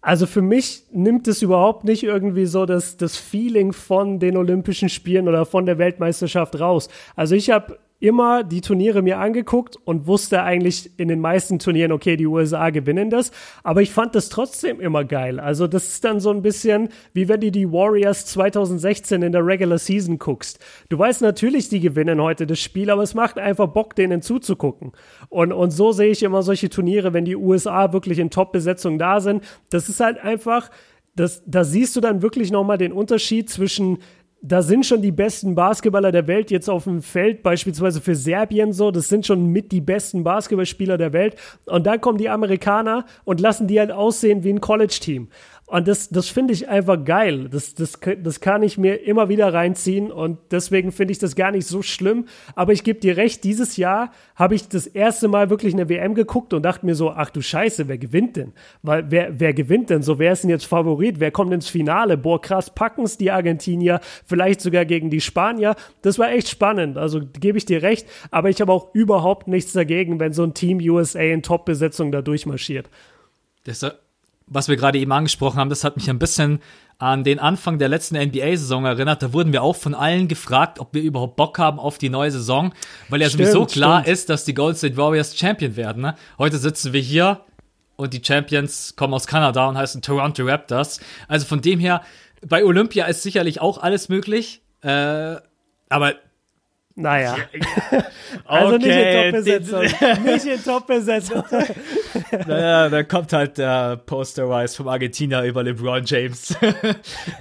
also für mich nimmt es überhaupt nicht irgendwie so das, das Feeling von den Olympischen Spielen oder von der Weltmeisterschaft raus. Also ich habe immer die Turniere mir angeguckt und wusste eigentlich in den meisten Turnieren, okay, die USA gewinnen das, aber ich fand das trotzdem immer geil. Also das ist dann so ein bisschen, wie wenn du die Warriors 2016 in der Regular Season guckst. Du weißt natürlich, die gewinnen heute das Spiel, aber es macht einfach Bock, denen zuzugucken. Und, und so sehe ich immer solche Turniere, wenn die USA wirklich in Top-Besetzung da sind. Das ist halt einfach, das, da siehst du dann wirklich nochmal den Unterschied zwischen da sind schon die besten Basketballer der Welt jetzt auf dem Feld, beispielsweise für Serbien so. Das sind schon mit die besten Basketballspieler der Welt. Und dann kommen die Amerikaner und lassen die halt aussehen wie ein College-Team. Und das, das finde ich einfach geil. Das, das, das kann ich mir immer wieder reinziehen und deswegen finde ich das gar nicht so schlimm. Aber ich gebe dir recht, dieses Jahr habe ich das erste Mal wirklich eine WM geguckt und dachte mir so, ach du Scheiße, wer gewinnt denn? Weil wer, wer gewinnt denn? So, wer ist denn jetzt Favorit? Wer kommt ins Finale? Boah, krass, packen es die Argentinier, vielleicht sogar gegen die Spanier. Das war echt spannend. Also gebe ich dir recht. Aber ich habe auch überhaupt nichts dagegen, wenn so ein Team USA in Top-Besetzung da durchmarschiert. Das, was wir gerade eben angesprochen haben, das hat mich ein bisschen an den Anfang der letzten NBA-Saison erinnert. Da wurden wir auch von allen gefragt, ob wir überhaupt Bock haben auf die neue Saison, weil ja Stimmt, sowieso klar stimmt. ist, dass die Golden State Warriors Champion werden. Ne? Heute sitzen wir hier und die Champions kommen aus Kanada und heißen Toronto Raptors. Also von dem her, bei Olympia ist sicherlich auch alles möglich. Äh, aber Naja. Also nicht in Okay, Top-Besetzung. nicht in Top-Besetzung. Naja, da kommt halt der Poster-Wise vom Argentinier über LeBron James.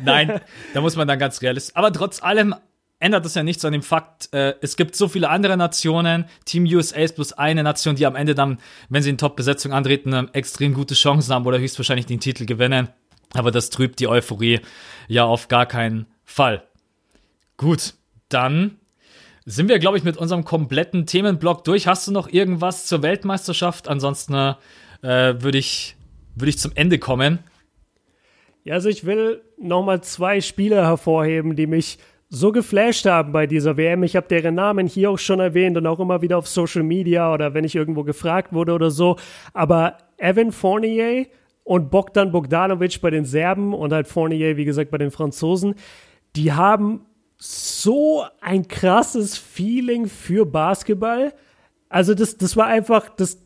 Nein, da muss man dann ganz realistisch. Aber trotz allem ändert das ja nichts an dem Fakt, äh, es gibt so viele andere Nationen. Team USA ist bloß eine Nation, die am Ende dann, wenn sie in Top-Besetzung antreten, ähm, extrem gute Chancen haben oder höchstwahrscheinlich den Titel gewinnen. Aber das trübt die Euphorie ja auf gar keinen Fall. Gut, dann sind wir, glaube ich, mit unserem kompletten Themenblock durch. Hast du noch irgendwas zur Weltmeisterschaft? Ansonsten äh, würde ich, würd ich zum Ende kommen. Ja, also ich will nochmal zwei Spieler hervorheben, die mich so geflasht haben bei dieser WM. Ich habe deren Namen hier auch schon erwähnt und auch immer wieder auf Social Media oder wenn ich irgendwo gefragt wurde oder so. Aber Evan Fournier und Bogdan Bogdanovic bei den Serben und halt Fournier, wie gesagt, bei den Franzosen, die haben so ein krasses Feeling für Basketball. Also das, das war einfach, das,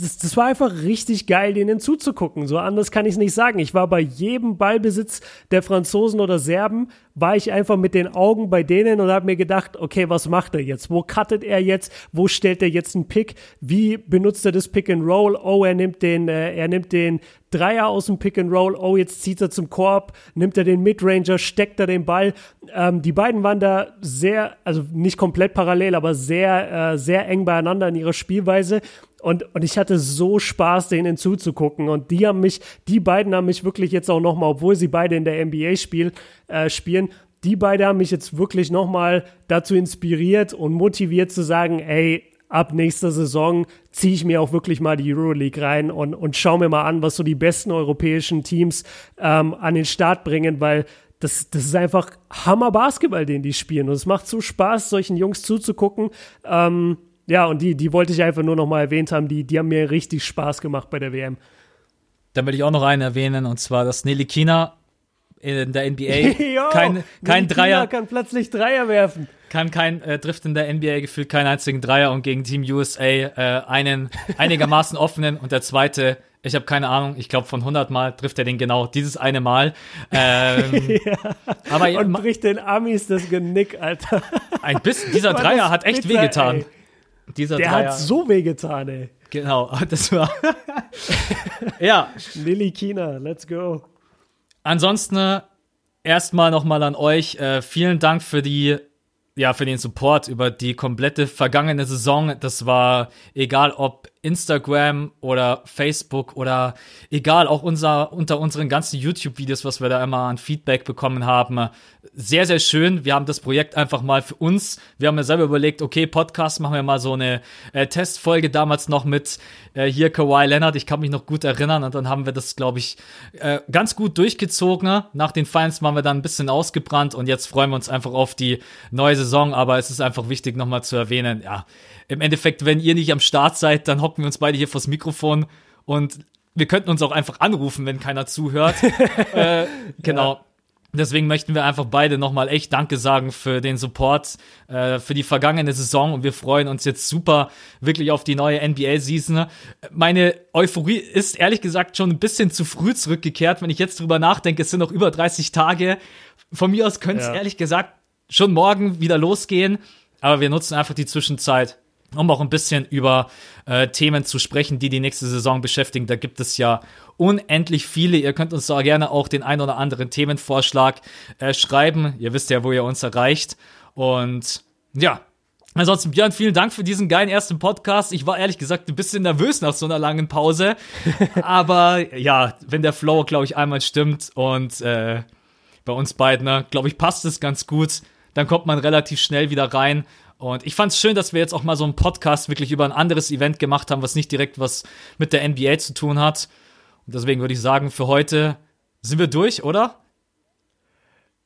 das, das war einfach richtig geil, denen zuzugucken. So anders kann ich es nicht sagen. Ich war bei jedem Ballbesitz der Franzosen oder Serben, war ich einfach mit den Augen bei denen und habe mir gedacht, okay, was macht er jetzt? Wo cuttet er jetzt? Wo stellt er jetzt einen Pick? Wie benutzt er das Pick and Roll? Oh, er nimmt den, äh, er nimmt den Dreier aus dem Pick and Roll. Oh, jetzt zieht er zum Korb, nimmt er den Midranger, steckt er den Ball. Ähm, die beiden waren da sehr, also nicht komplett parallel, aber sehr, äh, sehr eng beieinander in ihrer Spielweise. Und, und ich hatte so Spaß, denen zuzugucken. Und die haben mich, die beiden haben mich wirklich jetzt auch nochmal, obwohl sie beide in der NBA spiel, äh, spielen, die beiden haben mich jetzt wirklich nochmal dazu inspiriert und motiviert zu sagen, ey, ab nächster Saison ziehe ich mir auch wirklich mal die Euroleague rein und, und schaue mir mal an, was so die besten europäischen Teams ähm, an den Start bringen, weil das, das ist einfach Hammer Basketball, den die spielen. Und es macht so Spaß, solchen Jungs zuzugucken. Ähm, ja, und die, die wollte ich einfach nur noch mal erwähnt haben. Die, die haben mir richtig Spaß gemacht bei der WM. Dann will ich auch noch einen erwähnen, und zwar, dass Nelly Kina in der NBA Jo, kein, kein Dreier, kann plötzlich Dreier werfen. kann kein, äh, trifft in der NBA gefühlt keinen einzigen Dreier und gegen Team USA äh, einen einigermaßen offenen und der zweite Ich habe keine Ahnung. Ich glaube, von 100 Mal trifft er den genau dieses eine Mal. Ähm, ja. aber Und bricht den Amis das Genick, Alter. Ein bisschen. Dieser Dreier hat echt wehgetan. Ey. Dieser Der Dreier. hat so wehgetan, ey. Genau, das war. ja. Lilly Kina, let's go. Ansonsten erstmal nochmal an euch. Äh, vielen Dank für die ja, für den Support über die komplette vergangene Saison. Das war egal ob Instagram oder Facebook oder egal, auch unser, unter unseren ganzen YouTube-Videos, was wir da immer an Feedback bekommen haben. Sehr, sehr schön. Wir haben das Projekt einfach mal für uns. Wir haben ja selber überlegt, okay, Podcast machen wir mal so eine äh, Testfolge damals noch mit äh, hier Kawhi Leonard. Ich kann mich noch gut erinnern und dann haben wir das, glaube ich, äh, ganz gut durchgezogen. Nach den Finals waren wir dann ein bisschen ausgebrannt und jetzt freuen wir uns einfach auf die neue Saison. Aber es ist einfach wichtig, nochmal zu erwähnen, ja, im Endeffekt, wenn ihr nicht am Start seid, dann hocken wir uns beide hier vors Mikrofon und wir könnten uns auch einfach anrufen, wenn keiner zuhört. äh, genau. Ja. Deswegen möchten wir einfach beide nochmal echt Danke sagen für den Support, äh, für die vergangene Saison und wir freuen uns jetzt super wirklich auf die neue NBA-Season. Meine Euphorie ist ehrlich gesagt schon ein bisschen zu früh zurückgekehrt, wenn ich jetzt drüber nachdenke, es sind noch über 30 Tage. Von mir aus könnte es ja. ehrlich gesagt schon morgen wieder losgehen, aber wir nutzen einfach die Zwischenzeit um auch ein bisschen über äh, Themen zu sprechen, die die nächste Saison beschäftigen. Da gibt es ja unendlich viele. Ihr könnt uns da gerne auch den ein oder anderen Themenvorschlag äh, schreiben. Ihr wisst ja, wo ihr uns erreicht. Und ja, Ansonsten, Björn, vielen Dank für diesen geilen ersten Podcast. Ich war ehrlich gesagt ein bisschen nervös nach so einer langen Pause. Aber ja, wenn der Flow, glaube ich, einmal stimmt und äh, bei uns beiden, ne, glaube ich, passt es ganz gut, dann kommt man relativ schnell wieder rein. Und ich fand es schön, dass wir jetzt auch mal so einen Podcast wirklich über ein anderes Event gemacht haben, was nicht direkt was mit der NBA zu tun hat. Und deswegen würde ich sagen, für heute sind wir durch, oder?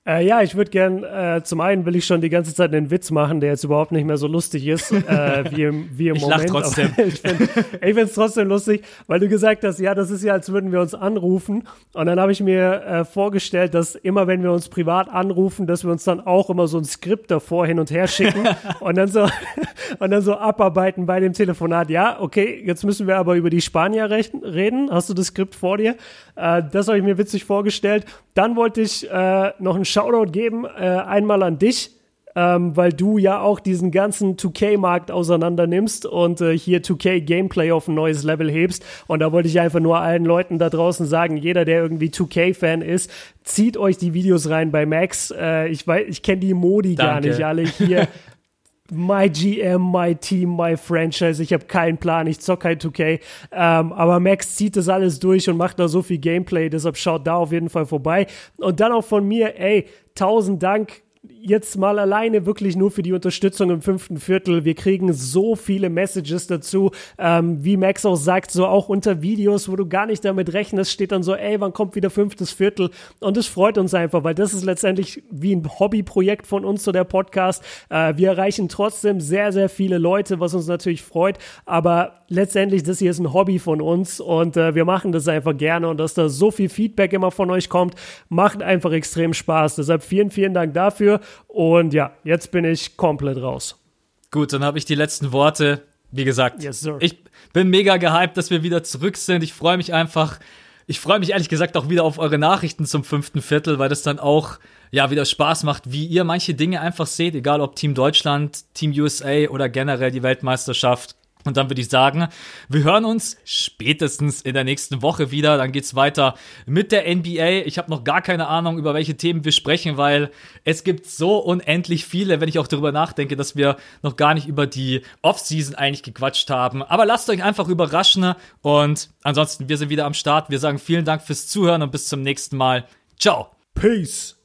Äh, ja, ich würde gern, äh, zum einen will ich schon die ganze Zeit einen Witz machen, der jetzt überhaupt nicht mehr so lustig ist, äh, wie im, wie im ich Moment. Lach trotzdem. ich finde es trotzdem lustig, weil du gesagt hast, ja, das ist ja, als würden wir uns anrufen. Und dann habe ich mir äh, vorgestellt, dass immer, wenn wir uns privat anrufen, dass wir uns dann auch immer so ein Skript davor hin und her schicken und dann so und dann so abarbeiten bei dem Telefonat. Ja, okay, jetzt müssen wir aber über die Spanier reden. Hast du das Skript vor dir? Äh, das habe ich mir witzig vorgestellt. Dann wollte ich äh, noch einen Shoutout geben, äh, einmal an dich, ähm, weil du ja auch diesen ganzen 2K-Markt auseinander nimmst und äh, hier 2K-Gameplay auf ein neues Level hebst. Und da wollte ich einfach nur allen Leuten da draußen sagen, jeder, der irgendwie 2K-Fan ist, zieht euch die Videos rein bei Max. Äh, ich weiß, ich kenne die Modi Danke. gar nicht alle hier. my GM, my Team, my Franchise. Ich habe keinen Plan, ich zock kein 2K. Ähm, aber Max zieht das alles durch und macht da so viel Gameplay, deshalb schaut da auf jeden Fall vorbei. Und dann auch von mir, ey, tausend Dank jetzt mal alleine wirklich nur für die Unterstützung im fünften Viertel. Wir kriegen so viele Messages dazu, ähm, wie Max auch sagt, so auch unter Videos, wo du gar nicht damit rechnest, steht dann so, ey, wann kommt wieder fünftes Viertel? Und es freut uns einfach, weil das ist letztendlich wie ein Hobbyprojekt von uns, so der Podcast. Äh, wir erreichen trotzdem sehr, sehr viele Leute, was uns natürlich freut, aber letztendlich, das hier ist ein Hobby von uns und äh, wir machen das einfach gerne und dass da so viel Feedback immer von euch kommt, macht einfach extrem Spaß. Deshalb vielen, vielen Dank dafür und ja, jetzt bin ich komplett raus. Gut, dann habe ich die letzten Worte. Wie gesagt, yes, ich bin mega gehypt, dass wir wieder zurück sind. Ich freue mich einfach. Ich freue mich ehrlich gesagt auch wieder auf eure Nachrichten zum fünften Viertel, weil das dann auch ja wieder Spaß macht, wie ihr manche Dinge einfach seht, egal ob Team Deutschland, Team USA oder generell die Weltmeisterschaft. Und dann würde ich sagen, wir hören uns spätestens in der nächsten Woche wieder. Dann geht's weiter mit der NBA. Ich habe noch gar keine Ahnung, über welche Themen wir sprechen, weil es gibt so unendlich viele, wenn ich auch darüber nachdenke, dass wir noch gar nicht über die Offseason eigentlich gequatscht haben. Aber lasst euch einfach überraschen. Und ansonsten, wir sind wieder am Start. Wir sagen vielen Dank fürs Zuhören und bis zum nächsten Mal. Ciao. Peace.